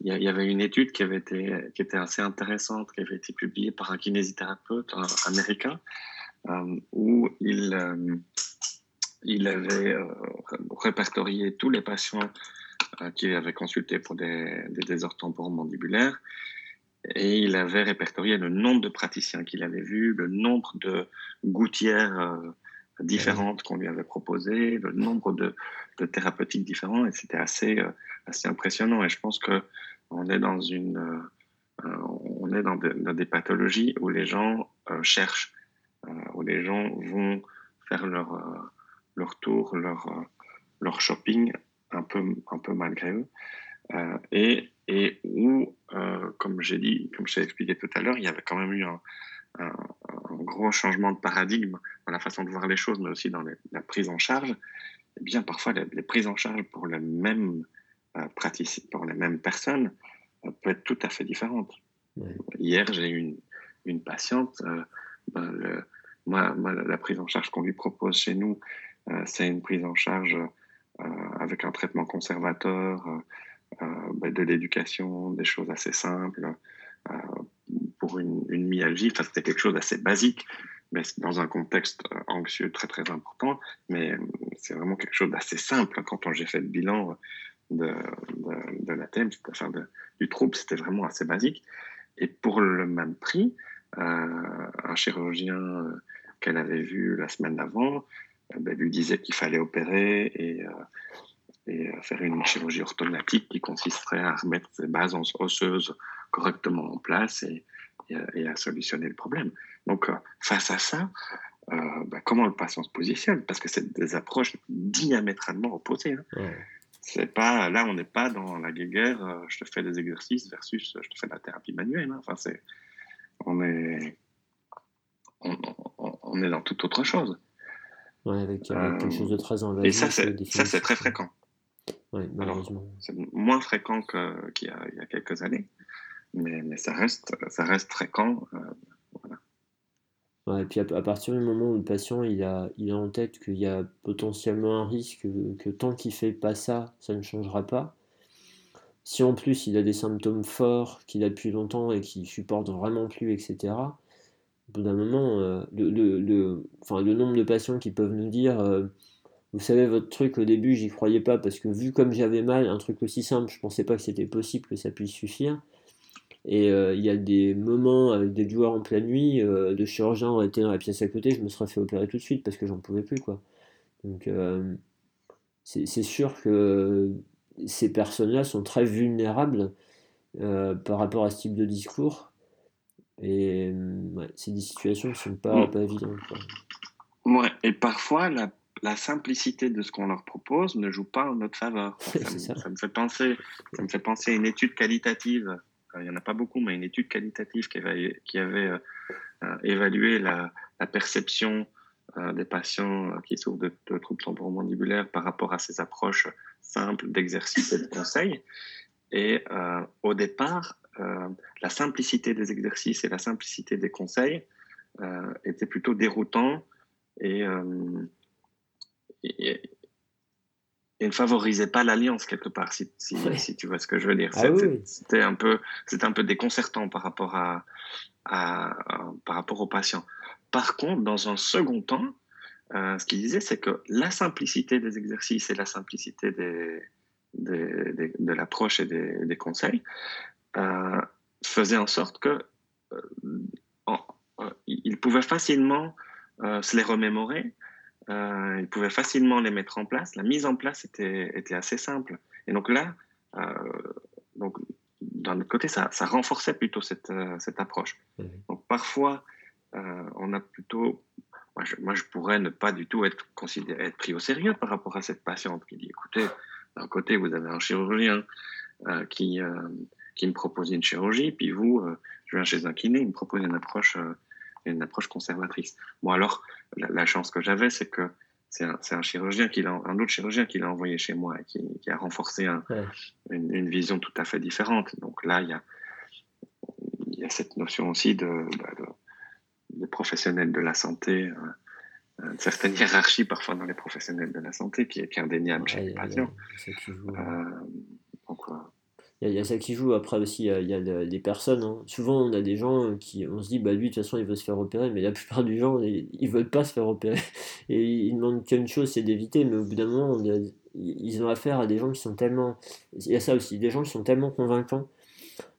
il y, avait une étude qui avait été qui était assez intéressante, qui avait été publiée par un kinésithérapeute américain, euh, où il euh, il avait euh, répertorié tous les patients qu'il avait consultés pour des, des désordres temporaux mandibulaires et il avait répertorié le nombre de praticiens qu'il avait vus, le nombre de gouttières différentes qu'on lui avait proposées, le nombre de, de thérapeutiques différents, et c'était assez, assez impressionnant. Et je pense que on est dans une, euh, on est dans, des pathologies où les gens euh, cherchent, euh, où les gens vont faire leur leur tour, leur leur shopping un peu un peu malgré eux. et, et où, euh, comme j'ai dit, comme je t'ai expliqué tout à l'heure, il y avait quand même eu un, un, gros changement de paradigme dans la façon de voir les choses, mais aussi dans la prise en charge. Eh bien, parfois, les, prises en charge pour les mêmes euh, pour les mêmes personnes, euh, peut être tout à fait différentes. Hier, j'ai eu une, une patiente. Euh, ben, le, moi, la prise en charge qu'on lui propose chez nous, c'est une prise en charge avec un traitement conservateur, ben, de l'éducation, des choses assez simples pour une, une myalgie. Enfin, c'était quelque chose d'assez basique, mais dans un contexte anxieux très très important. Mais c'est vraiment quelque chose d'assez simple. Quand j'ai fait le bilan de, de, la thème, enfin de, du trouble, c'était vraiment assez basique. Et pour le même prix, euh, un chirurgien euh, qu'elle avait vu la semaine d'avant euh, ben, lui disait qu'il fallait opérer et, faire une chirurgie orthognathique qui consisterait à remettre ses bases osseuses correctement en place et, et, à solutionner le problème. Donc, face à ça, ben, comment le patient se positionne? Parce que c'est des approches diamétralement opposées. Hein. C'est pas là, on n'est pas dans la guerre. je te fais des exercices versus je te fais de la thérapie manuelle. Hein. Enfin, c'est on est, on, est dans toute autre chose. Ouais, avec, quelque chose de très invasif. Et ça, c'est très fréquent. Oui, malheureusement. C'est moins fréquent qu'il y, y, a quelques années, mais, mais, ça, reste, ça reste fréquent. Euh, et puis à, partir du moment où le patient il a, a en tête qu'il y a potentiellement un risque que tant qu'il fait pas ça, ça ne changera pas, si en plus il a des symptômes forts qu'il a depuis longtemps et qu'il supporte vraiment plus, etc., au bout d'un moment, euh, le, nombre de patients qui peuvent nous dire euh, Vous savez, votre truc au début, j'y croyais pas parce que vu comme j'avais mal, un truc aussi simple, je pensais pas que c'était possible que ça puisse suffire. Et euh, il y a des moments avec des joueurs en pleine nuit, de chirurgiens auraient été dans la pièce à côté, je me serais fait opérer tout de suite parce que j'en pouvais plus. quoi. Donc c'est sûr que ces personnes-là sont très vulnérables euh, par rapport à ce type de discours. Et ouais, c'est des situations qui ne sont pas, pas évidentes. Ouais, et parfois, la, la, simplicité de ce qu'on leur propose ne joue pas en notre faveur. (laughs) Ça, ça. me, fait penser, ça me fait penser à une étude qualitative. Il n'y en a pas beaucoup, mais une étude qualitative qui avait, euh, euh, évalué la, perception des patients qui souffrent de, de troubles temporomandibulaires par rapport à ces approches simple d'exercice et de conseils. Et euh, au départ, euh, la simplicité des exercices et la simplicité des conseils euh, étaient plutôt déroutants et, ne favorisaient pas l'alliance quelque part, si, si, tu vois ce que je veux dire. Ah c'était un peu, c'était un peu déconcertant par rapport à, à, par rapport aux patients. Par contre, dans un second temps, euh, ce qu'il disait, c'est que la simplicité des exercices et la simplicité des, de l'approche et des, conseils euh, faisaient en sorte que euh, il pouvait facilement se les remémorer, il pouvait facilement les mettre en place. La mise en place était, était assez simple. Et donc là, donc, d'un autre côté, ça, ça, renforçait plutôt cette, cette approche. Mmh. Donc parfois, on a plutôt moi je, pourrais ne pas du tout être considéré, être pris au sérieux par rapport à cette patiente qui dit, écoutez, d'un côté, vous avez un chirurgien euh, qui, euh, qui me propose une chirurgie, puis vous, euh, je viens chez un kiné, il me propose une approche, une approche conservatrice. Bon, alors, la, chance que j'avais, c'est que c'est un, un, chirurgien qui un autre chirurgien qui l'a envoyé chez moi et qui, qui a renforcé un, une, vision tout à fait différente. Donc là, il y a, il y a cette notion aussi de, bah, de professionnels de la santé, euh, une certaine hiérarchie parfois dans les professionnels de la santé qui est, qui est indéniable chez les patients. Il y, a ça qui joue. Après aussi, il y a, des personnes. Hein. Souvent, on a des gens qui, on se dit, bah lui, de toute façon, il veut se faire opérer, mais la plupart du gens, ils, veulent pas se faire opérer. (laughs) Et ils demandent qu'une chose, c'est d'éviter. Mais au bout d'un moment, ils ont affaire à des gens qui sont tellement. Il y a ça aussi, des gens qui sont tellement convaincants.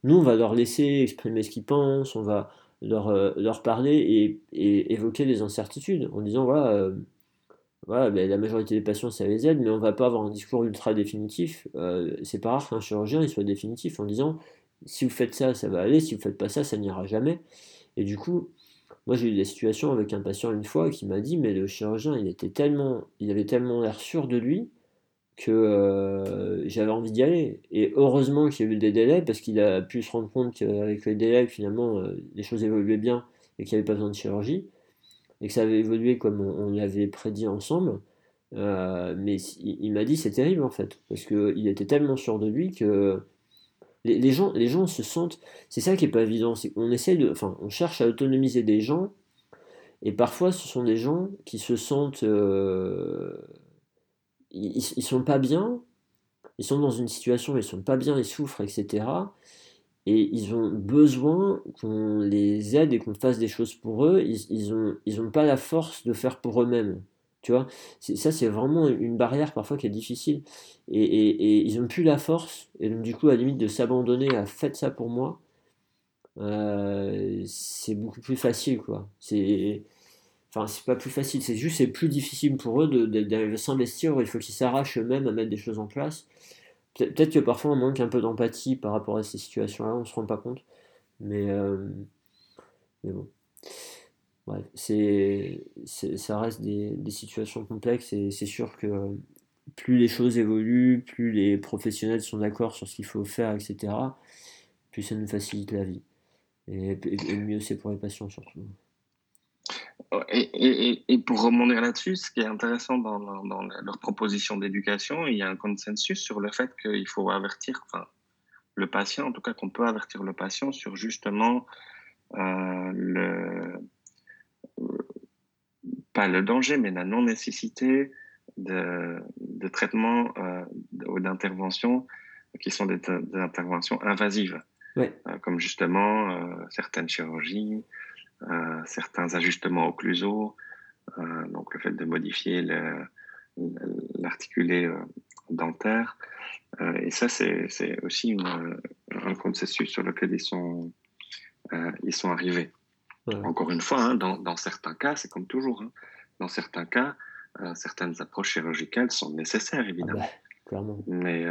Nous, on va leur laisser exprimer ce qu'ils pensent, on va, leur, euh, leur parler et, évoquer des incertitudes en disant voilà, euh, voilà la majorité des patients ça les aide, mais on va pas avoir un discours ultra définitif. Euh, c'est pas rare qu'un chirurgien il soit définitif en disant si vous faites ça, ça va aller, si vous faites pas ça, ça n'ira jamais. Et du coup, moi j'ai eu des situations avec un patient une fois qui m'a dit mais le chirurgien il était tellement, il avait tellement l'air sûr de lui que euh, j'avais envie d'y aller. Et heureusement qu'il y a eu des délais, parce qu'il a pu se rendre compte qu'avec les délais, finalement, euh, les choses évoluaient bien et qu'il n'y avait pas besoin de chirurgie, et que ça avait évolué comme on, l'avait prédit ensemble. Euh, mais il, m'a dit c'est terrible en fait, parce qu'il était tellement sûr de lui que les, gens, les gens se sentent. C'est ça qui est pas évident, c'est qu'on essaie. Enfin, on cherche à autonomiser des gens, et parfois ce sont des gens qui se sentent ils, ils sont pas bien, ils sont dans une situation ils sont pas bien, ils souffrent, etc. Et ils ont besoin qu'on les aide et qu'on fasse des choses pour eux. Ils, ils ont, ils ont pas la force de faire pour eux-mêmes. Tu vois, ça c'est vraiment une barrière parfois qui est difficile. Et, ils ont plus la force, et donc du coup, à la limite de s'abandonner à faites ça pour moi, euh, c'est beaucoup plus facile quoi. C'est Enfin, c'est pas plus facile, c'est juste c'est plus difficile pour eux de, s'investir. Il faut qu'ils s'arrachent eux-mêmes à mettre des choses en place. Peut-être que parfois on manque un peu d'empathie par rapport à ces situations-là, on se rend pas compte. Mais, euh, bon. Ouais, c'est, ça reste des, situations complexes et c'est sûr que plus les choses évoluent, plus les professionnels sont d'accord sur ce qu'il faut faire, etc., plus ça nous facilite la vie. Et mieux c'est pour les patients surtout. Et, pour remonter là-dessus, ce qui est intéressant dans, leur proposition d'éducation, il y a un consensus sur le fait qu'il faut avertir enfin, le patient, en tout cas qu'on peut avertir le patient sur justement euh, le, pas le danger, mais la non-nécessité de, de traitements euh, ou d'interventions qui sont des, interventions invasives, euh, comme justement certaines chirurgies, euh, certains ajustements occlusaux, euh, donc le fait de modifier l'articulé euh, dentaire. et ça, c'est aussi une, un consensus sur lequel ils sont, ils sont arrivés. Encore une fois, hein, dans, dans, certains cas, c'est comme toujours. Hein, dans certains cas, certaines approches chirurgicales sont nécessaires, évidemment. Ah bah, mais,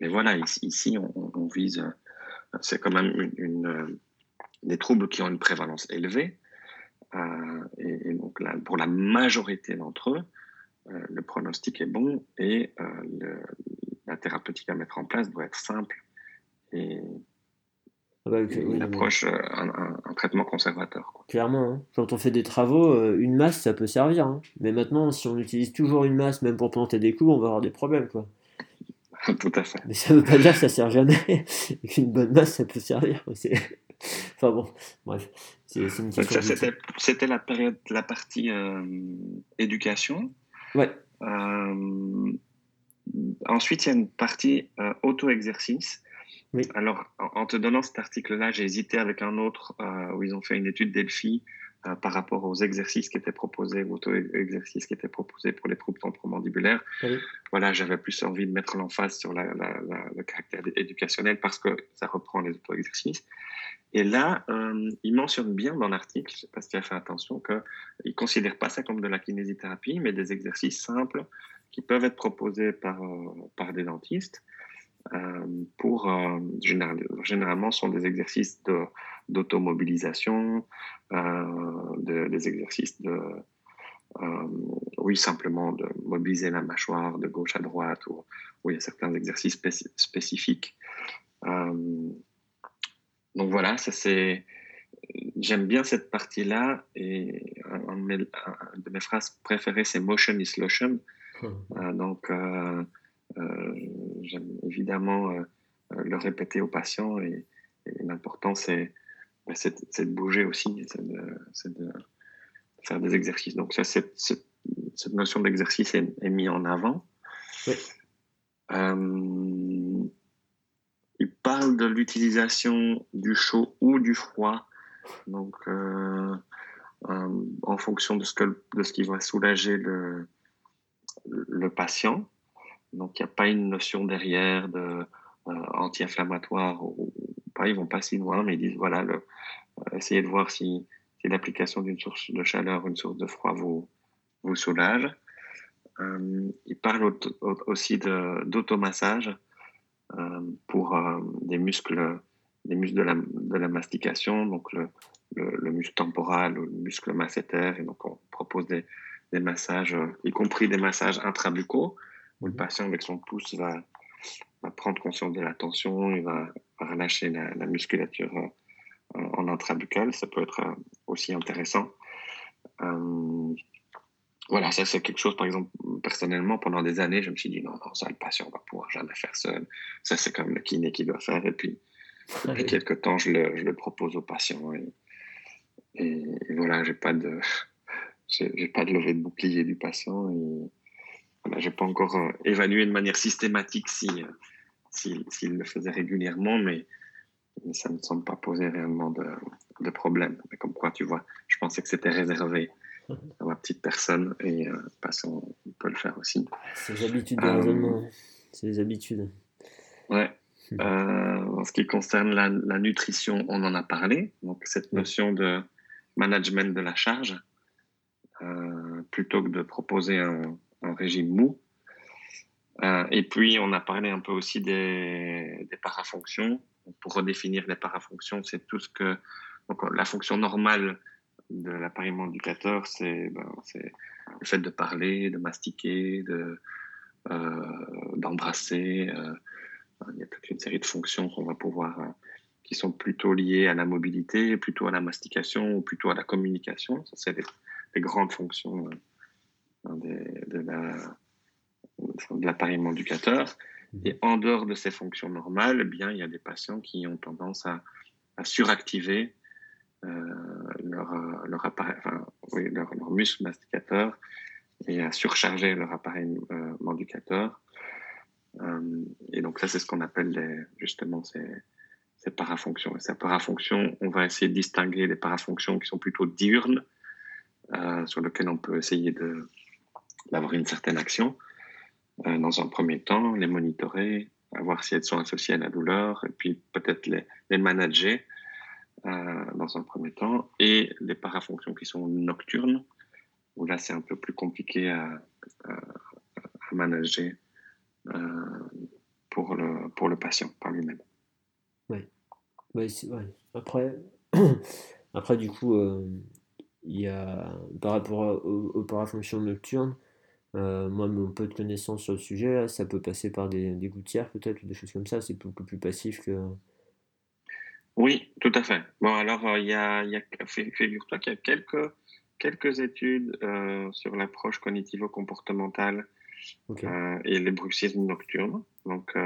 mais voilà, ici, on, vise, c'est quand même une, des troubles qui ont une prévalence élevée. Euh, et, donc là, pour la majorité d'entre eux, euh, le pronostic est bon et euh, la thérapeutique à mettre en place doit être simple et bah, une approche, un, traitement conservateur. Clairement, hein. quand on fait des travaux, une masse ça peut servir. Hein. Mais maintenant, si on utilise toujours une masse, même pour planter des coups, on va avoir des problèmes. Quoi. (laughs) Tout à fait. Mais ça ne veut pas dire que ça sert jamais. (laughs) Qu'une bonne masse, ça peut servir. Enfin bon, bref. C'était la période, la partie euh, éducation. Ouais. Euh, ensuite, il y a une partie euh, auto-exercice. Oui. Alors, en, te donnant cet article-là, j'ai hésité avec un autre où ils ont fait une étude Delphi euh, par rapport aux exercices qui étaient proposés, auto-exercices qui étaient proposés pour les troubles temporomandibulaires. Voilà, j'avais plus envie de mettre l'emphase sur la, le caractère éducationnel parce que ça reprend les auto-exercices. Et là, euh, il mentionne bien dans l'article, parce qu'il a fait attention, qu'il ne considère pas ça comme de la kinésithérapie, mais des exercices simples qui peuvent être proposés par, euh, par des dentistes. Euh, pour euh, généralement sont des exercices de d'automobilisation, euh, des exercices de, euh, oui, simplement de mobiliser la mâchoire de gauche à droite, ou, il y a certains exercices spécifiques. Euh, donc voilà, ça c'est. J'aime bien cette partie-là, et une de mes phrases préférées, c'est motion is lotion. Hum. donc, j'aime évidemment le répéter aux patients, et l'important c'est c'est de bouger aussi, c'est de, faire des exercices. Donc ça, cette, cette notion d'exercice est, est mise en avant. Euh, il parle de l'utilisation du chaud ou du froid, donc euh, euh, en fonction de ce, que, de ce qui va soulager le, le patient. Donc il n'y a pas une notion derrière de anti-inflammatoire ou, pas, ils vont pas si loin, mais ils disent voilà, le, euh, essayez de voir si, si l'application d'une source de chaleur ou une source de froid vous, vous soulage. Euh, ils parlent aussi d'automassage euh, pour euh, des muscles, des muscles de la, de la mastication, donc le, le, muscle temporal ou le muscle masséter. Et donc, on propose des, des massages, y compris des massages intrabucaux, où le mhm. patient, avec son pouce, va, va prendre conscience de la tension, il va, relâcher la, musculature euh, en intrabuccal. Ça peut être euh, aussi intéressant. Euh, voilà, ça c'est quelque chose, par exemple, personnellement, pendant des années, je me suis dit, non, non, ça, le patient va pouvoir jamais faire seul. Ça, c'est comme le kiné qui doit faire. Et puis, depuis quelques temps, je le, je le, propose aux patients. Et, et, voilà, j'ai pas de, (laughs) j'ai pas de levée de bouclier du patient. Et voilà, j'ai pas encore évalué de manière systématique si, s'il le faisait régulièrement, mais, ça ne me semble pas poser réellement de, de, problème. Mais comme quoi, tu vois, je pensais que c'était réservé à ma petite personne et euh, on peut le faire aussi. C'est les habitudes de raisonnement. C'est les habitudes. Ouais. Euh, en ce qui concerne la, la, nutrition, on en a parlé. Donc, cette notion de management de la charge, euh, plutôt que de proposer un, un régime mou, euh, et puis, on a parlé un peu aussi des, des parafonctions. Pour redéfinir les parafonctions, c'est tout ce que. Donc, la fonction normale de l'appareil manducateur, c'est ben, le fait de parler, de mastiquer, de, euh, d'embrasser. Euh, il y a toute une série de fonctions qu'on va pouvoir. Euh, qui sont plutôt liées à la mobilité, plutôt à la mastication ou plutôt à la communication. Ça, c'est les, grandes fonctions de la de l'appareil manducateur. Mhm. Et en dehors de ces fonctions normales, eh bien, il y a des patients qui ont tendance à, suractiver euh, leur, euh, leur, appareil, enfin, oui, leur, leur, muscle masticateur et à surcharger leur appareil euh, manducateur. et donc ça, c'est ce qu'on appelle les, justement ces, ces parafonctions. Et ces parafonctions, on va essayer de distinguer les parafonctions qui sont plutôt diurnes, sur lesquelles on peut essayer d'avoir une certaine action, euh, dans un premier temps, les monitorer, voir si elles sont associées à la douleur, et puis peut-être les, manager euh, dans un premier temps, et les parafonctions qui sont nocturnes, où là c'est un peu plus compliqué à, manager euh, pour, le, pour le patient par lui-même. Oui. Ouais. Après, (clears throat) après, du coup, il y a, par rapport aux, aux parafonctions nocturnes, euh, moi, mon peu de connaissances sur le sujet, ça peut passer par des, des gouttières peut-être, ou des choses comme ça. C'est beaucoup plus passif que. Oui, tout à fait. Bon, alors, euh, il y a, y a figure-toi qu'il y a quelques, quelques études euh, sur l'approche cognitivo-comportementale et les bruxismes nocturnes. Donc,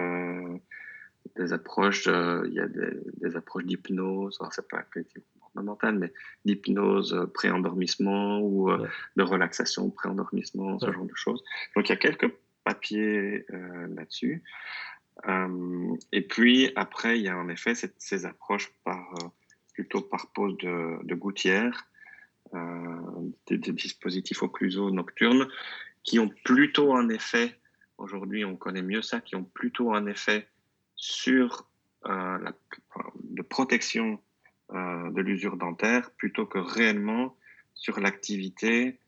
des approches, il y a des, des approches d'hypnose, c'est pas fondamentale, mais d'hypnose euh, pré-endormissement ou euh, de relaxation pré-endormissement, ce genre de choses. Donc il y a quelques papiers euh, là-dessus. et puis après, il y a en effet ces approches par, plutôt par pose de, de gouttière, des, des, dispositifs occlusaux nocturnes, qui ont plutôt un effet, aujourd'hui on connaît mieux ça, qui ont plutôt un effet sur la, de protection euh, de l'usure dentaire plutôt que réellement sur l'activité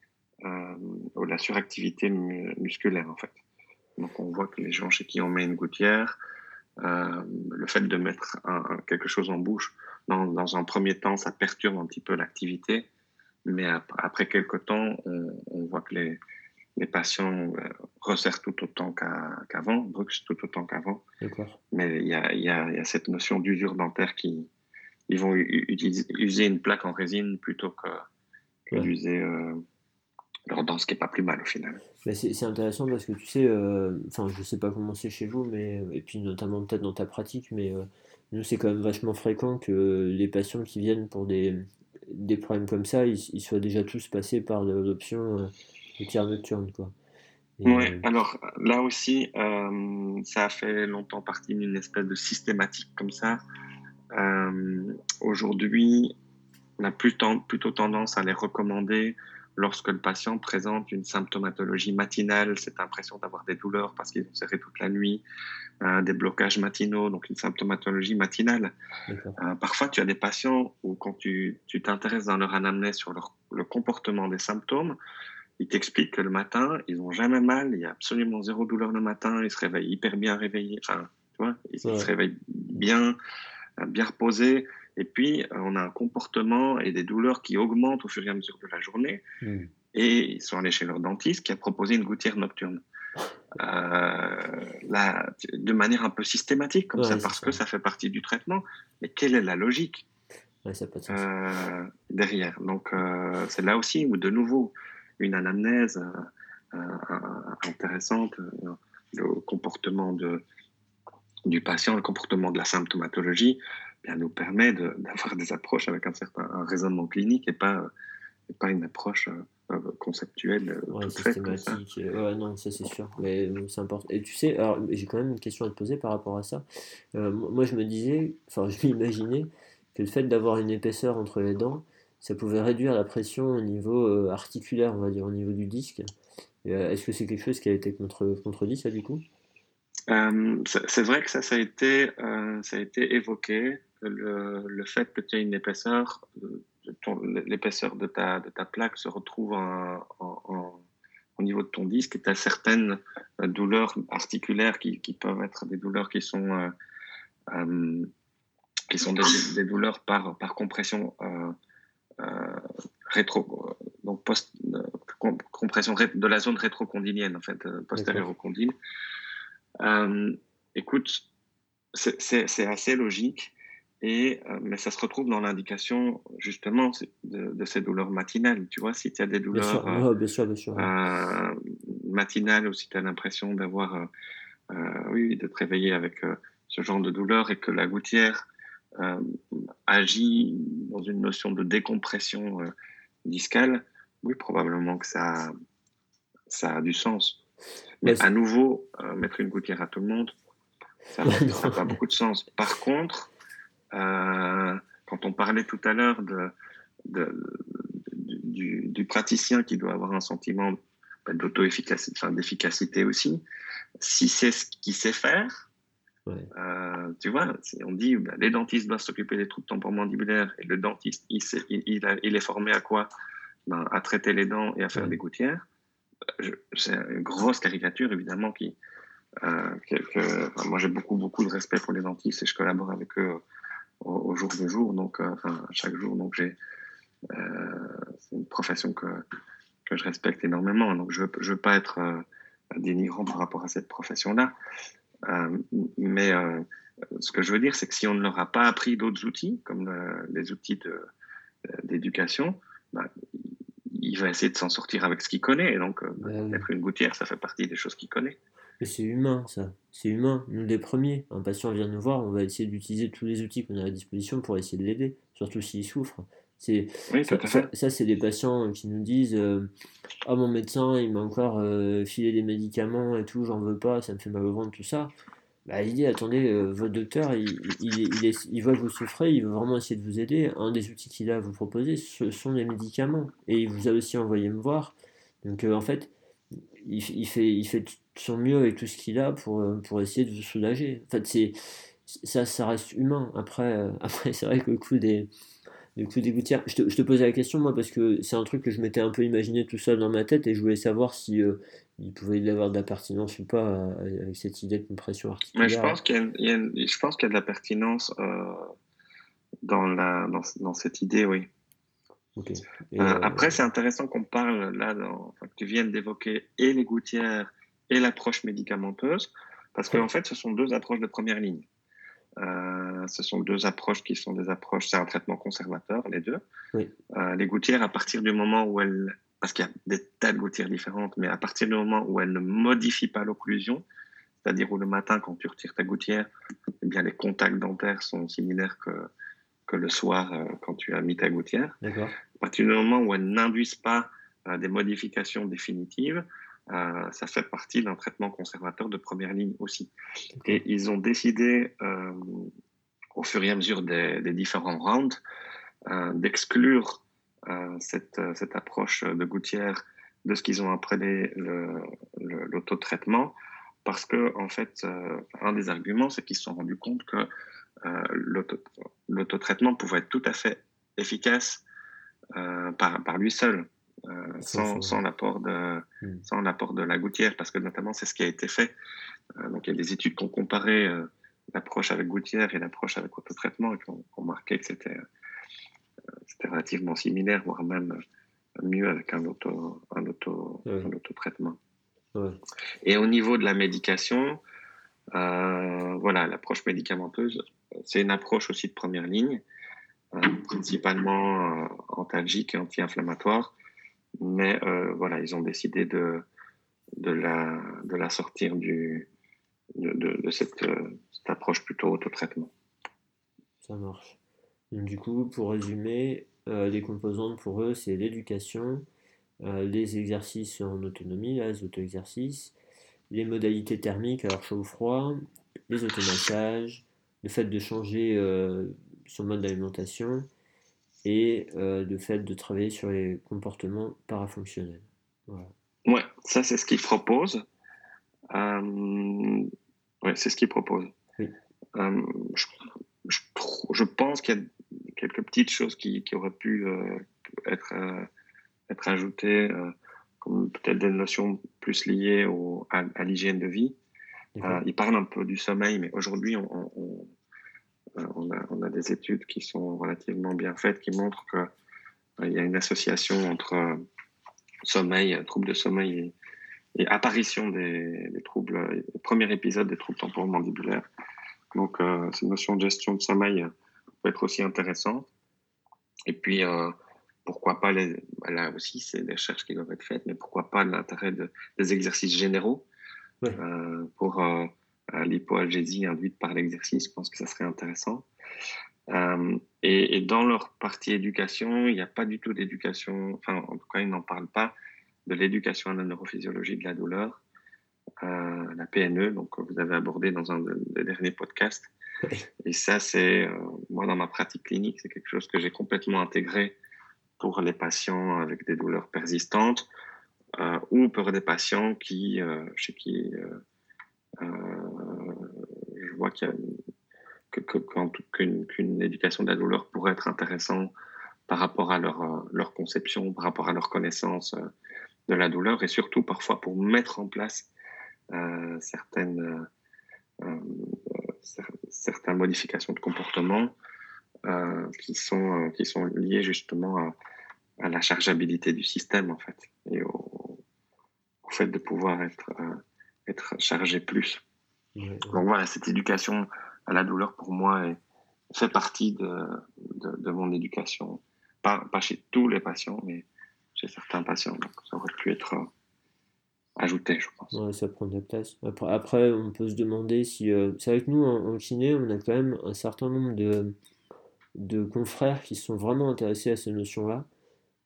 euh, ou la suractivité musculaire en fait. Donc on voit que les gens chez qui on met une gouttière, euh, le fait de mettre un, quelque chose en bouche, dans, dans, un premier temps, ça perturbe un petit peu l'activité, mais après, après quelques temps, on, on, voit que les, les patients resserrent tout autant qu'avant, bruxent tout autant qu'avant. Mais il y a, y a, cette notion d'usure dentaire qui, ils vont utiliser, user une plaque en résine plutôt que, d'user euh, leur dent, ce qui n'est pas plus mal au final. C'est intéressant parce que tu sais, euh, enfin je sais pas comment c'est chez vous, mais et puis notamment peut-être dans ta pratique, mais euh, nous c'est quand même vachement fréquent que les patients qui viennent pour des, des problèmes comme ça, ils, soient déjà tous passés par l'option de tir nocturne. Quoi. Oui, alors là aussi, ça a fait longtemps partie d'une espèce de systématique comme ça. Euh, Aujourd'hui, on a plutôt, tendance à les recommander lorsque le patient présente une symptomatologie matinale, cette impression d'avoir des douleurs parce qu'ils ont serré toute la nuit, euh, des blocages matinaux, donc une symptomatologie matinale. Euh, parfois, tu as des patients où quand tu t'intéresses dans leur anamnèse sur leur, le comportement des symptômes, ils t'expliquent que le matin, ils n'ont jamais mal, il y a absolument zéro douleur le matin, ils se réveillent hyper bien réveillés, enfin, tu vois, ils se réveillent bien, bien reposé. Et puis, euh, on a un comportement et des douleurs qui augmentent au fur et à mesure de la journée. Hmm. Et ils sont allés chez leur dentiste qui a proposé une gouttière nocturne. là, de manière un peu systématique, comme ça, parce que ça fait partie du traitement. Mais quelle est la logique derrière? Donc, c'est là aussi où, de nouveau, une anamnèse intéressante, le comportement de, du patient, le comportement de la symptomatologie, bien, nous permet d'avoir des approches avec un certain raisonnement clinique et pas, pas une approche euh, conceptuelle ouais, systématique. Ouais, non, ça c'est sûr. Mais c'est important. Et tu sais, alors j'ai quand même une question à te poser par rapport à ça. Euh, moi, je me disais, enfin, (laughs) je m'imaginais que le fait d'avoir une épaisseur entre les dents, ça pouvait réduire la pression au niveau euh, articulaire, on va dire, au niveau du disque. Est-ce que c'est quelque chose qui a été contre, contredit, ça, du coup? C'est vrai que ça, ça a été, ça a été évoqué le, fait que tu aies une épaisseur, l'épaisseur de ta, de ta plaque se retrouve au niveau de ton disque et tu as certaines euh, douleurs articulaires qui, qui, peuvent être des douleurs qui sont, euh, euh, qui sont des, douleurs par, par compression rétro, donc post, compression de la zone rétrocondylienne, en fait, postérieure au condyle. écoute, c'est assez logique. Et, euh, mais ça se retrouve dans l'indication justement de, ces douleurs matinales. Tu vois, si tu as des douleurs euh, matinales ou si tu as l'impression d'avoir, euh, oui, de te réveiller avec ce genre de douleur et que la gouttière agit dans une notion de décompression discale, oui, probablement que ça, ça a du sens. Mais à nouveau, mettre une gouttière à tout le monde, ça n'a (laughs) pas beaucoup de sens. Par contre, euh, quand on parlait tout à l'heure de, du, praticien qui doit avoir un sentiment bah, d'auto-efficacité, enfin, d'efficacité aussi, si c'est ce qu'il sait faire, euh, tu vois, on dit bah, les dentistes doivent s'occuper des troubles temporomandibulaires et le dentiste, il, il, est formé à quoi? Ben, À traiter les dents et à faire des gouttières. C'est une grosse caricature, évidemment, qui, euh, moi j'ai beaucoup, beaucoup de respect pour les dentistes et je collabore avec eux au, jour le jour, donc euh, enfin chaque jour. Donc j'ai euh, c'est une profession que que je respecte énormément. Donc je je veux pas être euh, dénigrant par rapport à cette profession-là, mais ce que je veux dire, c'est que si on ne leur a pas appris d'autres outils, comme les outils d'éducation, bah, il va essayer de s'en sortir avec ce qu'il connaît. Et donc, ben être une gouttière, ça fait partie des choses qu'il connaît. Mais c'est humain, ça. C'est humain. Nous, les premiers, un patient vient nous voir, on va essayer d'utiliser tous les outils qu'on a à disposition pour essayer de l'aider, surtout s'il souffre. C'est, ça, c'est des patients qui nous disent euh, Ah, mon médecin, il m'a encore euh, filé des médicaments et tout, j'en veux pas, ça me fait mal au ventre, tout ça. Bah, il dit Attendez, euh, votre docteur, il, il, il, voit que vous souffrez, il veut vraiment essayer de vous aider. Un des outils qu'il a à vous proposer, ce sont les médicaments. Et il vous a aussi envoyé me voir. Donc, en fait, il, fait, il fait son mieux avec tout ce qu'il a pour, euh, pour essayer de vous soulager. En fait, c'est, ça, ça reste humain. Après, euh, (laughs) après c'est vrai que le coup des, le coup des gouttières, je te, je te, posais la question, moi, parce que c'est un truc que je m'étais un peu imaginé tout seul dans ma tête et je voulais savoir si euh, il pouvait y avoir de la pertinence ou pas avec cette idée de compression articulaire. Mais je pense qu'il y, y a de la pertinence dans, la, dans, dans cette idée, oui. après, c'est intéressant qu'on parle là, dans, que tu viennes d'évoquer et les gouttières et l'approche médicamenteuse, parce qu'en fait, ce sont deux approches de première ligne. Euh, ce sont deux approches qui sont des approches, c'est un traitement conservateur, les deux. Euh, les gouttières, à partir du moment où elles, parce qu'il y a des tas de gouttières différentes, mais à partir du moment où elles ne modifient pas l'occlusion, c'est-à-dire où le matin, quand tu retires ta gouttière, eh bien, les contacts dentaires sont similaires que, que le soir euh, quand tu as mis ta gouttière. À partir du moment où elles n'induisent pas des modifications définitives, euh, ça fait partie d'un traitement conservateur de première ligne aussi. Et ils ont décidé, euh, au fur et à mesure des, différents rounds, euh, d'exclure cette, cette, approche de gouttière de ce qu'ils ont appelé l'autotraitement, parce que, en fait, un des arguments, c'est qu'ils se sont rendus compte que l'autotraitement pouvait être tout à fait efficace par, par lui seul. Euh, sans, sans l'apport de, hmm. sans l'apport de la gouttière, parce que notamment c'est ce qui a été fait. Euh, donc il y a des études qui ont comparé euh, l'approche avec gouttière et l'approche avec autotraitement et qui ont, marqué que c'était, c'était relativement similaire, voire même mieux avec un auto, un auto, un autotraitement. Et au niveau de la médication, voilà, l'approche médicamenteuse, c'est une approche aussi de première ligne, principalement antalgique et anti-inflammatoire. Mais voilà, ils ont décidé de, de, la, de la sortir du, de, cette, cette, approche plutôt autotraitement. Ça marche. du coup, pour résumer, euh, les composantes pour eux, c'est l'éducation, euh, les exercices en autonomie, les auto-exercices, les modalités thermiques, alors chaud ou froid, les automassages, le fait de changer euh, son mode d'alimentation et le fait de travailler sur les comportements parafonctionnels. Voilà. Ouais, ça c'est ce qu'ils proposent. ouais, c'est ce qu'ils proposent. Oui. Je, je, je, pense qu'il y a quelques petites choses qui, qui auraient pu euh, être, euh, être ajoutées, euh, comme peut-être des notions plus liées au, à, l'hygiène de vie. ils parlent un peu du sommeil, mais aujourd'hui, on, on, on, a, on, a, des études qui sont relativement bien faites qui montrent qu'il y a une association entre sommeil, troubles de sommeil et, apparition des, des troubles, premier épisode des troubles temporomandibulaires. Donc, cette notion de gestion de sommeil peut être aussi intéressant. Et puis, euh, pourquoi pas, les, bah, là aussi, c'est des recherches qui doivent être faites, mais pourquoi pas l'intérêt de, des exercices généraux euh, pour euh, l'hypoalgésie induite par l'exercice. Je pense que ça serait intéressant. Et, et, dans leur partie éducation, il n'y a pas du tout d'éducation, enfin, en tout cas, ils n'en parlent pas de l'éducation à la neurophysiologie de la douleur, la PNE, donc vous avez abordé dans un des derniers podcasts. Et ça, c'est, euh, moi, dans ma pratique clinique, c'est quelque chose que j'ai complètement intégré pour les patients avec des douleurs persistantes euh, ou pour des patients qui, euh, chez qui je vois qu'il qu'une qu éducation de la douleur pourrait être intéressante par rapport à leur, leur conception, par rapport à leur connaissance de la douleur et surtout parfois pour mettre en place certaines certaines modifications de comportement euh, qui, sont, euh, qui sont liées justement à, la chargeabilité du système, en fait, et au, fait de pouvoir être, euh, être chargé plus. Donc voilà, cette éducation à la douleur, pour moi, est, fait partie de, de, mon éducation. Pas, pas chez tous les patients, mais chez certains patients. Donc ça aurait pu être ajouter, je pense. Ouais, ça prend de la place. Après, après, on peut se demander si. Euh, c'est avec nous, en, en, kiné, on a quand même un certain nombre de, de confrères qui sont vraiment intéressés à ces notions-là.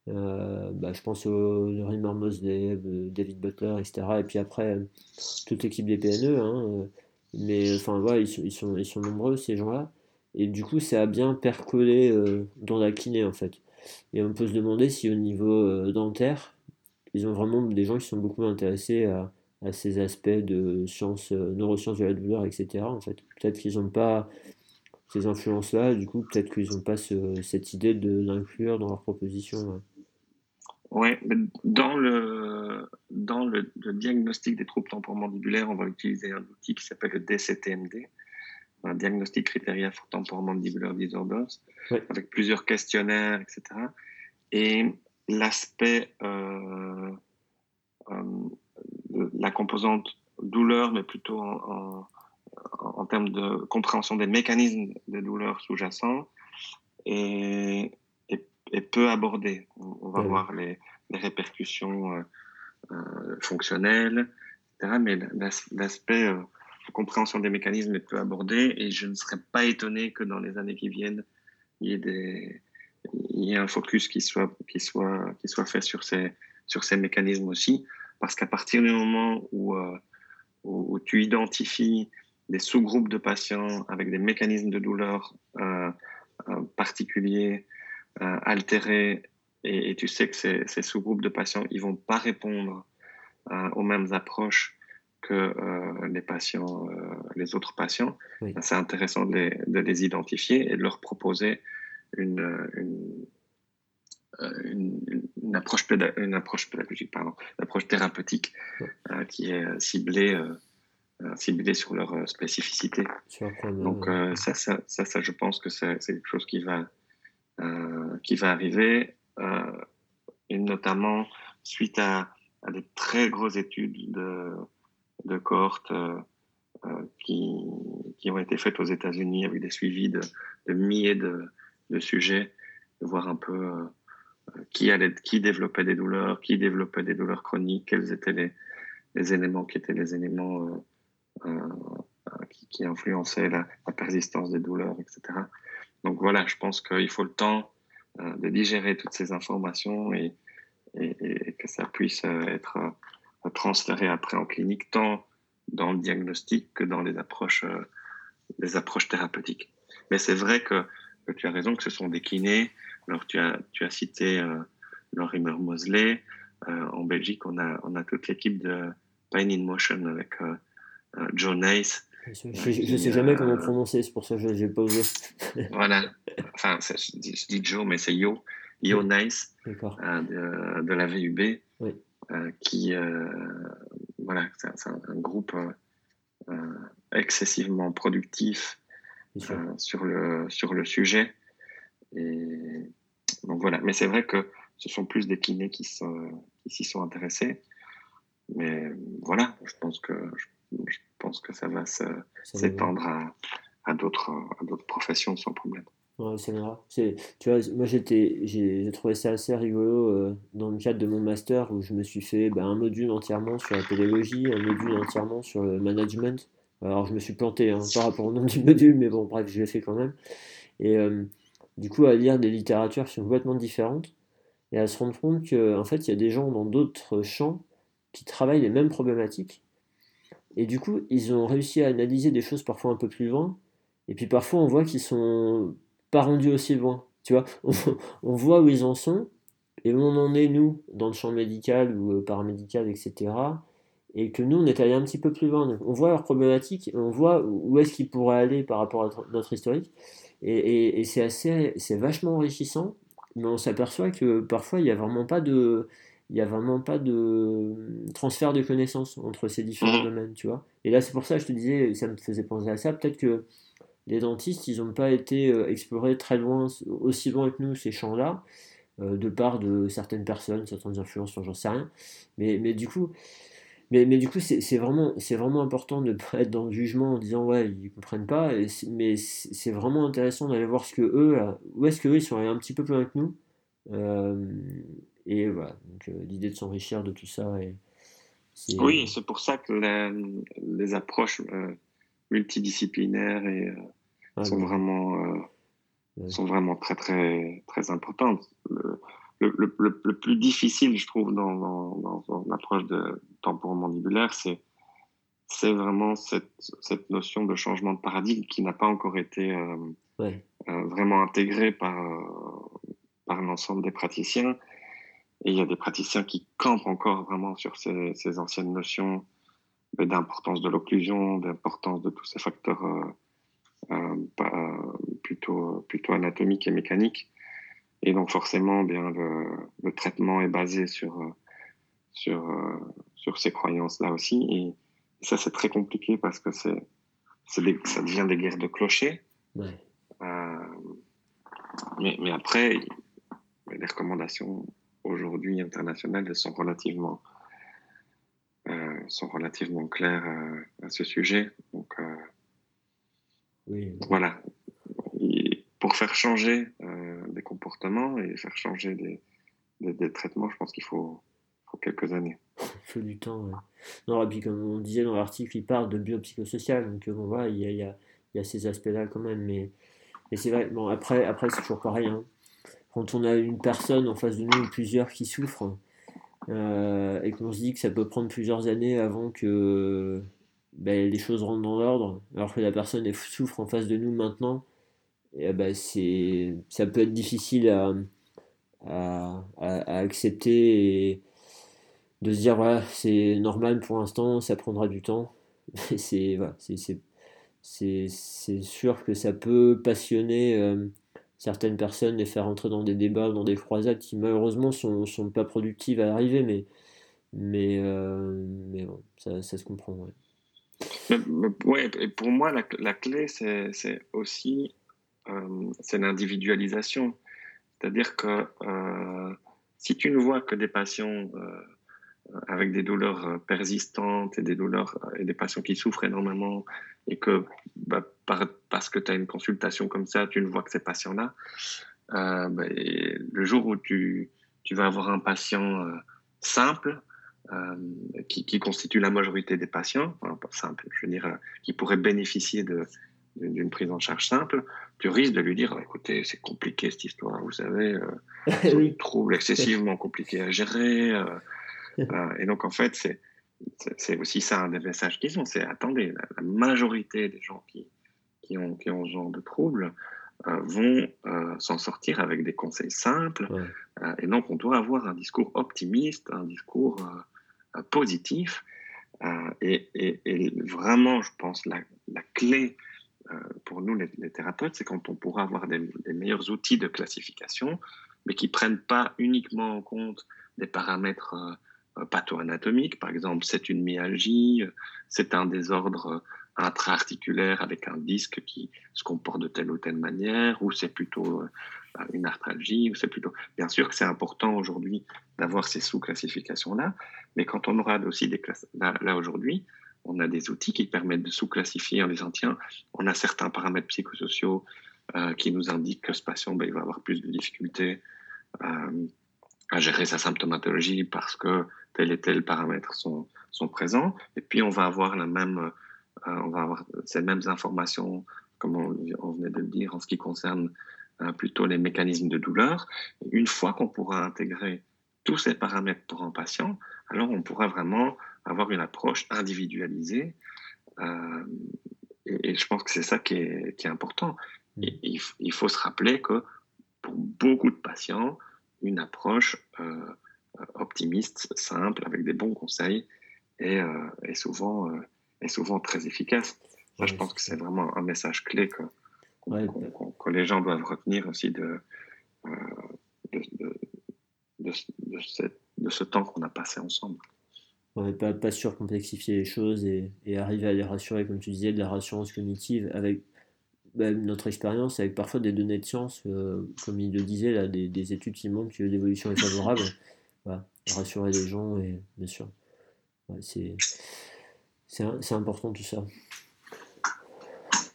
Euh, bah, je pense au Laurie Mosley, euh, David Butler, etc. Et puis après, toute l'équipe des PNE. Hein, mais enfin, voilà, ils sont, ils, sont, nombreux, ces gens-là. Et du coup, ça a bien percolé dans la kiné, en fait. Et on peut se demander si au niveau dentaire, ils ont vraiment des gens qui sont beaucoup intéressés à, ces aspects de sciences, euh, neurosciences de la douleur, etc. En fait, peut-être qu'ils n'ont pas ces influences-là, du coup, peut-être qu'ils n'ont pas cette idée de l'inclure dans leur proposition. Oui, dans, le, dans le, diagnostic des troubles temporomandibulaires, on va utiliser un outil qui s'appelle le DCTMD, un diagnostic criteria for temporomandibular disorders, avec plusieurs questionnaires, etc. Et l'aspect, euh, euh, la composante douleur, mais plutôt en, en, termes de compréhension des mécanismes de douleur sous-jacents, et, peu abordé. On, va voir les, les répercussions euh, euh, fonctionnelles, etc. Mais l'aspect euh, compréhension des mécanismes est peu abordé, et je ne serais pas étonné que dans les années qui viennent, il y ait des, il y ait un focus qui soit, qui soit, qui soit fait sur ces, sur ces mécanismes aussi. Parce qu'à partir du moment où, euh, où, tu identifies des sous-groupes de patients avec des mécanismes de douleur euh, euh particuliers, altérés, et, et, tu sais que ces, ces sous-groupes de patients, ils vont pas répondre euh, aux mêmes approches que les patients, les autres patients, ben, c'est intéressant de les, de les identifier et de leur proposer une, une, une, une, approche, une approche pédagogique, pardon, une approche thérapeutique euh, qui est ciblée, euh, euh, ciblée sur leur spécificité. Donc ça, ça, ça, ça, je pense que c'est quelque chose qui va, qui va arriver, et notamment suite à des très grosses études de, de cohortes qui, qui ont été faites aux États-Unis avec des suivis de, milliers de, sujets, de voir un peu qui, développait des douleurs, qui développait des douleurs chroniques, quels étaient les, éléments qui euh, euh, influençaient la, persistance des douleurs, etc. Donc voilà, je pense qu'il faut le temps euh, de digérer toutes ces informations et, et, que ça puisse être transféré après en clinique, tant dans le diagnostic que dans les approches, les approches thérapeutiques. Mais c'est vrai que, tu as raison que ce sont des kinés. Alors tu as, tu as cité euh, Lorimer Mosley. Euh, en Belgique, on a, on a toute l'équipe de Pain in Motion avec euh, euh Joe Nace. Je ne sais jamais comment prononcer, c'est pour ça que je n'ai pas osé. (laughs) voilà. Enfin, je dis, je, dis, Joe, mais c'est Yo. Yo oui. Nice de, de, la VUB. Oui. qui, voilà, c'est un, un, groupe excessivement productif sur, le, sur le sujet. Et donc voilà. Mais c'est vrai que ce sont plus des kinés qui s'y sont intéressés. Mais voilà, je pense que, je, pense que ça va s'étendre à, à d'autres professions sans problème. Ouais, c'est vrai. Tu vois, moi j'ai trouvé ça assez rigolo euh, dans le cadre de mon master où je me suis fait bah, un module entièrement sur la pédagogie, un module entièrement sur le management. Alors je me suis planté hein, par rapport au nom du (laughs) module, mais bon, bref, je l'ai fait quand même. Et euh, du coup, à lire des littératures qui sont complètement différentes et à se rendre compte qu'en en fait, il y a des gens dans d'autres champs qui travaillent les mêmes problématiques. Et du coup, ils ont réussi à analyser des choses parfois un peu plus loin. Et puis parfois, on voit qu'ils sont pas rendus aussi loin. Tu vois, (laughs) on, voit où ils en sont et où on en est, nous, dans le champ médical ou euh, paramédical, etc. Et que nous, on est allé un petit peu plus loin. On voit leurs problématiques, on voit où est-ce qu'ils pourraient aller par rapport à notre historique. Et c'est assez, c'est vachement enrichissant, mais on s'aperçoit que parfois il n'y a vraiment pas de, il y a vraiment pas de transfert de connaissances entre ces différents mmh. domaines, tu vois. Et là, c'est pour ça que je te disais, ça me faisait penser à ça. Peut-être que les dentistes, ils n'ont pas été euh, explorés très loin, aussi loin que nous, ces champs-là, euh, de part de certaines personnes, certaines influences, j'en sais rien. Mais, mais du coup, mais, mais du coup, c'est vraiment, vraiment important de ne pas être dans le jugement en disant ouais, ils comprennent pas. Et mais c'est vraiment intéressant d'aller voir ce que eux, où est-ce qu'eux ils sont allés un petit peu plus loin que nous. Euh, et voilà, donc euh, l'idée de s'enrichir de tout ça. Et, oui, c'est pour ça que les, les approches euh, multidisciplinaires et, euh, ah, sont, vraiment, sont vraiment très, très, très importantes. Le, le, le, le, plus difficile, je trouve, dans, dans, dans l'approche de temporaire mandibulaire, c'est c'est vraiment cette, cette, notion de changement de paradigme qui n'a pas encore été ouais. vraiment intégrée par, par l'ensemble des praticiens. Et il y a des praticiens qui campent encore vraiment sur ces, ces anciennes notions d'importance de l'occlusion, d'importance de tous ces facteurs euh, euh, plutôt, plutôt anatomiques et mécaniques. Et donc forcément, bien le, le traitement est basé sur sur sur ces croyances-là aussi. Et, ça, c'est très compliqué parce que c'est ça devient des guerres de clochers. Ouais. Euh, mais, mais après, les recommandations aujourd'hui internationales sont relativement euh, sont relativement claires euh, à ce sujet. Donc oui. voilà. Et pour faire changer des comportements et faire changer des, des, des traitements, je pense qu'il faut, faut, quelques années. Il faut du temps. Ouais. Non, et puis comme on disait dans l'article, il parle de biopsychosocial, donc bon, voilà, il y a, il y a, il y a ces aspects-là quand même. Mais, mais c'est vrai, bon, après, après c'est toujours pareil. Hein. Quand on a une personne en face de nous, ou plusieurs qui souffrent, euh, et qu'on se dit que ça peut prendre plusieurs années avant que ben, les choses rentrent dans l'ordre, alors que la personne souffre en face de nous maintenant, et ben, c'est, ça peut être difficile à, accepter et de se dire c'est normal pour l'instant, ça prendra du temps. (laughs) c'est c'est sûr que ça peut passionner euh, certaines personnes et faire entrer dans des débats, dans des croisades qui malheureusement sont, sont pas productives à l'arrivée, mais, mais, euh, mais bon, ça, ça, se comprend. Mais, ouais, et pour moi, la, la clé, c'est aussi euh, c'est l'individualisation. C'est-à-dire que euh, si tu ne vois que des patients avec des douleurs persistantes et des douleurs et des patients qui souffrent énormément et que bah, parce que tu as une consultation comme ça, tu ne vois que ces patients-là, bah, le jour où tu, tu vas avoir un patient simple, euh, qui, qui, constitue la majorité des patients, pas simple, je veux dire, euh, qui pourraient bénéficier de, d'une prise en charge simple, tu risques de lui dire écoutez, c'est compliqué cette histoire, vous savez, euh, (laughs) c'est un trouble excessivement compliqué à gérer. (laughs) et donc, en fait, c'est, c'est aussi ça un des messages qu'ils ont c'est attendez, la, majorité des gens qui, qui, ont, qui ont ce genre de troubles vont s'en sortir avec des conseils simples. et donc, on doit avoir un discours optimiste, un discours positif. Euh, et, vraiment, je pense, la, la clé euh, pour nous, les, thérapeutes, c'est quand on pourra avoir des, meilleurs outils de classification, mais qui prennent pas uniquement en compte des paramètres euh, patho-anatomiques. Par exemple, c'est une myalgie, c'est un désordre intra-articulaire avec un disque qui se comporte de telle ou telle manière, ou c'est plutôt une arthralgie, ou c'est plutôt... Bien sûr que c'est important aujourd'hui d'avoir ces sous-classifications-là, mais quand on aura aussi des classes... Là, aujourd'hui, on a des outils qui permettent de sous-classifier en disant, on a certains paramètres psychosociaux euh, qui nous indiquent que ce patient, ben, il va avoir plus de difficultés euh, à gérer sa symptomatologie parce que tel et tel paramètres sont, sont présents. Et puis, on va avoir la même, euh, on va avoir ces mêmes informations, comme on, on, venait de le dire, en ce qui concerne Hein, plutôt les mécanismes de douleur. une fois qu'on pourra intégrer tous ces paramètres pour un patient, alors on pourra vraiment avoir une approche individualisée. Euh, et, je pense que c'est ça qui est, qui est important. Mm. Et il, faut se rappeler que pour beaucoup de patients, une approche euh, optimiste, simple, avec des bons conseils, est, euh, souvent, est souvent très efficace. je pense que c'est vraiment un message clé que, que les gens doivent retenir aussi de, euh, de, de, ce temps qu'on a passé ensemble. Ouais, pas, pas surcomplexifier les choses et, et, arriver à les rassurer, comme tu disais, de la rassurance cognitive avec bah, notre expérience, avec parfois des données de science, euh, comme il le disait, là, des, des études qui montrent que l'évolution est (laughs) favorable. Voilà, rassurer les gens, et bien sûr, c'est important tout ça.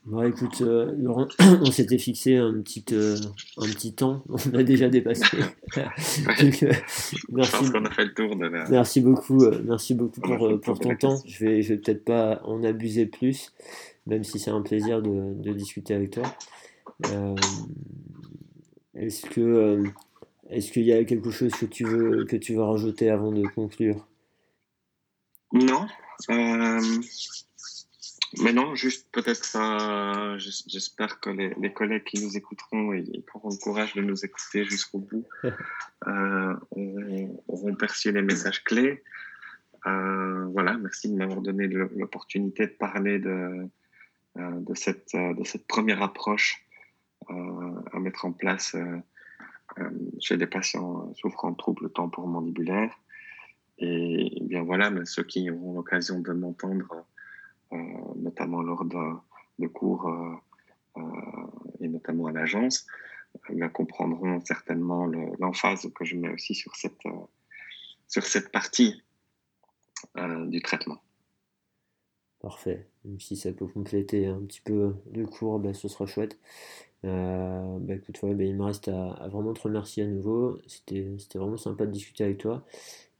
Bon, écoute, euh, Laurent, (coughs) on s'était fixé un petit, euh, un petit temps, (laughs) on a déjà dépassé. (laughs) Donc, euh, merci. Je pense a fait le tour de la... Merci beaucoup, merci beaucoup pour, pour ton temps. Je vais, je vais peut-être pas en abuser plus, même si c'est un plaisir de, de, discuter avec toi. est-ce que, est-ce qu'il y a quelque chose que tu veux, que tu veux rajouter avant de conclure? Non. Mais non, juste peut-être j'espère que les, les, collègues qui nous écouteront et qui auront le courage de nous écouter jusqu'au bout (laughs) euh, auront, perçu les messages clés. Euh, voilà, merci de m'avoir donné l'opportunité de parler de, euh, de, cette, de cette première approche euh, à mettre en place euh, chez des patients souffrant de troubles temporomandibulaires. Et, et bien voilà, ceux qui auront l'occasion de m'entendre euh, notamment lors de, cours euh, euh, et notamment à l'agence, comprendront certainement l'emphase que je mets aussi sur cette partie du traitement. Parfait. si ça peut compléter un petit peu le cours, ben, ce sera chouette. Euh, bah, ben, il me reste à, vraiment te remercier à nouveau. C'était vraiment sympa de discuter avec toi.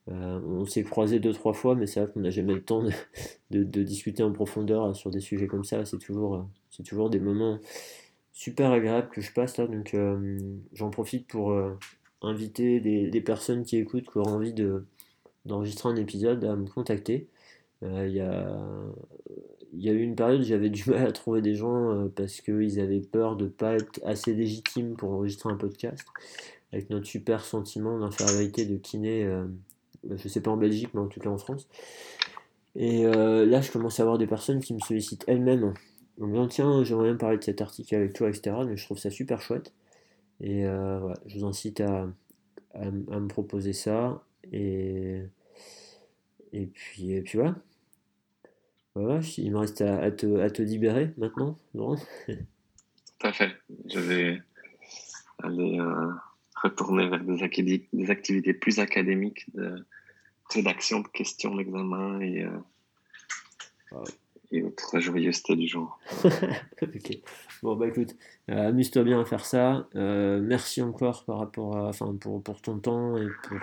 Euh, on s'est croisé deux trois fois, mais c'est vrai qu'on n'a jamais le temps de, discuter en profondeur sur des sujets comme ça. C'est toujours, c'est toujours des moments super agréables que je passe là. Donc euh, j'en profite pour euh, inviter des, personnes qui écoutent, qui auront envie de, d'enregistrer un épisode, à me contacter. Il y, a, y a eu une période où j'avais (laughs) du mal à trouver des gens parce qu'ils avaient peur de ne pas être assez légitimes pour enregistrer un podcast. Avec notre super sentiment d'infériorité de kiné bah, je sais pas en Belgique, mais en tout cas en France. Et euh, là, je commence à avoir des personnes qui me sollicitent elles-mêmes en me disant Tiens, j'aimerais bien parler de cet article avec toi, etc. Mais je trouve ça super chouette. Et euh, voilà, je vous incite à, à, me proposer ça. Et, et, puis, et puis voilà. Voilà, il me reste à, te, à te, libérer maintenant, Laurent. Tout à fait. Je vais aller. Euh retourner vers des, des activités plus académiques de rédaction de questions d'examen et, euh, et autres joyeusetés du jour. (laughs) ok. Bon, bah écoute, euh, amuse-toi bien à faire ça. Euh, merci encore par rapport à, enfin, pour, pour ton temps et pour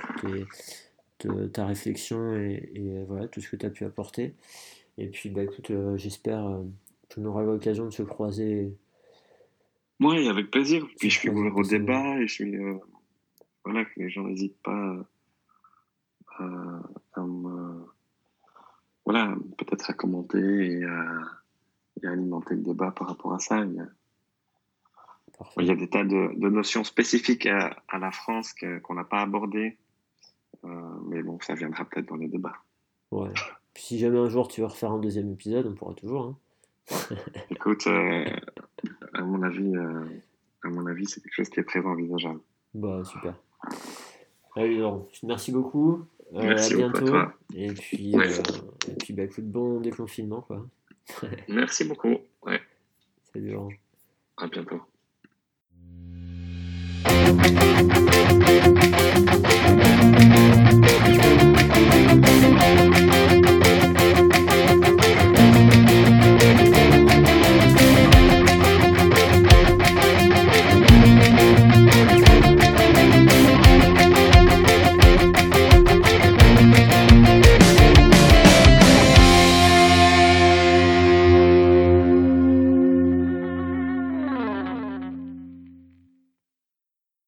ta réflexion et, et, voilà, tout ce que tu as pu apporter. Et puis, bah écoute, j'espère qu'on aura l'occasion de se croiser. Oui, avec plaisir. Puis je suis ouvert au débat et je suis. voilà, que les gens n'hésitent pas à, voilà, peut-être à commenter et à, alimenter le débat par rapport à ça. Il y a, il y a des tas de, notions spécifiques à, la France qu'on n'a pas abordées, euh, mais bon, ça viendra peut-être dans les débats. Ouais. Puis si jamais un jour tu veux refaire un deuxième épisode, on pourra toujours. Hein. (laughs) Écoute, euh, à mon avis, euh, à mon avis, c'est quelque chose qui est très envisageable. Bah super. Allez, merci beaucoup. Euh, à bientôt. Et puis, euh, et puis bah, écoute, bon déconfinement. Quoi. (laughs) Merci beaucoup. Ouais. Salut Laurent. À bientôt.